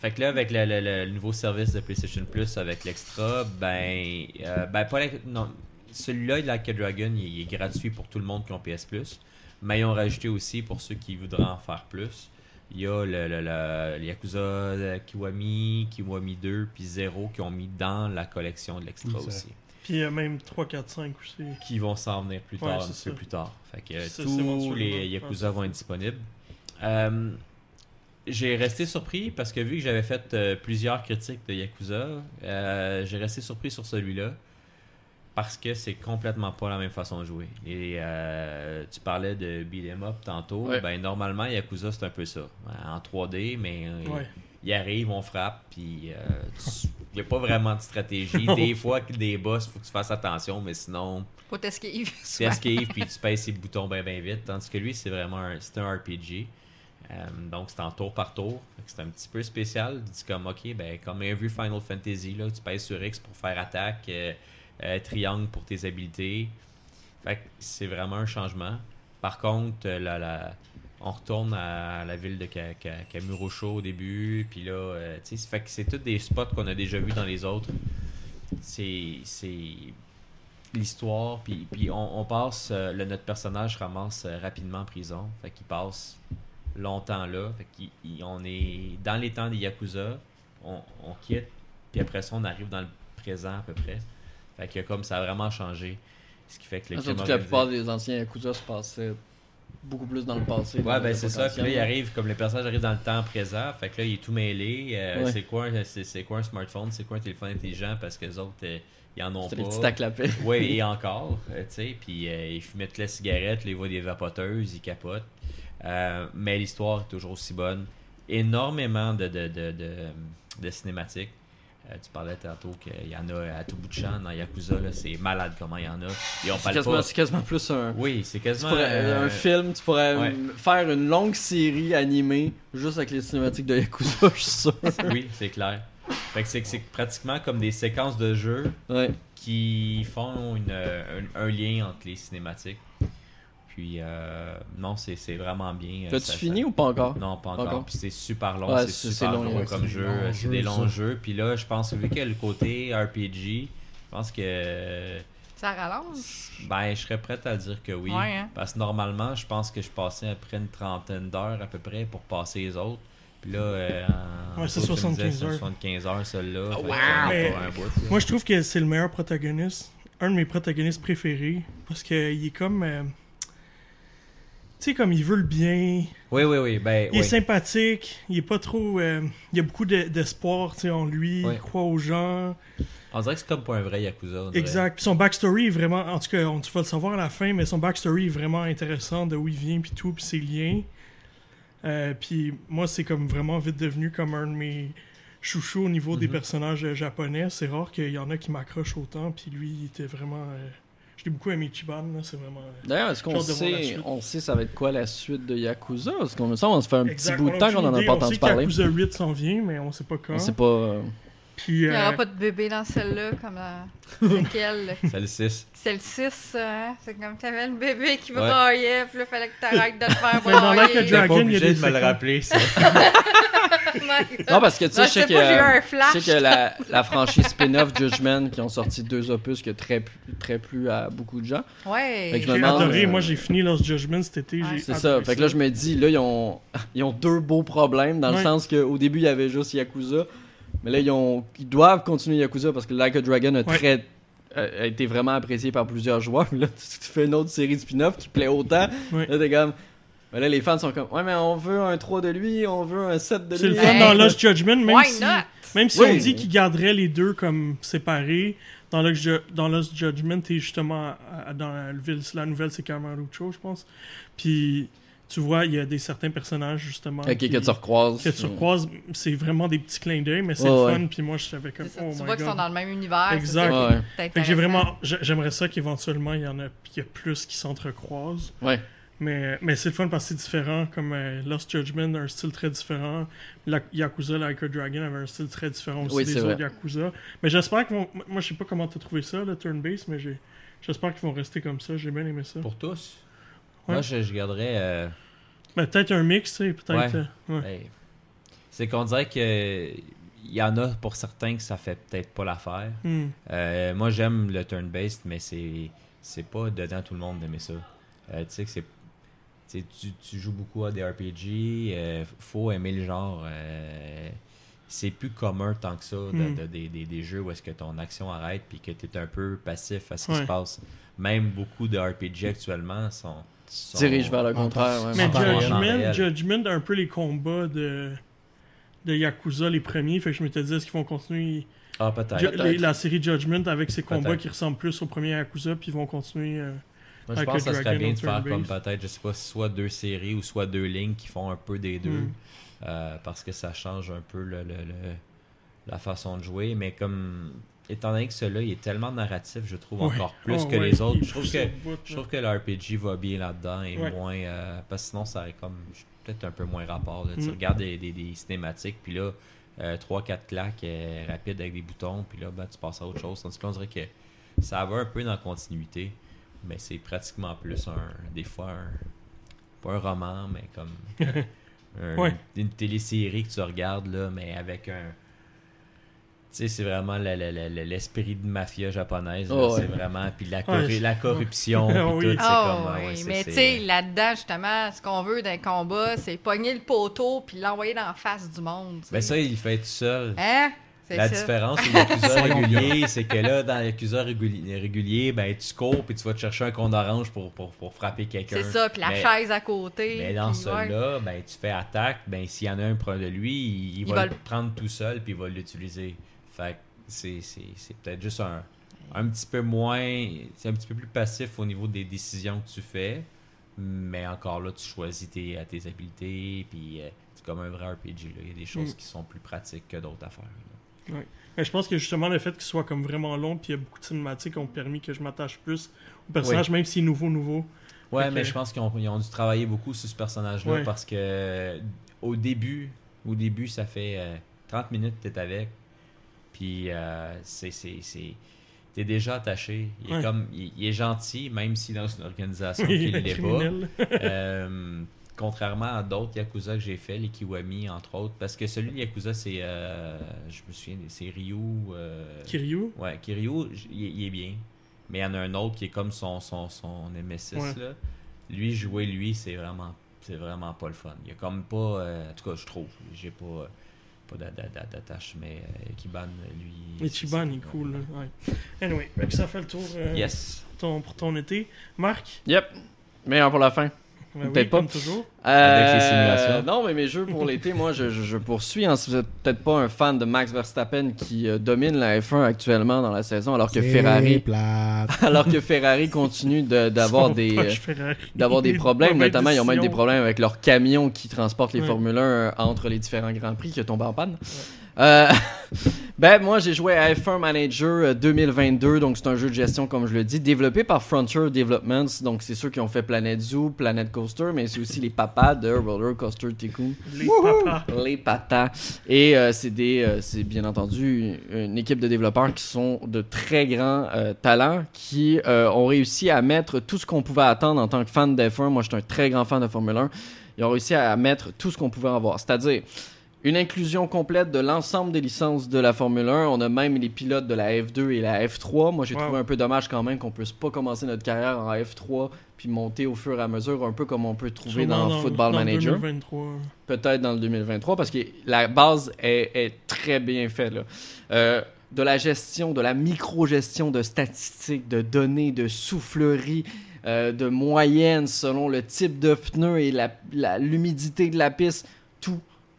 fait que là, avec le, le- le nouveau service de PlayStation Plus, avec l'extra, ben, euh, ben pas non, celui-là, a Dragon, il, il est gratuit pour tout le monde qui ont PS Plus. Mais ils ont rajouté aussi pour ceux qui voudraient en faire plus. Il y a le, le, le- Yakuza Kiwami, Kiwami 2, puis 0 qui ont mis dans la collection de l'extra Oui, aussi. Puis il y a même 3, 4, 5 aussi. Qui vont s'en venir plus tard, un petit peu ça. plus tard. Fait que Ça, tous les Yakuza vont être disponibles. Euh, j'ai resté surpris parce que vu que j'avais fait euh, plusieurs critiques de Yakuza, euh, j'ai resté surpris sur celui-là parce que c'est complètement pas la même façon de jouer. Et euh, tu parlais de beat'em up tantôt, Ouais. ben normalement Yakuza c'est un peu ça, en 3D, mais euh, Ouais. il arrive, on frappe, puis il n'y a pas vraiment de stratégie. Des fois, des boss, faut que tu fasses attention, mais sinon, Faut t'esquiver. tu esquives puis tu pèses ses boutons bien bien vite. Tandis que lui, c'est vraiment un, c'est un RPG. Euh, donc c'est en tour par tour. C'est un petit peu spécial. C'est comme ok, ben comme un vu Final Fantasy, là, tu pèses sur X pour faire attaque, euh, triangle pour tes habilités. Fait que c'est vraiment un changement. Par contre, euh, on retourne à la ville de Ka- Ka- Kamurocho au début, puis là, euh, tu sais, c'est tous des spots qu'on a déjà vus dans les autres. C'est l'histoire, puis, on, passe, notre personnage ramasse rapidement en prison, fait qu'il passe longtemps là, fait qu'il il- on est dans les temps des Yakuza, on, on quitte, puis après ça, on arrive dans le présent à peu près. Fait que comme ça a vraiment changé, ce qui fait que le crime Surtout que la plupart des anciens Yakuza se passaient beaucoup plus dans le passé. Ouais, ben c'est ça. Puis là, il arrive, comme les personnages arrivent dans le temps présent, fait que là, il est tout mêlé. Euh, Ouais. C'est quoi, un- c'est, c'est quoi un smartphone? C'est quoi un téléphone intelligent? Parce que les autres, euh, ils en ont pas. paix. Oui, et encore, euh, tu sais. Puis ils fumaient toute la cigarette, les voient des vapoteuses, ils capotent. Mais l'histoire est toujours aussi bonne. Énormément de, de, de, de, de cinématiques. Euh, tu parlais tantôt qu'il y en a à tout bout de champ dans Yakuza, c'est malade comment il y en a. C'est quasiment, pas. c'est quasiment plus un. Oui, c'est quasiment. pourrais- euh, un film, tu pourrais ouais. faire une longue série animée juste avec les cinématiques de Yakuza, je suis sûr. Oui, c'est clair. Fait que c'est, pratiquement comme des séquences de jeu Ouais. qui font une, euh, un, un lien entre les cinématiques. Puis, euh, non, c'est, c'est vraiment bien. T'as-tu Ça- ça- fini ou pas encore? Non, pas encore. Encore? Puis c'est super long, Ouais, c'est c'est- super long, long, ouais, comme c'est jeu. C'est des longs ça. jeux. Puis là, je pense, vu qu'il y a le côté RPG, je pense que Ça rallonge? ben, je serais prêt à dire que oui. Ouais, hein. Parce que normalement, je pense que je passais après une trentaine d'heures à peu près pour passer les autres. Puis là, euh, Ouais, c'est toi, tu me disais, 75 heures. 75 heures, celle-là. Fait que, wow! euh, Mais- pour un bout, là. Moi, je trouve que c'est le meilleur protagoniste. Un de mes protagonistes préférés. Parce qu'il est comme. euh, tu sais, comme il veut le bien. Oui, oui, oui. Ben, Il est oui. sympathique. Il est pas trop. euh, il y a beaucoup de- d'espoir sais, en lui. Il croit aux gens. On dirait que c'est comme pas un vrai Yakuza. Exact. Puis son backstory est vraiment. En tout cas, on, tu vas le savoir à la fin, mais son backstory est vraiment intéressant de où il vient, puis tout, puis ses liens. Euh, puis moi, c'est comme vraiment vite devenu comme un de mes chouchous au niveau des Mhm. personnages euh, japonais. C'est rare qu'il y en a qui m'accrochent autant, puis lui, il était vraiment. euh, l'ai beaucoup aimé c'est vraiment. euh, D'ailleurs, est-ce qu'on sait, on sait ça va être quoi la suite de Yakuza? Parce qu'on me semble on se fait un exact. petit bout de temps qu'on en a pas entendu parler. qu'Yakuza 8 s'en vient, mais on sait pas quand. On sait pas. Euh, Puis, Il n'y euh, aura pas de bébé dans celle-là, comme dans laquelle? C'est le 6. C'est le 6, hein? C'est comme t'avais le bébé qui Ouais. braillait, puis là, fallait que t'arrêtes de te faire Mais dans brailler. Il y a des de me le rappeler, ça. Non, parce que tu sais, je je sais que, pas, j'ai eu un je sais flash. que la, la franchise spin-off Judgment qui ont sorti deux opus qui a très, très plu à beaucoup de gens. Ouais. Fait que J'ai adoré. euh, Moi, j'ai fini Lost Judgment cet été. Ouais. C'est ça. Fait que là, je me dis, là, ils ont, ils ont deux beaux problèmes dans le sens qu'au début, il y avait juste Yakuza. Mais là, ils, ont, ils doivent continuer Yakuza parce que Like a Dragon a, Ouais. très, a a été vraiment apprécié par plusieurs joueurs. Là, tu tu fais une autre série de spin-off qui plaît autant. Ouais. Là, t'es comme. Mais là, les fans sont comme, ouais, mais on veut un 3 de lui, on veut un 7 de C'est lui. le fun Hey. dans Lost Judgment, même Why si, not? même si Oui. on dit qu'il garderait les deux comme séparés. Dans Lost, dans Lost Judgment, t'es justement à- à- dans la, ville- la nouvelle, c'est Camarucho, je pense. Puis tu vois, il y a des certains personnages justement Ok, qui- que tu recroises. que tu recroises. C'est vraiment des petits clins d'œil, mais c'est ouais. fun. Puis moi, je savais comme ça, oh tu my vois qu'ils sont dans le même univers. Exact. ça Ouais. que j'ai vraiment, j'ai- j'aimerais ça qu'éventuellement il y en a, il y a plus qui s'entrecroisent. Ouais. Mais, mais c'est le fun parce que c'est différent, comme euh, Lost Judgment a un style très différent. La, Yakuza, Like a Dragon avait un style très différent aussi Oui, des autres. Yakuza. Mais j'espère qu'ils vont. Moi, je sais pas comment t'as trouvé ça, le turn-based, mais j'espère qu'ils vont rester comme ça. J'ai bien aimé ça. Pour tous. Moi, je, je garderais. euh, Mais peut-être un mix, tu sais, peut-être. Ouais. euh, ouais. hey, c'est qu'on dirait que. Il y en a pour certains que ça fait peut-être pas l'affaire. Hmm. Euh, moi, j'aime le turn-based, mais c'est c'est pas dedans tout le monde d'aimer ça. Euh, tu sais que c'est. tu Tu, joues beaucoup à des RPG, euh, faut aimer le genre. c'est plus commun tant que ça de- Mm. de- des- des- des jeux où est-ce que ton action arrête puis que tu es un peu passif à ce qui se passe. Même beaucoup de RPG actuellement sont. Sont- dirige vers le contraire. ouais. Mais. Judgment, Judgment a un peu les combats de, de Yakuza, les premiers. Fait que je m'étais dit, est-ce qu'ils vont continuer Ah, peut-être. La série Judgment avec ses combats Peut-être. qui ressemblent plus au premier Yakuza, puis ils vont continuer. euh, Moi, je Avec pense que ça serait bien de faire comme peut-être, je sais pas, soit deux séries ou soit deux lignes qui font un peu des deux. Mm. Euh, parce que ça change un peu le, le- le- la façon de jouer. Mais comme, étant donné que celui-là, il est tellement narratif, je trouve Ouais. encore plus oh, que ouais, les autres. Je trouve que, bout, je trouve que le RPG va bien là-dedans et Ouais. moins. euh, parce que sinon, ça aurait comme peut-être un peu moins rapport. là. Tu Mm. regardes des, des- des cinématiques, puis là, 3-4 claques euh, rapides avec des boutons, puis là, ben, tu passes à autre chose. Tandis que là, on dirait que ça va un peu dans la continuité, mais c'est pratiquement plus un. Des fois, un. pas un roman, mais comme un- une télésérie que tu regardes, là, mais avec un. Tu sais, c'est vraiment l'esprit de mafia japonaise. Oh, ouais. C'est vraiment. Puis la, corru- c'est- la corruption. Puis Oui. tout, c'est Ah comme. ah oui, ouais, c'est- mais tu c'est- sais, là-dedans, justement, ce qu'on veut d'un combat, c'est pogner le poteau puis l'envoyer dans la face du monde. tu Ben ça, il fait tout seul. Hein? C'est La ça. différence au Yakuza régulier, c'est que là, dans réguli- régulier, ben, tu cours puis tu vas te chercher un con d'orange pour, pour, pour frapper quelqu'un. C'est ça, puis la Mais- chaise à côté. Mais dans celui-là, ben, tu fais attaque, ben, s'il y en a un près de lui, il, il Il va, le- prendre tout seul puis il va l'utiliser. Fait que c'est, c'est, c'est peut-être juste un, un petit peu moins. C'est un petit peu plus passif au niveau des décisions que tu fais. Mais encore là, tu choisis tes, tes habiletés. Puis euh, c'est comme un vrai RPG. Là. Il y a des choses Mm. qui sont plus pratiques que d'autres à faire. là. Mais je pense que justement le fait qu'il soit comme vraiment long puis il y a beaucoup de cinématiques ont permis que je m'attache plus au personnage, même s'il est nouveau, nouveau. Ouais, mais je pense qu'ils ont, ils ont dû travailler beaucoup sur ce personnage-là Ouais. parce que euh, au début, au début, ça fait euh, 30 minutes que t'es avec, puis euh, c'est, t'es déjà attaché. Il est comme, il, il est gentil, même si dans une organisation qu'il un l'est pas. Euh, contrairement à d'autres Yakuza que j'ai fait, les Kiwami entre autres, parce que celui de Yakuza, c'est, euh, je me souviens, c'est Ryu. euh, Kiryu? Ouais, Kiryu, il, est- il est bien. Mais il y en a un autre qui est comme son, son, son Nemesis. Ouais. Là. Lui, jouer lui, c'est vraiment, c'est vraiment pas le fun. Il y a comme pas. euh, en tout cas, je trouve. J'ai pas, pas d'a- d'a- d'a- d'attache, mais euh, Kiban, lui. Ichiban, est cool. là, Ouais. Anyway, ça fait le tour euh, Yes. pour, ton, pour ton été. Marc, Yep. Meilleur pour la fin. Ben Peut-être oui, pas. comme toujours. Avec les Euh, simulations. Non, mais mes jeux pour l'été, moi, je, je- je poursuis. hein. si vous êtes peut-être pas un fan de Max Verstappen qui euh, domine la F1 actuellement dans la saison, alors que Ferrari, plate. alors que Ferrari continue de- d'avoir des euh, Ferrari. d'avoir des problèmes, notamment ils ont même des problèmes avec leur camion qui transporte les Ouais. Formule 1 euh, entre les différents grands prix qui est tombé en panne. Euh, ben moi j'ai joué à F1 Manager euh, 2022, donc c'est un jeu de gestion comme je le dis, développé par Frontier Developments, donc c'est ceux qui ont fait Planet Zoo, Planet Coaster, mais c'est aussi les papas de Roller Coaster Tycoon. Les papas. Les patas. Et euh, c'est des, euh, c'est bien entendu une équipe de développeurs qui sont de très grands euh, talents, qui euh, ont réussi à mettre tout ce qu'on pouvait attendre en tant que fan d'F1. Moi, je suis un très grand fan de Formule 1. Ils ont réussi à mettre tout ce qu'on pouvait avoir, c'est-à-dire une inclusion complète de l'ensemble des licences de la Formule 1. On a même les pilotes de la F2 et la F3. Moi, j'ai Wow. trouvé un peu dommage quand même qu'on puisse pas commencer notre carrière en F3 puis monter au fur et à mesure, un peu comme on peut trouver Sûrement dans, Football dans Manager2023. peut-être dans le 2023 parce que la base est, est très bien faite. là. Euh, de la gestion, de la micro-gestion de statistiques, de données, de soufflerie, euh, de moyenne selon le type de pneu et la- la- l'humidité de la piste,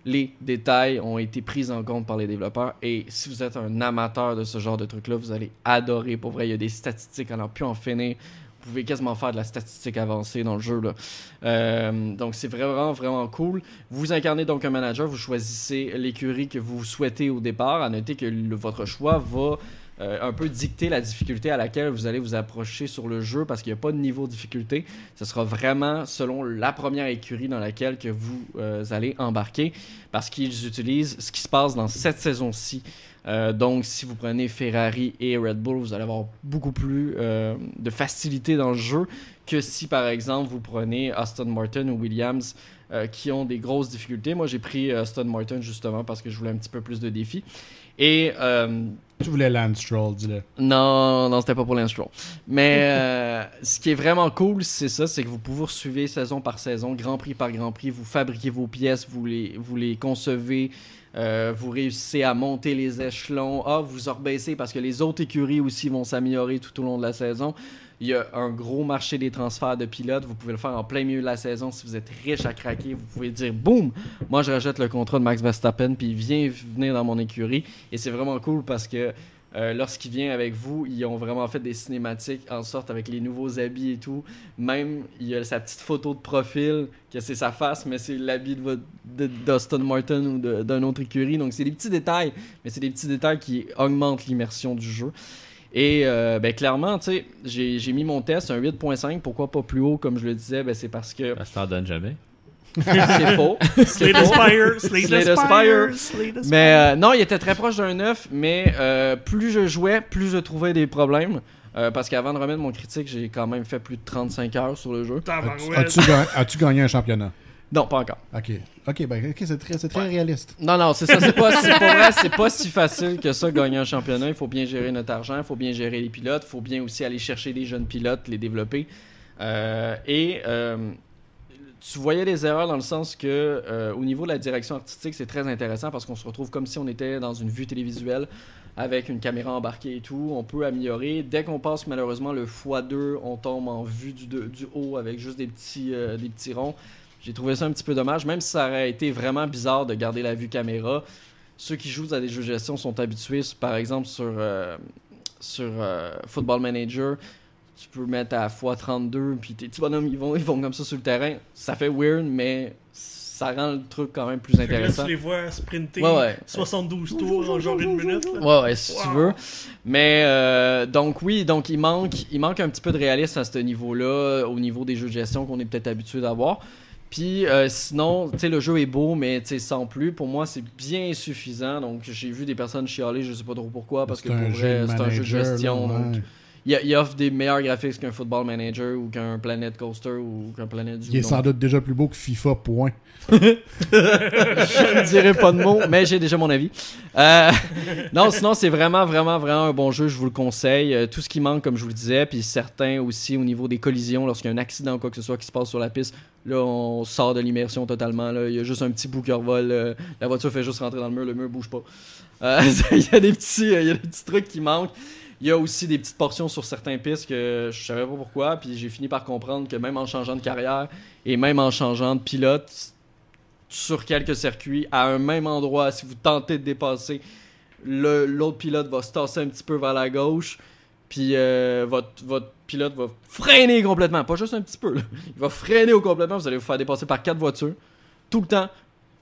les détails ont été pris en compte par les développeurs. Et si vous êtes un amateur de ce genre de truc-là, vous allez adorer. Pour vrai, il y a des statistiques à plus en finir. Vous pouvez quasiment faire de la statistique avancée dans le jeu. Euh, donc c'est vraiment, vraiment cool. Vous incarnez donc un manager, vous choisissez l'écurie que vous souhaitez au départ. À noter que votre choix va euh, un peu dicter la difficulté à laquelle vous allez vous approcher sur le jeu parce qu'il n'y a pas de niveau de difficulté. Ce sera vraiment selon la première écurie dans laquelle que vous euh, allez embarquer parce qu'ils utilisent ce qui se passe dans cette saison-ci. Euh, donc, si vous prenez Ferrari et Red Bull, vous allez avoir beaucoup plus de facilité dans le jeu que si, par exemple, vous prenez Aston Martin ou Williams qui ont des grosses difficultés. Moi, j'ai pris Aston Martin justement parce que je voulais un petit peu plus de défis. Et Tu voulais Lance Stroll, dis-le. non, non, c'était pas pour l'instro. Mais euh, ce qui est vraiment cool, c'est ça, c'est que vous pouvez suivre saison par saison, Grand Prix par Grand Prix, vous fabriquez vos pièces, vous les, vous les concevez, euh, vous réussissez à monter les échelons, ah, vous rebaissez parce que les autres écuries aussi vont s'améliorer tout au long de la saison. Il y a un gros marché des transferts de pilotes. Vous pouvez le faire en plein milieu de la saison. Si vous êtes riche à craquer, vous pouvez dire boum, moi je rejette le contrat de Max Verstappen, puis il vient venir dans mon écurie. Et c'est vraiment cool parce que euh, lorsqu'il vient avec vous, ils ont vraiment fait des cinématiques en sorte avec les nouveaux habits et tout. Même, il y a sa petite photo de profil, que c'est sa face, mais c'est l'habit de d'Aston Martin ou d'un autre écurie. Donc, c'est des petits détails, mais c'est des petits détails qui augmentent l'immersion du jeu. Et euh, ben, clairement, tu sais, j'ai j'ai mis mon test, un 8.5. Pourquoi pas plus haut, comme je le disais? Ben, C'est parce que Ça se t'en donne jamais. C'est faux. C'est Slade faux. Aspire, Slade Aspire. Mais euh, non, il était très proche d'un 9, mais euh, plus je jouais, plus je trouvais des problèmes. Euh, parce qu'avant de remettre mon critique, j'ai quand même fait plus de 35 heures sur le jeu. As-tu as-tu gagné un championnat? Non, pas encore. Ok. Ok, ben, ok, c'est très, très réaliste. Non, non, c'est ça. C'est pas, c'est pas vrai, c'est pas si facile que ça, gagner un championnat. Il faut bien gérer notre argent, il faut bien gérer les pilotes, il faut bien aussi aller chercher des jeunes pilotes, les développer. Euh, et euh, tu voyais des erreurs dans le sens que, euh, au niveau de la direction artistique, c'est très intéressant parce qu'on se retrouve comme si on était dans une vue télévisuelle avec une caméra embarquée et tout. On peut améliorer. Dès qu'on passe malheureusement le x2, on tombe en vue du, du haut avec juste des petits, des petits ronds. J'ai trouvé ça un petit peu dommage, même si ça aurait été vraiment bizarre de garder la vue caméra. Ceux qui jouent à des jeux de gestion sont habitués, par exemple sur, euh, sur euh, Football Manager, tu peux mettre à x32, puis tes petits bonhommes ils vont, ils vont comme ça sur le terrain. Ça fait weird, mais ça rend le truc quand même plus que là, intéressant. tu les vois sprinter Ouais, ouais. 72 tours en genre une minute. là. Ouais, ouais, si tu veux. Mais euh, donc oui, donc il manque, il manque un petit peu de réalisme à ce niveau-là, au niveau des jeux de gestion qu'on est peut-être habitué d'avoir. Puis euh, sinon, tu sais, le jeu est beau, mais tu sais, sans plus. Pour moi, c'est bien suffisant. Donc j'ai vu des personnes chialer, je sais pas trop pourquoi, parce que pour vrai, c'est un jeu de gestion. là, donc ouais. Il, il offre des meilleurs graphiques qu'un Football Manager ou qu'un Planet Coaster ou qu'un Planet du Il est sans doute déjà plus beau que FIFA, point. je ne dirai pas de mots, mais j'ai déjà mon avis. Euh, non, sinon, c'est vraiment, vraiment, vraiment un bon jeu. Je vous le conseille. Euh, tout ce qui manque, comme je vous le disais, puis certains aussi au niveau des collisions, lorsqu'il y a un accident ou quoi que ce soit qui se passe sur la piste, là, on sort de l'immersion totalement. Là. Il y a juste un petit bout qui revole. euh, la voiture fait juste rentrer dans le mur, le mur bouge pas. Euh, il y a des petits, il y a des petits trucs qui manquent. Il y a aussi des petites portions sur certains pistes que je savais pas pourquoi, puis j'ai fini par comprendre que même en changeant de carrière et même en changeant de pilote, sur quelques circuits, à un même endroit, si vous tentez de dépasser, le- l'autre pilote va se tasser un petit peu vers la gauche, puis euh, votre, votre pilote va freiner complètement, pas juste un petit peu, là. il va freiner au complètement, vous allez vous faire dépasser par quatre voitures, tout le temps,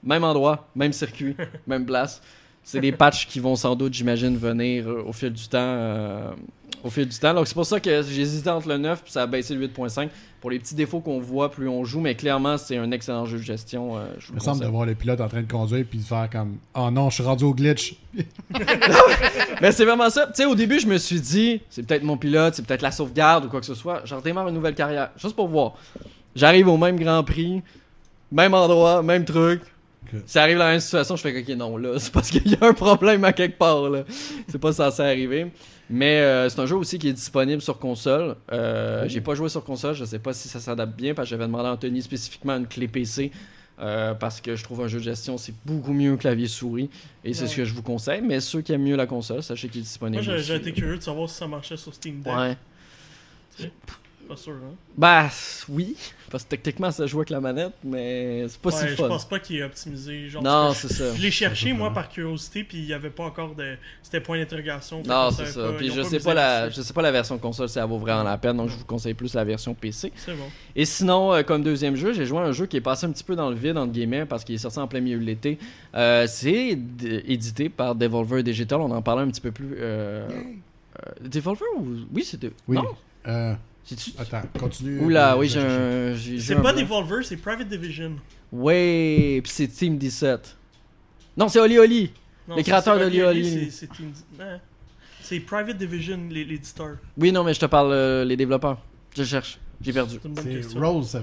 même endroit, même circuit, même place. C'est des patchs qui vont sans doute, j'imagine, venir euh, au fil du temps. euh, au fil du temps. Donc c'est pour ça que hésité entre le 9 puis ça a baissé le 8.5 pour les petits défauts qu'on voit plus on joue, mais clairement c'est un excellent jeu de gestion. euh, je Il me semble de voir le pilote en train de conduire puis de faire comme Oh non, je suis rendu au glitch. Mais c'est vraiment ça. Tu sais, au début, je me suis dit, c'est peut-être mon pilote, c'est peut-être la sauvegarde ou quoi que ce soit. Je redémarre une nouvelle carrière, juste pour voir. J'arrive au même Grand Prix, même endroit, même truc. Ok. Ça arrive dans la même situation, je fais ok non là, c'est parce qu'il y a un problème à quelque part là. C'est pas censé arriver. Mais euh, c'est un jeu aussi qui est disponible sur console. Euh, J'ai pas joué sur console, je sais pas si ça s'adapte bien parce que j'avais demandé à Anthony spécifiquement une clé PC. euh, parce que je trouve un jeu de gestion c'est beaucoup mieux clavier souris et c'est Ouais. ce que je vous conseille mais ceux qui aiment mieux la console sachez qu'il est disponible Moi, j'ai- aussi. j'ai été curieux de savoir si ça marchait sur Steam Deck. ouais Pas sûr, hein? bah oui parce que techniquement ça joue avec la manette mais c'est pas ouais, si je fun pense pas qu'il est optimisé. Genre, non c'est ça je, je l'ai cherché, moi, par curiosité, puis il y avait pas encore de. C'était point d'interrogation. non c'est ça pas- puis je pas sais pas la je sais pas la version console si ça vaut vraiment la peine donc je vous conseille plus la version PC C'est bon. Et sinon, euh, comme deuxième jeu, j'ai joué à un jeu qui est passé un petit peu dans le vide, entre guillemets, parce qu'il est sorti en plein milieu de l'été. Euh, c'est édité par Devolver Digital. On en parlait un petit peu plus. Euh, euh, Devolver ou. Oui, c'était. Oui. Non? Euh. Attends, continue. Oula, Euh, oui, j'ai un. j'ai- j'ai C'est un pas. Devolver, c'est Private Division. Ouais, puis c'est Team 17. Non, c'est Oli Oli. Non, Les créateurs c'est de Oli c'est- C'est Team- hein? C'est Private Division, les- l'éditeur. Oui, non, mais je te parle euh, les développeurs. Je cherche. J'ai perdu. C'est une bonne C'est question. Roll 7.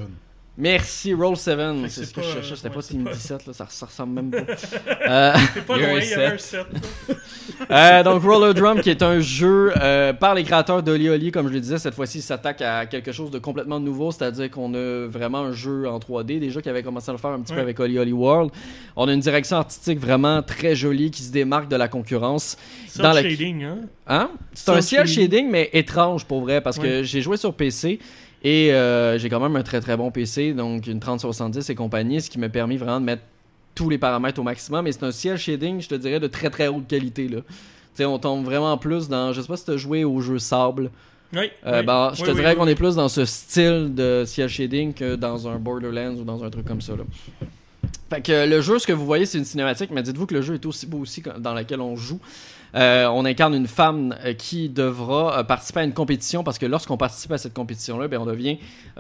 Merci, Roll 7. Fait que C'est ce que je cherchais. C'était ouais, pas Team pas- 17, là. Ça, ça ressemble même pas. Euh, pas a loin, il y avait un set. set. Euh, donc Roller Drum qui est un jeu euh, par les créateurs d'Oli Oli comme je le disais cette fois-ci il s'attaque à quelque chose de complètement nouveau c'est-à-dire qu'on a vraiment un jeu en 3D déjà qui avait commencé à le faire un petit peu avec Oli Oli World on a une direction artistique vraiment très jolie qui se démarque de la concurrence Dans la- shading, hein? Hein? C'est un ciel shading, mais étrange pour vrai, parce que j'ai joué sur PC et euh, j'ai quand même un très très bon PC, donc une 3070 et compagnie, ce qui m'a permis vraiment de mettre tous les paramètres au maximum. Mais c'est un ciel shading, je te dirais, de très très haute qualité. Là. Tu sais, on tombe vraiment plus dans. Je sais pas si tu as joué au jeu Sable. Oui. Euh, oui. ben, je te oui, dirais qu'on est plus dans ce style de ciel shading que dans un Borderlands ou dans un truc comme ça. Là. Fait que le jeu, ce que vous voyez, c'est une cinématique, mais dites-vous que le jeu est aussi beau aussi dans lequel on joue. Euh, on incarne une femme euh, qui devra euh, participer à une compétition parce que lorsqu'on participe à cette compétition-là, ben, on devient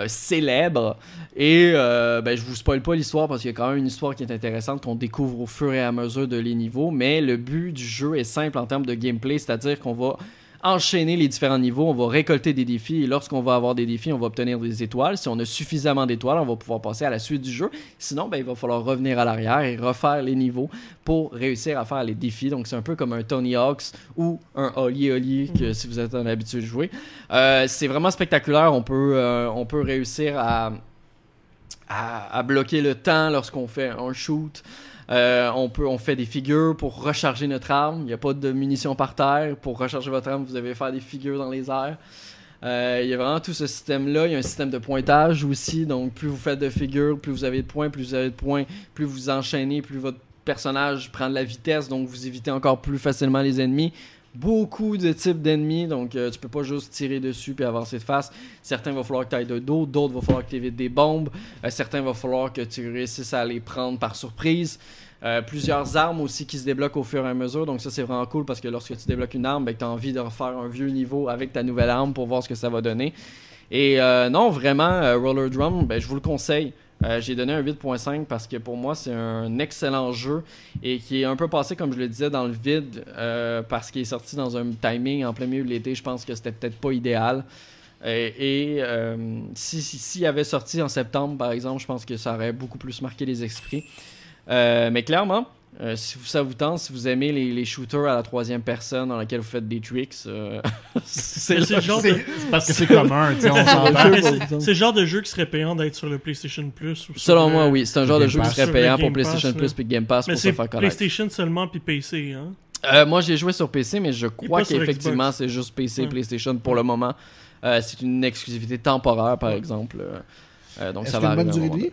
célèbre. Et ben, je vous spoil pas l'histoire parce qu'il y a quand même une histoire qui est intéressante qu'on découvre au fur et à mesure de les niveaux. Mais le but du jeu est simple en termes de gameplay, c'est-à-dire qu'on va enchaîner les différents niveaux, on va récolter des défis et lorsqu'on va avoir des défis, on va obtenir des étoiles. Si on a suffisamment d'étoiles, on va pouvoir passer à la suite du jeu. Sinon, ben, il va falloir revenir à l'arrière et refaire les niveaux pour réussir à faire les défis. Donc c'est un peu comme un Tony Hawk's ou un Oli Oli que si vous êtes en habitué de jouer. Euh, c'est vraiment spectaculaire. On peut, euh, réussir à bloquer le temps lorsqu'on fait un shoot. Euh, on, peut, on fait des figures pour recharger notre arme. Il n'y a pas de munitions par terre. Pour recharger votre arme, vous devez faire des figures dans les airs. Euh, il y a vraiment tout ce système-là. Il y a un système de pointage aussi. Donc, plus vous faites de figures, plus vous avez de points, plus vous avez de points, plus vous enchaînez, plus votre personnage prend de la vitesse. Donc, vous évitez encore plus facilement les ennemis. Beaucoup de types d'ennemis. Donc, euh, tu peux pas juste tirer dessus puis avancer de face. Certains, va falloir que tu ailles de dos. D'autres, va falloir que tu évites des bombes. Euh, certains, va falloir que tu réussisses à les prendre par surprise. Euh, plusieurs armes aussi qui se débloquent au fur et à mesure. Donc ça, c'est vraiment cool parce que lorsque tu débloques une arme, ben, tu as envie de refaire un vieux niveau avec ta nouvelle arme pour voir ce que ça va donner. Et non, vraiment, Roller Drum, ben, je vous le conseille. Euh, J'ai donné un 8.5 parce que pour moi, c'est un excellent jeu et qui est un peu passé, comme je le disais, dans le vide euh, parce qu'il est sorti dans un timing en plein milieu de l'été. Je pense que c'était peut-être pas idéal. Et, et, euh, si- s'il avait sorti en septembre, par exemple, je pense que ça aurait beaucoup plus marqué les esprits. Mais clairement, euh, si vous- ça vous tente, si vous aimez les, les shooters à la troisième personne dans lesquels vous faites des tricks, euh, c'est Mais le genre de- parce que c'est commun. Mais c'est- le genre de jeu qui serait payant d'être sur le PlayStation Plus. ou sur Selon le- moi, oui, c'est un genre de jeu qui serait payant pour PlayStation Pass, Plus là. puis Game Pass Mais pour se faire connaître. PlayStation seulement puis PC, hein? Euh, moi, j'ai joué sur PC, mais je crois qu'effectivement, c'est juste PC et Ouais. PlayStation pour le moment. Euh, c'est une exclusivité temporaire, par exemple. Donc, ça va a une bonne arriver durée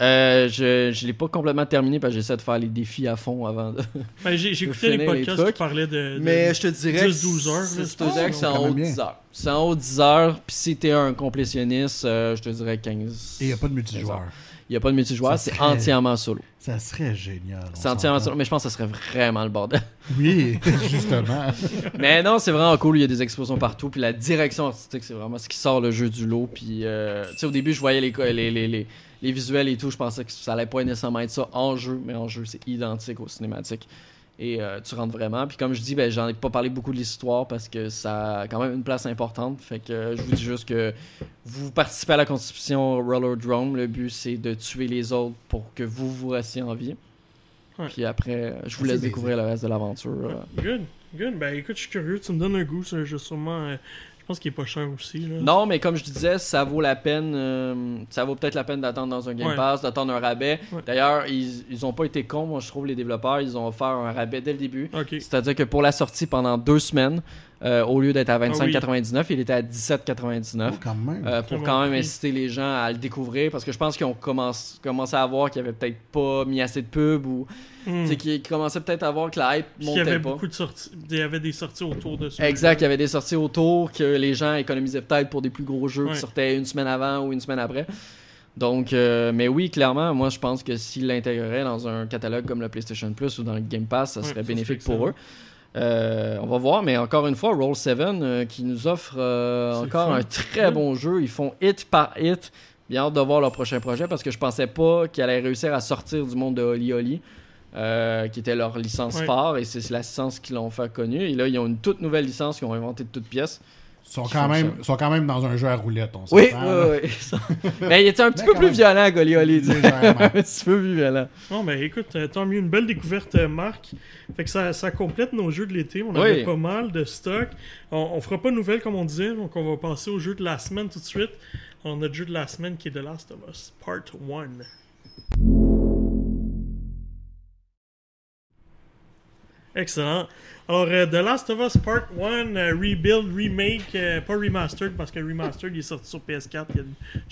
Euh, je je l'ai pas complètement terminé parce que j'essaie de faire les défis à fond avant de... Ben, j'ai écouté les podcasts qui parlaient de. de- Mais je te dirais 10, 12 heures, je te dirais que c'est en haut même de bien. 10 heures. C'est en haut de 10 heures, puis si t'es un complétionniste, euh, je te dirais 15. Et il n'y a pas de multijoueur. Il y a pas de multijoueur, c'est entièrement solo. Ça serait génial. C'est entièrement solo, mais je pense que ça serait vraiment le bordel. Oui, justement. Mais non, c'est vraiment cool. Il y a des explosions partout. Puis la direction artistique, c'est vraiment ce qui sort le jeu du lot. Puis, euh, tu sais, au début, je voyais les, co- les, les, les, les visuels et tout. Je pensais que ça allait pas nécessairement être ça en jeu. Mais en jeu, c'est identique aux cinématiques. Et euh, tu rentres vraiment. Puis, comme je dis, ben, j'en ai pas parlé beaucoup de l'histoire parce que ça a quand même une place importante. Fait que euh, je vous dis juste que vous participez à la constitution Roller Drone. Le but, c'est de tuer les autres pour que vous vous restiez en vie. Ouais. Puis après, je vous laisse découvrir le reste de l'aventure. euh. Good, good. Ben écoute, je suis curieux. Tu me donnes un goût, c'est un jeu sûrement. euh, je pense qu'il est pas cher aussi. Là. Non, mais comme je disais, ça vaut la peine. euh, ça vaut peut-être la peine d'attendre dans un Game Ouais. Pass, d'attendre un rabais. Ouais. D'ailleurs, ils, ils ont pas été cons, moi je trouve, les développeurs. Ils ont offert un rabais dès le début. C'est-à-dire que pour la sortie pendant deux semaines, euh, au lieu d'être à Ah oui. 25,99, il était à 17,99. Oh, quand même. euh, pour Très quand même inciter les gens à le découvrir parce que je pense qu'ils ont commencé, commencé à voir qu'ils avaient peut-être pas mis assez de pub ou Hmm. qu'ils commençaient peut-être à voir que la hype Puis qu'il y avait montait pas. beaucoup de sorties. Il y avait des sorties autour de ça. Exact, il y avait des sorties autour que les gens économisaient peut-être pour des plus gros jeux Ouais. qui sortaient une semaine avant ou une semaine après. Donc, euh, mais oui, clairement, moi je pense que s'ils l'intégreraient dans un catalogue comme le PlayStation Plus ou dans le Game Pass, ça Ouais, serait ça bénéfique serait pour eux. Euh, on va voir, mais encore une fois, Roll7 euh, qui nous offre euh, encore un très bon jeu. Ils font hit par hit. Bien hâte de voir leur prochain projet parce que je pensais pas qu'ils allaient réussir à sortir du monde de Oli Oli. qui était leur licence phare et c'est la licence qu'ils l'ont fait connue. Et là, ils ont une toute nouvelle licence qu'ils ont inventée de toutes pièces. Ils sont quand, même, sont quand même dans un jeu à roulette, on Oui, oui, oui. Mais il était un petit peu plus même. violent qu'Oli Oli. dis. Légèrement. un petit peu plus violent. Non, mais écoute, euh, tant mieux. Une belle découverte, euh, Marc. Fait que ça, ça complète nos jeux de l'été. On Oui. avait pas mal de stock. On, on fera pas de nouvelles, comme on disait. Donc, on va passer au jeu de la semaine tout de suite. On a notre jeu de la semaine qui est The Last of Us, Part 1. Excellent. Alors, euh, The Last of Us Part 1, euh, Rebuild, Remake, euh, pas Remastered, parce que Remastered il est sorti sur PS4 il y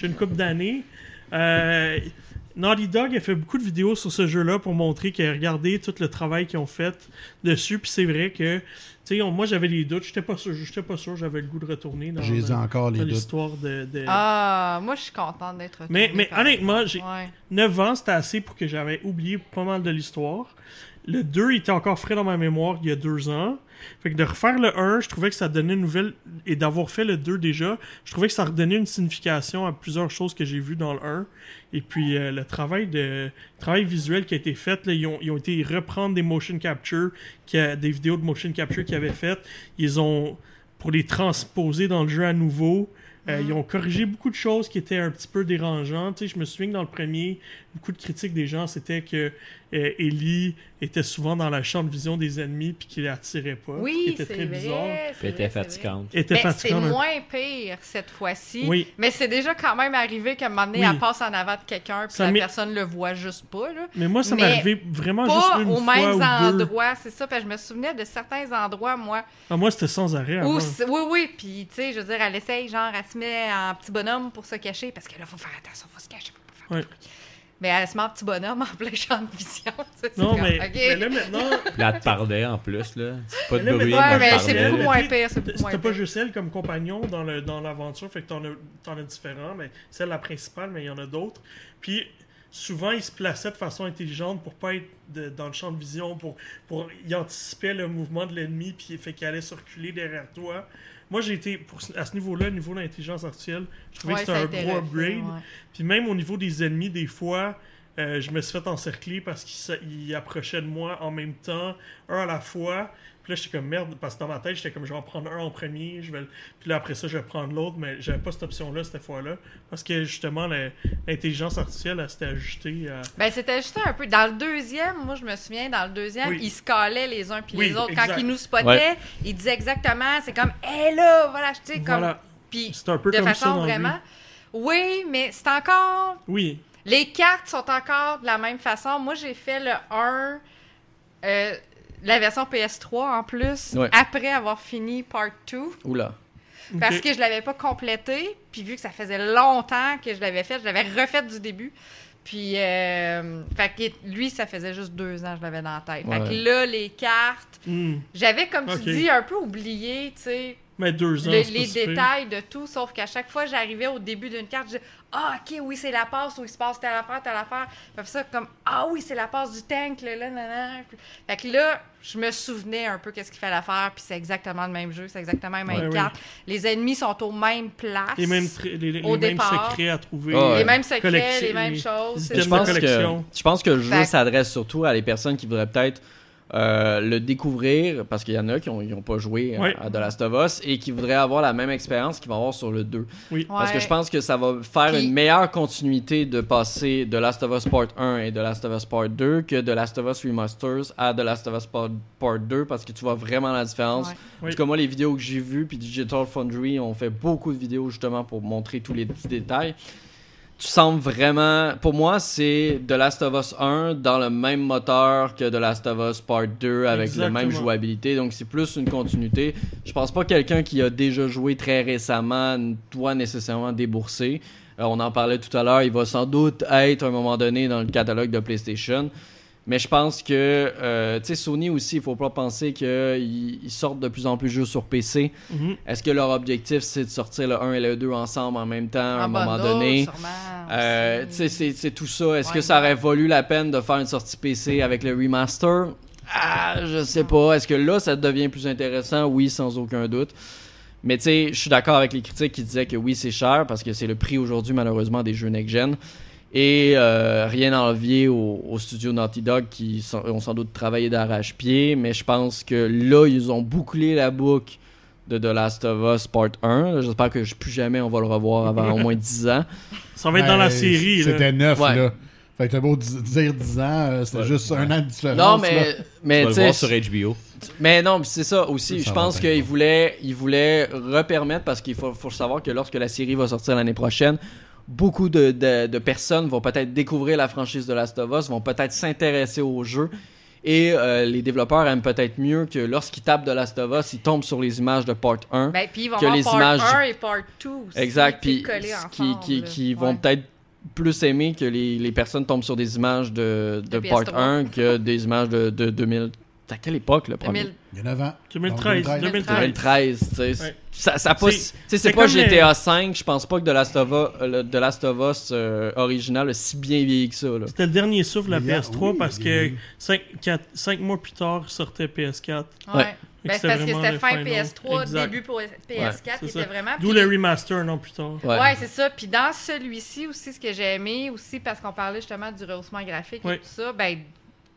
a une, couple d'années. Euh, Naughty Dog a fait beaucoup de vidéos sur ce jeu-là pour montrer qu'ils regardé tout le travail qu'ils ont fait dessus. Puis c'est vrai que, tu sais, moi j'avais des doutes. J'étais pas sûr, j'étais pas sûr, j'avais le goût de retourner dans, J'ai encore les dans l'histoire de. de- Ah, moi, je suis contente d'être Mais- retournée, mais par honnêtement, j'ai- Ouais. 9 ans, c'était assez pour que j'avais oublié pas mal de l'histoire. Le 2 était encore frais dans ma mémoire il y a deux ans. Fait que de refaire le 1, je trouvais que ça donnait une nouvelle. Et d'avoir fait le 2 déjà, je trouvais que ça redonnait une signification à plusieurs choses que j'ai vues dans le 1. Et puis euh, le travail de le travail visuel qui a été fait, là, ils, ont, ils ont été reprendre des motion capture, qui a, des vidéos de motion capture qu'ils avaient faites. Ils ont pour les transposer dans le jeu à nouveau. Euh, Ils ont corrigé beaucoup de choses qui étaient un petit peu dérangeantes. Tu sais, je me souviens que dans le premier, beaucoup de critiques des gens, c'était que euh, Ellie était souvent dans la champ de vision des ennemis puis qu'il attirait pas. Oui, c'est très bizarre. vrai. Puis c'est elle était fatigante. Était Mais c'est un- moins pire cette fois-ci. Oui. Mais c'est déjà quand même arrivé qu'à un moment donné, Oui. elle passe en avant de quelqu'un puis Ça la personne le voit juste pas. Là. Mais moi, ça m'est arrivé vraiment juste Pas une aux fois mêmes ou deux. endroits, c'est ça. Parce que je me souvenais de certains endroits, moi, Ah, moi, c'était sans arrêt. où. Oui, oui. Puis, tu sais, je veux dire, elle essaye, genre, elle se met en petit bonhomme pour se cacher. Parce que là, faut faire attention, faut se cacher, faut pas faire de bruit. Mais elle se met petit bonhomme en plein champ de vision. tu sais, c'est Non, comme, mais, OK. mais là, maintenant, Puis là, elle te parlait en plus, là. C'est pas de Mais là, bruit, mais- Ouais, c'est beaucoup moins pire, C'était pas juste elle comme compagnon dans le- dans l'aventure, fait que t'en as, t'en as différents, mais c'est la principale, mais il y en a d'autres. Puis souvent, il se plaçait de façon intelligente pour pas être de- dans le champ de vision, pour, pour il anticipait le mouvement de l'ennemi, puis fait qu'il allait circuler derrière toi. Moi, j'ai été, pour, à ce niveau-là, niveau de l'intelligence artificielle, je trouvais Ouais, que c'était un gros upgrade. Puis même au niveau des ennemis, des fois, euh, je me suis fait encercler parce qu'ils approchaient de moi en même temps, un à la fois. Puis là, j'étais comme merde, parce que dans ma tête, j'étais comme je vais en prendre un en premier, je vais le- puis là après ça, je vais prendre l'autre, mais j'avais pas cette option-là cette fois-là. Parce que justement, l'intelligence artificielle, elle s'était ajustée à. Ben, c'était juste un peu. Dans le deuxième, moi, je me souviens, dans le deuxième, Oui. ils se calaient les uns puis Oui, les autres. exact. Quand ils nous spottaient, Ouais. ils disaient exactement, c'est comme, hé là, voilà, tu sais, comme. Voilà. Puis, C'est un peu de comme ça façon vraiment. Oui, mais c'est encore. Oui. Les cartes sont encore de la même façon. Moi, j'ai fait le 1, euh, la version PS3 en plus, Ouais. après avoir fini Part 2. Oula. Parce que je l'avais pas complété, puis vu que ça faisait longtemps que je l'avais fait, je l'avais refait du début. Puis, euh, fait que lui, ça faisait juste deux ans que je l'avais dans la tête. Fait que là, les cartes, Hmm. j'avais, comme tu dis, un peu oublié, tu sais, Mais deux ans. le- les détails de tout, sauf qu'à chaque fois, j'arrivais au début d'une carte, je disais Ah, ok, oui, c'est la passe où il se passe telle affaire, telle affaire. Puis ça, comme Ah, oui, c'est la passe du tank, là, là, là, là. Fait que là, je me souvenais un peu qu'est-ce qu'il fallait faire, puis c'est exactement le même jeu, c'est exactement la même Ouais, oui. carte. Les ennemis sont aux mêmes places. Les mêmes, les, les Au mêmes départ. secrets à trouver. Ouais. Les mêmes secrets, les mêmes les- choses. les Je pense, que, collection. je pense que le jeu s'adresse surtout à les personnes qui voudraient peut-être euh, le découvrir, parce qu'il y en a qui n'ont pas joué à- Ouais. à, The Last of Us et qui voudraient avoir la même expérience qu'ils vont avoir sur le 2. Parce que je pense que ça va faire Puis- une meilleure continuité de passer de Last of Us Part 1 et de Last of Us Part 2 que de Last of Us Remasters à The Last of Us Part, Part 2 parce que tu vois vraiment la différence. Ouais. Oui. En tout cas, moi, les vidéos que j'ai vues, puis Digital Foundry ont fait beaucoup de vidéos justement pour montrer tous les petits détails. Tu sens vraiment. Pour moi, c'est The Last of Us 1 dans le même moteur que The Last of Us Part 2 avec la même jouabilité. Donc, c'est plus une continuité. Je pense pas que quelqu'un qui a déjà joué très récemment doit nécessairement débourser. Euh, on en parlait tout à l'heure. Il va sans doute être à un moment donné dans le catalogue de PlayStation. Mais je pense que, euh, tu sais, Sony aussi, il faut pas penser qu'ils ils sortent de plus en plus de jeux sur PC. Mhm. Est-ce que leur objectif, c'est de sortir le 1 et le 2 ensemble en même temps à un En moment bundle, donné? Euh, tu sais, c'est tout ça. Est-ce Ouais, que ça aurait valu la peine de faire une sortie PC avec le remaster? Ah, je sais pas. Est-ce que là, ça devient plus intéressant? Oui, sans aucun doute. Mais tu sais, je suis d'accord avec les critiques qui disaient que oui, c'est cher parce que c'est le prix aujourd'hui, malheureusement, des jeux next-gen. Et euh, rien à envier au, au studio Naughty Dog qui sont- ont sans doute travaillé d'arrache-pied, mais je pense que là, ils ont bouclé la boucle de The Last of Us Part 1. J'espère que plus jamais on va le revoir avant au moins 10 ans. Ça va être dans la série. C'était neuf, Ouais. là. Fait que t'as beau di- dire 10 ans, euh, c'était Ouais. juste un an de différence. Non, là. mais, mais Tu vas le voir sur HBO. Mais non, c'est ça aussi. Ça je pense bien. qu'il voulait, il voulait repermettre, parce qu'il faut, faut savoir que lorsque la série va sortir l'année prochaine, beaucoup de, de- de personnes vont peut-être découvrir la franchise de Last of Us, vont peut-être s'intéresser au jeu. Et euh, les développeurs aiment peut-être mieux que lorsqu'ils tapent de Last of Us, ils tombent sur les images de Part 1. Ben, puis ils vont que les part images 1 et part 2 aussi, exact, puis qui, qui, là. qui Ouais. vont peut-être plus aimer que les, les personnes tombent sur des images de, de De Part PS3. 1 que des images de, de 2000, C'est à quelle époque le premier? 2000. Il y a 9 ans. 2013, Donc, 2013. 2013, tu sais. Ouais. Ça, ça C'est- pas GTA 5, je pense pas que The Last of Us, euh, le The Last of Us euh, original a si bien vieilli que ça. C'était le dernier souffle de la Il y a- PS3 oui, parce que a- 5, mois plus tard sortait PS4. Ouais. Ouais. Ben, parce que c'était fin final. PS3, Exact. début pour PS4, qui C'est était ça. vraiment. D'où le remaster un an plus tard. Ouais, c'est ça. Puis dans celui-ci aussi, ce que j'ai aimé aussi, parce qu'on parlait justement du rehaussement graphique Ouais. et tout ça, ben,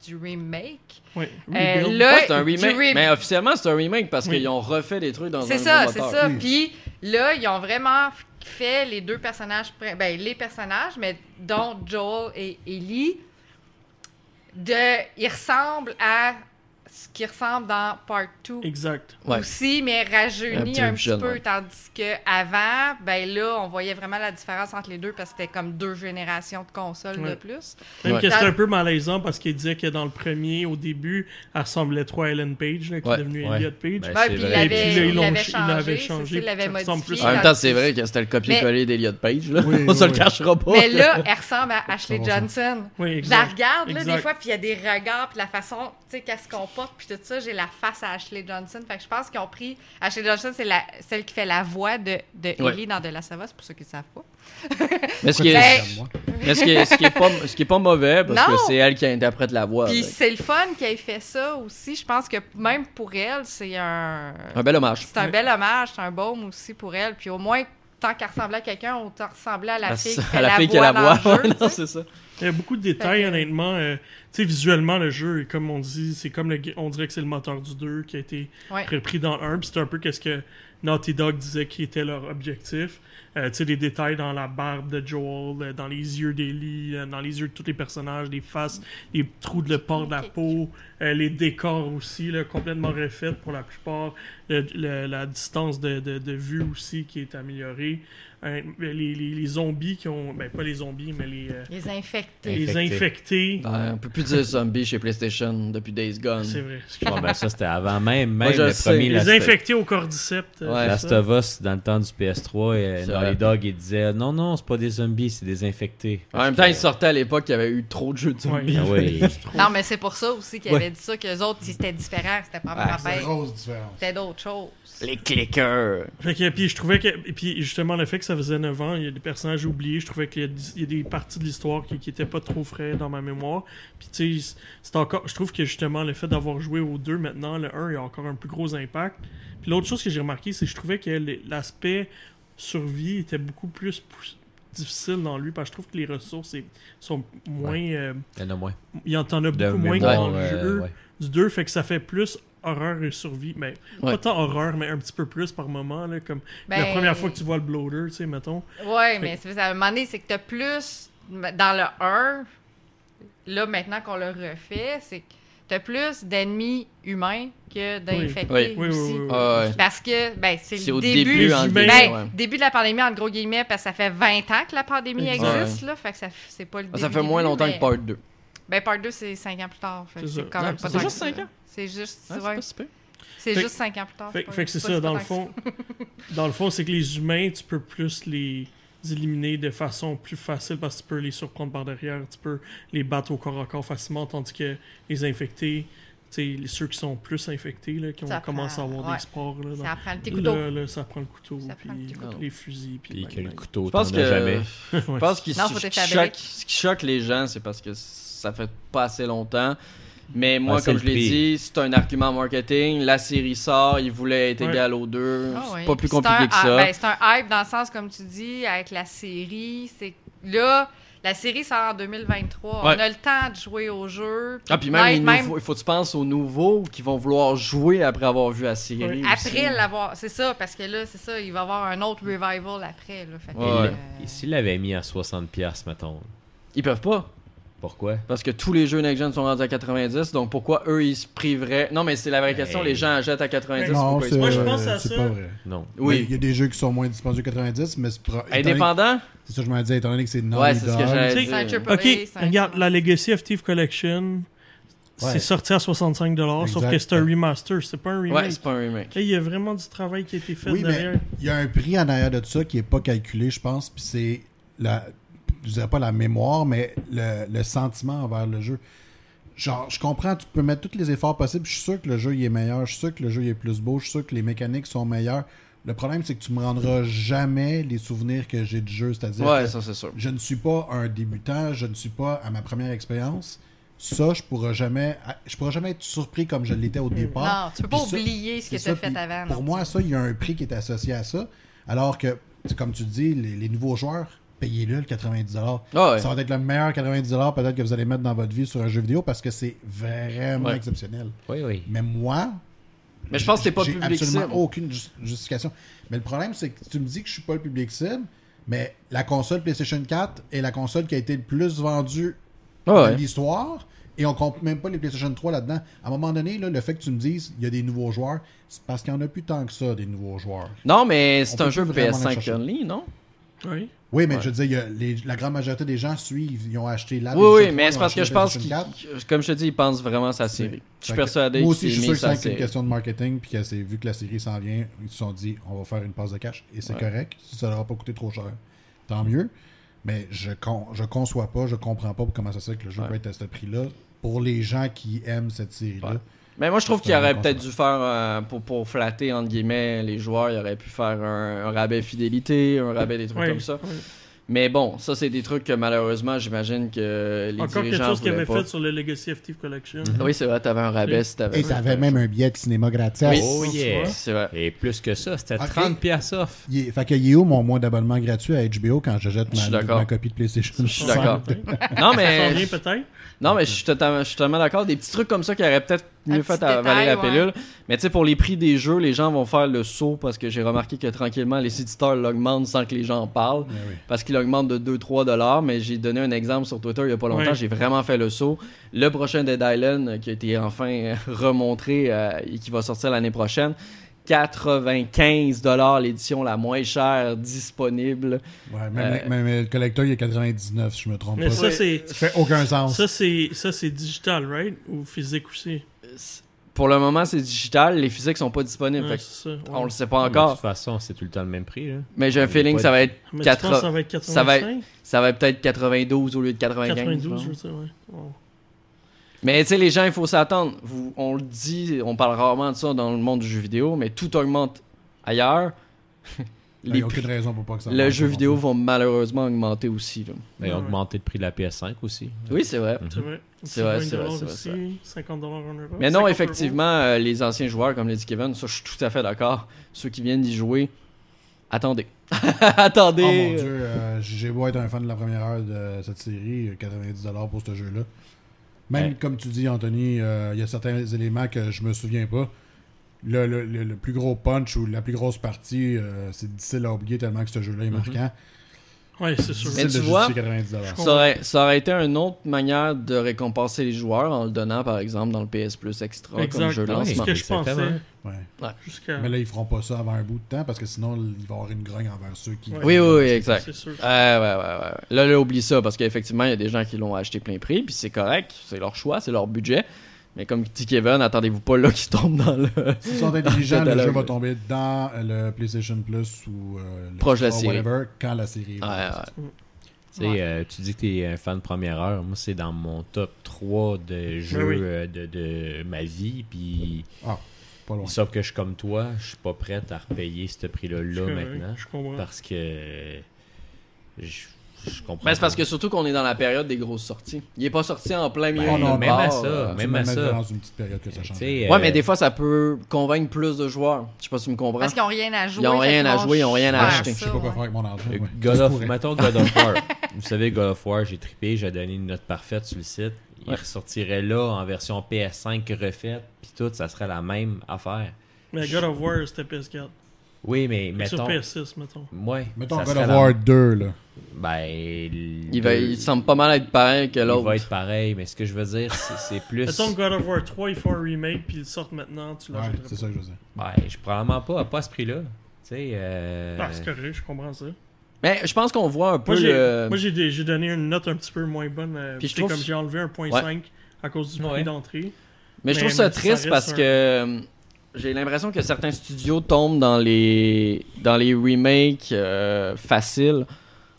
du remake. Ouais. Euh, là, Ouais, c'est un remake. re- Mais officiellement, c'est un remake parce Oui. qu'ils ont refait des trucs dans un C'est nouveau ça, c'est moteur. ça. Oui. Puis là, ils ont vraiment fait les deux personnages, ben, les personnages, mais dont Joel et Ellie, de, ils ressemblent à ce qui ressemble dans Part 2 Exact. Ouais. aussi, mais Un rajeuni petit un petit jeune, peu, ouais. tandis que avant, ben là, on voyait vraiment la différence entre les deux parce que c'était comme deux générations de consoles de Ouais. plus. Même Ouais. que c'était un peu malaisant parce qu'il disait que dans le premier, au début, elle ressemblait trop à Ellen Page, là, qui Ouais. est devenue Ouais. Elliot Page. Ben, puis il vrai. Et l'avait il changé, changé il l'avait modifié. plus En même temps, c'est vrai que c'était le copier-coller d'Eliot Page, là. Oui, On se le cachera pas. Mais là, elle ressemble à Ashley. Johnson. Je la regarde, là, des fois, puis il y a des regards, puis la façon, tu sais, qu'elle se comporte, puis tout ça, j'ai la face à Ashley Johnson. Fait que je pense qu'ils ont pris... Ashley Johnson, c'est la, celle qui fait la voix de, de Ouais. Ellie dans The Last of Us, pour ceux qui ne savent pas. Mais ce qui Ben, est, mais ce qui est, ce qui est pas, ce qui est pas mauvais, parce Non. que c'est elle qui interprète la voix. Puis c'est le fun qu'elle ait fait ça aussi. Je pense que même pour elle, c'est un... Un bel hommage. C'est un bel hommage, c'est un baume aussi pour elle. Puis au moins, tant qu'elle ressemblait à quelqu'un, autant ressembler à la À, fille qui à fait la fille qui a la voix. jeu, non, c'est ça. Il y a beaucoup de détails, honnêtement. euh, tu sais, visuellement, le jeu, comme on dit, c'est comme le, on dirait que c'est le moteur du 2 qui a été Ouais. repris dans le 1. Puis c'est un peu qu'est-ce que Naughty Dog disait qui était leur objectif. Euh, tu sais, les détails dans la barbe de Joel, euh, dans les yeux d'Ellie, dans les yeux de tous les personnages, les faces, les trous de le port de la peau, euh, les décors aussi, là, complètement refaits pour la plupart. Le- le- la distance de, de- de vue aussi qui est améliorée. Euh, les, les- les zombies qui ont. Ben, pas les zombies, mais les, euh, Les infectés. les Infectés. Ouais, on peut plus dire zombie chez PlayStation depuis Days Gone. C'est vrai. Ouais, ben, ça, c'était avant même, même le premier. Les Last- infectés au cordyceps. euh, Ouais. Last of Us, dans le temps du PS3, et dans vrai. les dogs, il disait non, non, c'est pas des zombies, c'est des infectés. En même temps, il sortait à l'époque qu'il y avait eu trop de jeux de zombies. Ah oui. Non, mais c'est pour ça aussi qu'il Ouais. avait dit ça, qu'eux autres, si c'était différent, c'était pas Ah, différence. C'était d'autres choses. Les clickers. Fait que, puis je trouvais que. Et puis justement, le fait que ça faisait 9 ans, il y a des personnages oubliés. Je trouvais qu'il y, a des- il y a des parties de l'histoire qui, qui étaient pas trop frais dans ma mémoire. Puis tu sais, c'est encore. Je trouve que justement, le fait d'avoir joué aux deux maintenant, le 1, il a encore un plus gros impact. Puis l'autre chose que j'ai remarqué, c'est que je trouvais que l'aspect survie était beaucoup plus difficile dans lui. Parce que je trouve que les ressources sont moins. euh, Il y en a moins. il y en a De beaucoup moins dans le jeu ouais. du 2. Fait que ça fait plus horreur et survie. Mais Ouais. pas tant horreur, mais un petit peu plus par moment. Là, comme la Ben, première fois que tu vois le bloater, tu sais, mettons. Ouais, mais c'est ça, à un moment donné, c'est que t'as plus. Dans le 1, là, maintenant qu'on le refait, c'est que t'as plus d'ennemis humains que d'infectés Oui. Oui, oui, aussi. oui, oui. Ouais. Parce que, ben, c'est le au début. début, en Ben, ouais. début de la pandémie, en gros guillemets, parce que ça fait 20 ans que la pandémie existe, là. Fait que ça, c'est pas le Ah, Ça début, fait moins début, longtemps mais- que Part 2. Ben, Part 2, c'est 5 ans plus tard. Fait C'est c'est ça. quand même pas c'est tant juste que ça. cinq ans? C'est juste, Ah, c'est ouais, pas si pire. c'est juste 5 ans plus tard. Fait, pas- fait que c'est ça, dans le fond. dans le fond, c'est que les humains, tu peux plus les éliminer de façon plus facile parce que tu peux les surprendre par derrière, tu peux les battre au corps à corps facilement, tandis que les infectés, tu sais, les- ceux qui sont plus infectés, là, qui ont Ça commencé à avoir ouais. des sports, là, dans- Ça prend le couteau. là, là, ça prend le couteau, Ça puis prend le petit couteau. les fusils, puis que le couteau, Je pense t'en as que. jamais. Je pense que ce qui choque les gens, c'est parce que ça fait pas assez longtemps. Mais moi, Ah, comme je l'ai dit, c'est un argument marketing. La série sort, il voulait être Ouais. égal aux deux. Ah c'est oui. pas plus compliqué un- que ça. ben, c'est un hype dans le sens, comme tu dis, avec la série. C'est là, la série sort en 2023. Ouais. On a le temps de jouer au jeu. ah, puis même, il faut que tu penses aux nouveaux qui vont vouloir jouer après avoir vu la série. Ouais. après l'avoir. C'est ça, parce que là, c'est ça, il va y avoir un autre revival après. Là, Fait que, euh, Et s'il l'avait mis à 60$, mettons, Ils peuvent pas. Pourquoi? Parce que tous les jeux next-gen sont rendus à 90, donc pourquoi eux ils se priveraient? Non, mais c'est la vraie question. Hey. Les gens achètent à 90. Non, pourquoi ils Moi, je pense à c'est ça. pas vrai. Non. Oui. Il y a des jeux qui sont moins dispendieux que 90, mais c'est pro- donné- Indépendant? C'est ça que je me disais, étant donné que c'est Naughty Ouais, c'est ce que j'allais dire. Ok, regarde, la Legacy of Thief Collection, Ouais. c'est sorti à 65$, sauf Exact. que c'est un remaster, c'est pas un remake. Ouais, c'est pas un remake. Il y a vraiment du travail qui a été fait Oui, mais derrière. il y a un prix en arrière de ça qui est pas calculé, je pense, puis c'est la, je dirais pas la mémoire, mais le, le sentiment envers le jeu. genre, je comprends, tu peux mettre tous les efforts possibles. Je suis sûr que le jeu il est meilleur. Je suis sûr que le jeu il est plus beau. Je suis sûr que les mécaniques sont meilleures. Le problème, c'est que tu me rendras jamais les souvenirs que j'ai du jeu. C'est-à-dire Ouais, que ça c'est sûr. je ne suis pas un débutant, je ne suis pas à ma première expérience. Ça, je pourrais jamais, je pourrais jamais être surpris comme je l'étais au départ. Non, tu peux pas Puis ça- oublier ce que tu as fait avant. Pour non. moi, ça, il y a un prix qui est associé à ça. Alors que, comme tu dis, les, les nouveaux joueurs, payez-le le 90$. Ah ouais. Ça va être le meilleur 90$ peut-être que vous allez mettre dans votre vie sur un jeu vidéo parce que c'est vraiment Ouais. exceptionnel. Oui, oui. Mais moi. Mais je pense que t'es pas public absolument cible. aucune ju- justification. Mais le problème, c'est que tu me dis que je suis pas le public cible, mais la console PlayStation 4 est la console qui a été le plus vendue Ah de ouais. l'histoire. Et on compte même pas les PlayStation 3 là-dedans. À un moment donné, là, le fait que tu me dises il y a des nouveaux joueurs, c'est parce qu'il n'y en a plus tant que ça, des nouveaux joueurs. Non, mais c'est un jeu plus vraiment aller PS5 chercher. only, non? Oui. Oui, mais Ouais. je veux dire, les- la grande majorité des gens suivent, ils ont acheté la Oui, oui, PlayStation 3, mais ils c'est parce que je pense PlayStation qu'il, 4. comme je te dis, il pense vraiment à sa série. Je suis persuadé Moi aussi, je suis sûr que c'est une question de marketing, puis que c'est vu que la série s'en vient, ils se sont dit, on va faire une passe de cash, et c'est Ouais. correct. Si ça leur a pas coûté trop cher, tant mieux. Mais je con, je conçois pas, je comprends pas comment ça se fait que le jeu Ouais. peut être à ce prix-là pour les gens qui aiment cette série-là. Mais moi, je trouve qu'il aurait peut-être dû faire, euh, pour, pour flatter, entre guillemets, les joueurs, il aurait pu faire un, un rabais fidélité, un rabais des trucs comme ça. Mais bon, ça, c'est des trucs que malheureusement, j'imagine que les Encore quelque dirigeants chose qu'il avait pas. fait sur le Legacy of Thief Collection. Oui, c'est vrai, t'avais un rabais si t'avais Et ça. t'avais même un billet de cinéma gratuit. Oui. Oh yeah. C'est vrai. Et plus que ça, c'était Ok. 30 piastres off. Il est- Fait que il est où mon mois d'abonnement gratuit à HBO quand je jette ma, copie de PlayStation Je suis 5? d'accord. Non, Ça mais s'en vient peut-être. Non, mais je suis totalement, je suis totalement d'accord. Des petits trucs comme ça qui auraient peut-être mieux fait à avaler la pilule. Mais tu sais, pour les prix des jeux, les gens vont faire le saut parce que j'ai remarqué que tranquillement, les éditeurs l'augmentent sans que les gens en parlent. Oui. Parce qu'il augmente de 2-3 dollars. Mais j'ai donné un exemple sur Twitter il y a pas longtemps. J'ai vraiment fait le saut. Le prochain Dead Island, euh, qui a été enfin euh, remontré euh, et qui va sortir l'année prochaine. 95 dollars l'édition la moins chère disponible. Ouais, même, Euh, même le collector, il est 99, si je me trompe Mais pas. ça, c'est. Ça fait aucun sens. Ça, c'est ça, c'est digital, right? Ou physique aussi? Pour le moment, c'est digital. Les physiques sont pas disponibles. Ouais, Fait ça. ouais. on le sait pas De toute encore. façon, c'est tout le temps le même prix. Là. Mais j'ai un feeling que ça va être Mais tu 80 penses que ça va être 85? ça va être- Ça va être peut-être 92 au lieu de 95. 92, je dire, ouais. Mais tu sais, les gens, il faut s'attendre. On le dit, on parle rarement de ça dans le monde du jeu vidéo, mais tout augmente ailleurs. Il Les n'y a aucune raison pour pas que ça le augmente, jeu vidéo va malheureusement augmenter aussi. là. Mais ils ont Ouais. augmenté le prix de la PS5 aussi. Oui, c'est vrai. C'est vrai. C'est vrai, 20 c'est vrai, vrai, aussi, c'est 50 dollars en Europe. Mais non, 50 effectivement, euh, les anciens joueurs, comme l'a dit Kevin, ça, je suis tout à fait d'accord. Ceux qui viennent d'y jouer, attendez. attendez. Oh mon dieu, euh, j'ai beau être un fan de la première heure de cette série, euh, 90$ pour ce jeu-là. Même Ouais. comme tu dis, Anthony, euh, il y a certains éléments que je me souviens pas. Le, le- le- le plus gros punch ou la plus grosse partie, euh, c'est difficile à oublier tellement que ce jeu-là est marquant. Ouais, c'est sûr. Mais tu de vois, justifier 90$. Ça aurait, ça aurait été une autre manière de récompenser les joueurs en le donnant, par exemple, dans le PS Plus Extra comme jeu de Ouais, C'est ce lancement. que je pensais. Ouais. Jusqu'à. Mais là, ils feront pas ça avant un bout de temps parce que sinon, il va y avoir une grogne envers ceux qui. Ouais. Oui, oui, oui, exact. C'est sûr. Ouais, ouais, ouais, ouais. Là, là, oublie ça, parce qu'effectivement, il y a des gens qui l'ont acheté plein prix, puis c'est correct, c'est leur choix, c'est leur budget. Mais comme dit Kevin, attendez-vous pas là qu'ils tombent dans le. S'ils sont intelligents, le jeu va tomber dans le PlayStation Plus ou euh, le Proche de la série. whatever, quand la série Ouais, va ouais. Tu sais, euh, tu dis que tu es un fan de première heure. Moi, c'est dans mon top 3 de jeux oui. euh, de, de ma vie. Puis, Pas loin. sauf que je suis comme toi, je suis pas prête à repayer ce prix-là Je là, suis maintenant. Je comprends. Parce que je, je comprends. Ben, c'est parce que surtout qu'on est dans la période des grosses sorties. Il est pas sorti en plein milieu Ben, de non, même à ça, euh, même me à ça. dans une petite période que ça Tu change. sais, Ouais, euh, mais des fois, ça peut convaincre plus de joueurs. Je sais pas si tu me comprends. Parce qu'ils n'ont rien à jouer. Ils ont fait rien à jouer, ils ont rien à acheter. Je sais ça, pas quoi faire avec mon argent. Euh, ouais. God of, mettons God of War. Vous savez, God of War, j'ai trippé, j'ai donné une note parfaite sur le site. Il Ouais. ressortirait là en version PS5 refaite, puis tout, ça serait la même affaire. Mais God of War, c'était PS4. Oui, mais Sur mettons. PS6, mettons. Ouais, Mettons ça God of War 2, là. Ben, Il, va, il semble pas mal être pareil que il l'autre. va être pareil, mais ce que je veux dire, c'est c'est plus. Mettons que God of War 3, il faut un remake, puis il sort maintenant, tu Ouais, l'achèterais c'est ça que je veux dire. Ben, je probablement pas, pas à ce prix-là. Tu sais, euh... pas. Ah, c'est correct, je comprends ça. Mais je pense qu'on voit un peu Moi, j'ai le. moi, j'ai des- j'ai donné une note un petit peu moins bonne. euh, Puis je trouve- comme j'ai enlevé un point 5 à cause du prix Ouais. d'entrée. Mais je trouve ça mais ça triste parce un- que euh, j'ai l'impression que certains studios tombent dans les dans les remakes euh, faciles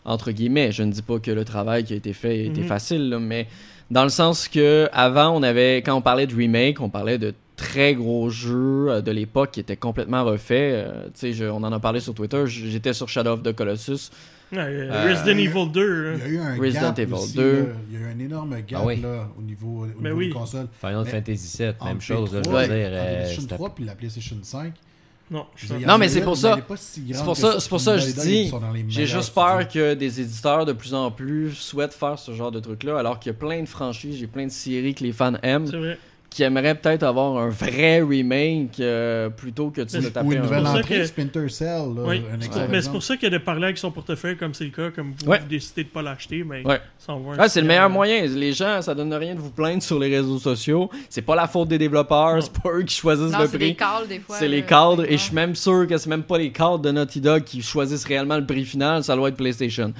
entre guillemets. Je ne dis pas que le travail qui a été fait a été Mhm. facile, là, mais Dans le sens que avant, on avait, quand on parlait de remake, on parlait de très gros jeux euh, de l'époque qui étaient complètement refaits. Euh, tu sais, on en a parlé sur Twitter. J'étais sur Shadow of the Colossus. Ouais, euh, Resident Evil 2. Il y a hein. eu un Resident gap Evil aussi, 2. là. Il y a eu un énorme gap Ah oui. là, au niveau, au Ben niveau oui. des consoles. Final Mais Fantasy VII, même chose. Là, je P3, veux dire, la PlayStation c'était- 3 puis la PlayStation 5. Non, je Non, mais c'est pour ça- si C'est pour que ça, c'est pour ça que je dis, j'ai juste peur studios. que des éditeurs de plus en plus souhaitent faire ce genre de truc-là, alors qu'il y a plein de franchises, j'ai plein de séries que les fans aiment, C'est vrai. Qui aimeraient peut-être avoir un vrai remake euh, plutôt que de se Mais- Ou taper une un nouvelle pour ça entrée, que- Splinter Cell. Là, Oui, un mais c'est pour ça qu'il y a de parler avec son portefeuille, comme c'est le cas, comme vous, Ouais. vous décidez de pas l'acheter, mais Ouais. un Ouais, c'est le meilleur moyen. Les gens, ça donne rien de vous plaindre sur les réseaux sociaux. C'est pas la faute des développeurs, c'est pas eux qui choisissent Non, le c'est prix. des cadres, des fois. C'est les cadres, et je suis même sûr que c'est même pas les cadres de Naughty Dog qui choisissent réellement le prix final, ça doit être PlayStation. Mm.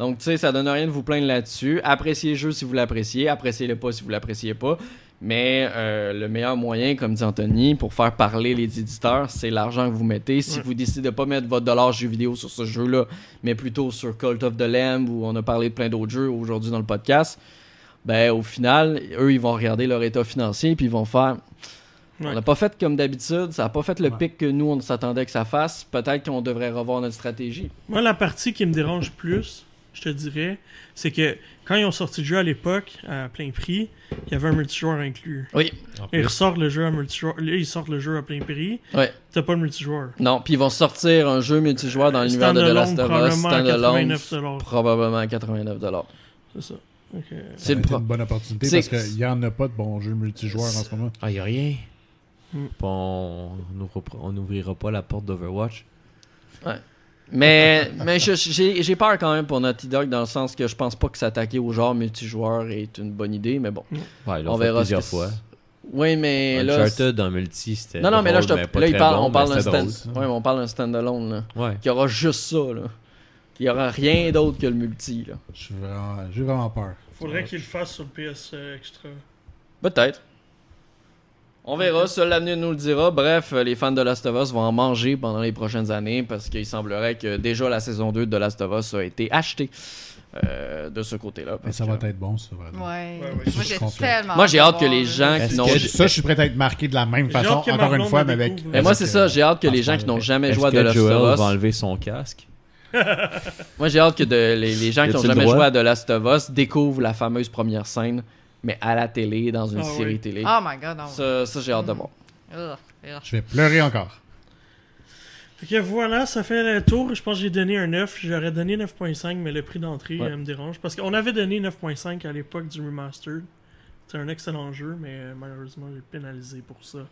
Donc, tu sais, ça donne rien de vous plaindre là-dessus. Appréciez le jeu si vous l'appréciez, appréciez-le pas si vous l'appréciez pas. Mais euh, le meilleur moyen, comme dit Anthony, pour faire parler les éditeurs, c'est l'argent que vous mettez. Si Ouais. vous décidez de pas mettre votre dollar jeu vidéo sur ce jeu-là, mais plutôt sur Cult of the Lamb, où on a parlé de plein d'autres jeux aujourd'hui dans le podcast, ben au final, eux, ils vont regarder leur état financier puis ils vont faire Ouais. on n'a pas fait comme d'habitude, ça n'a pas fait le Ouais. pic que nous, on s'attendait que ça fasse. Peut-être qu'on devrait revoir notre stratégie. Moi, la partie qui me dérange plus, je te dirais, c'est que quand ils ont sorti le jeu à l'époque, à plein prix, il y avait un multijoueur inclus. Oui. Et ils ressortent le jeu à multijoueur. Là, ils sortent le jeu à plein prix. Ouais. T'as pas le multijoueur. Non, puis ils vont sortir un jeu multijoueur dans l'univers de The Last of Us, probablement à standalone, 89$. probablement à 89$. C'est ça. C'est pro- une bonne opportunité parce qu'il n'y en a pas de bons jeux multijoueurs en ce moment. Ah, y a rien. Mm. Puis On n'ouvrira pas la porte d'Overwatch. Mais, mais j'ai j'ai peur quand même pour Naughty Dog dans le sens que je pense pas que s'attaquer au genre multijoueur est une bonne idée, mais bon. Ouais, là, On verra ce plusieurs que fois. Oui, mais là. Uncharted en multi, c'était. Non, non, mais là, je te- drôle, mais pas là, il parle, bon, on parle stand... ouais, mais on parle d'un standalone, là. Ouais. Y aura juste ça, là. Il y aura rien d'autre que le multi, là. Je suis vraiment- J'ai vraiment peur. faudrait qu'ils le fassent sur le PS Extra. Peut-être. On verra, seul l'avenir nous le dira. Bref, les fans de Last of Us vont en manger pendant les prochaines années parce qu'il semblerait que déjà la saison 2 de Last of Us a été achetée euh, de ce côté-là. Ça va que- être bon, ça. vraiment. Ouais. Ouais, ouais, Moi, j'ai confie. tellement. Moi, j'ai hâte que les gens qui n'ont... Ça, je suis prêt à être marqué de la même façon, encore une fois, mais avec. Mais moi, c'est ça. J'ai hâte que les gens qui n'ont jamais joué à The Last of va Us... enlever son casque? Moi, j'ai hâte que de- les, les gens qui n'ont jamais joué à The Last of Us découvrent la fameuse première scène, mais à la télé, dans une Ah série oui. télé. Oh my god, non. Ça, ça, j'ai hâte de voir. Ugh, ugh. Je vais pleurer encore. Fait que voilà, ça fait le tour. Je pense que j'ai donné un 9. J'aurais donné 9.5, mais le prix d'entrée Ouais. euh, me dérange. Parce qu'on avait donné 9.5 à l'époque du remastered. C'était un excellent jeu, mais euh, malheureusement, j'ai pénalisé pour ça.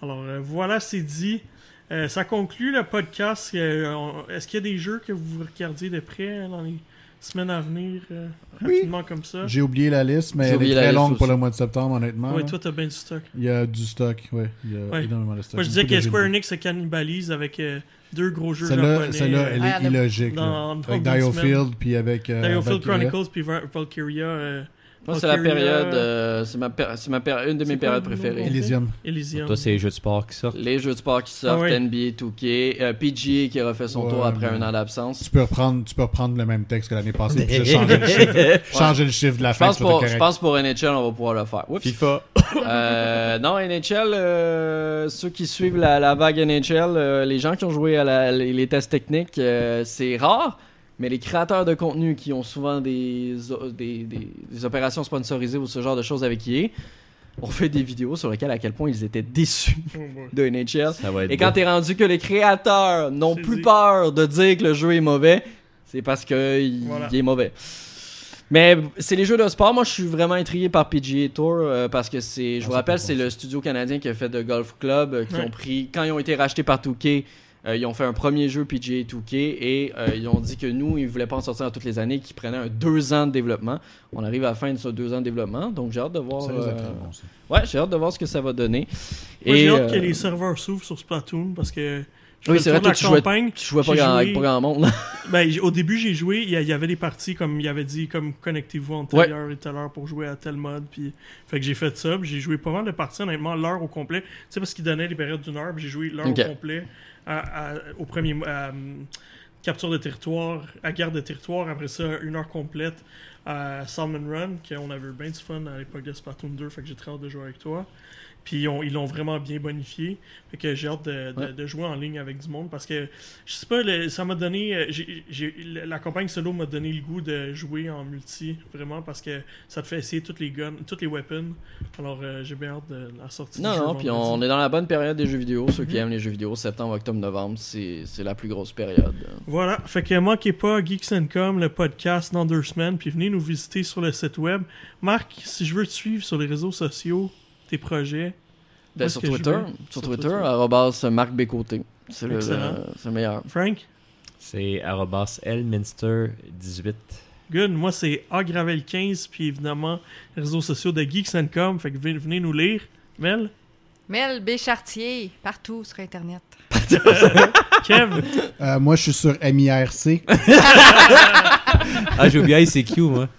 Alors euh, voilà, c'est dit. Euh, ça conclut le podcast. Euh, on- Est-ce qu'il y a des jeux que vous regardiez de près dans les semaines à venir, euh, Oui. rapidement comme ça? J'ai oublié la liste, mais elle est très longue pour le mois de septembre, honnêtement. Là. toi, t'as bien du stock. Il y a du stock, ouais. Il y a Ouais. énormément de stock. Moi, je disais que Square. Enix se cannibalise avec euh, deux gros jeux Celle-là, japonais. celle-là, elle est illogique. dans- dans Avec. Diofield, puis avec. euh, Diofield. Chronicles puis Val- Valkyria. Moi, c'est la période... euh, c'est ma, péri- c'est ma péri- une de mes C'est quoi périodes le nom? préférées. Elysium. Elysium. Toi, c'est les jeux de sport qui sortent? Les jeux de sport qui sortent, Ah ouais. NBA 2K, euh, PGA qui a refait son Ouais, tour après mais- un an d'absence. Tu peux, reprendre, tu peux reprendre le même texte que l'année passée, puis juste changer le chiffre, changer le chiffre de la Je fin. pense, pour, correct. je pense pour NHL, on va pouvoir le faire. Oups. FIFA. Euh, non, NHL, euh, ceux qui suivent la, la vague NHL, euh, les gens qui ont joué à la- les, les tests techniques, euh, c'est rare, mais les créateurs de contenu qui ont souvent des, des, des- des opérations sponsorisées ou ce genre de choses avec EA ont fait des vidéos sur lesquelles à quel point ils étaient déçus Oh de NHL. Ça va être Et quand t'es rendu que les créateurs n'ont plus dit. peur de dire que le jeu est mauvais, c'est parce qu'il Voilà. est mauvais. Mais c'est les jeux de sport. Moi, je suis vraiment intrigué par PGA Tour euh, parce que c'est, je Ah, vous rappelle, c'est le studio canadien qui a fait de Golf Club, euh, qui Ouais. ont pris, quand ils ont été rachetés par 2K, euh, ils ont fait un premier jeu PGA 2K et euh, ils ont dit que nous, ils voulaient pas en sortir dans toutes les années, qu'ils prenaient un deux ans de développement. On arrive à la fin de ce deux ans de développement, donc j'ai hâte de voir. Ça euh, très bon, ça. Ouais, j'ai hâte de voir ce que ça va donner. Moi, j'ai hâte que les serveurs s'ouvrent sur Splatoon parce que. je Oui, c'est vrai, toi, tu la jouais- campagne. Tu jouais pas grand, joué- pas grand monde. Ben, au début, j'ai joué, il y, avait des parties comme il avait dit, comme connectez-vous en telle Ouais. heure et telle heure pour jouer à tel mode. Puis, fait que j'ai fait ça, j'ai joué pas mal de parties, honnêtement, l'heure au complet. Tu sais, parce qu'il donnait les périodes d'une heure, puis j'ai joué l'heure au complet au premier. hum, capture de territoire, à garde de territoire. Après ça, une heure complète à Salmon Run, qu'on avait eu bien du fun à l'époque de Splatoon 2, fait que j'ai très hâte de jouer avec toi. Puis ils ont- ils l'ont vraiment bien bonifié. Fait que j'ai hâte de, de- Ouais. de jouer en ligne avec du monde parce que je sais pas, le- ça m'a donné. euh, la campagne solo m'a donné le goût de jouer en multi, vraiment, parce que ça te fait essayer toutes les guns, toutes les weapons. Alors euh, j'ai bien hâte de la sortie. du Non, jeu non, puis on est dans la bonne période des jeux vidéo. Ceux Mhm. qui aiment les jeux vidéo, septembre, octobre, novembre, c'est la plus grosse période. Voilà, fait que manquez pas Geeks Com, le podcast dans deux semaines, puis venez nous visiter sur le site web. Marc, si je veux te suivre sur les réseaux sociaux, tes projets, Ben, sur Twitter, sur Sur Twitter, Twitter. arrobas Marc Bécoté. C'est le, Excellent. le- c'est le meilleur. Frank, C'est arrobas elminster18. good, moi c'est agravel15, puis évidemment les réseaux sociaux de Geeks Com, fait que venez, venez nous lire. Mel, Mel B. Chartier, partout sur Internet. Kev, Euh, moi, je suis sur MIRC, Ah, j'ai oublié ICQ, moi?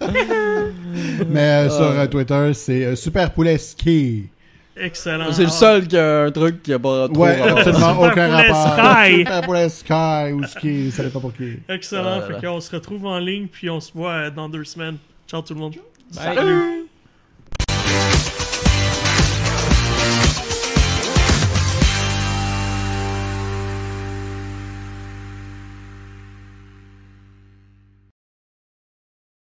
mais euh, sur euh, Twitter, c'est euh, Super Poulet Ski. excellent. C'est le seul qui a un truc qui a pas trop Ouais, rapport. absolument Super aucun rapport. Sky. Super Poulet Sky ou Ski, ça dépend pour qui. Excellent, Ah là fait qu'on se retrouve en ligne, puis on se voit dans deux semaines. Ciao tout le monde. Bye.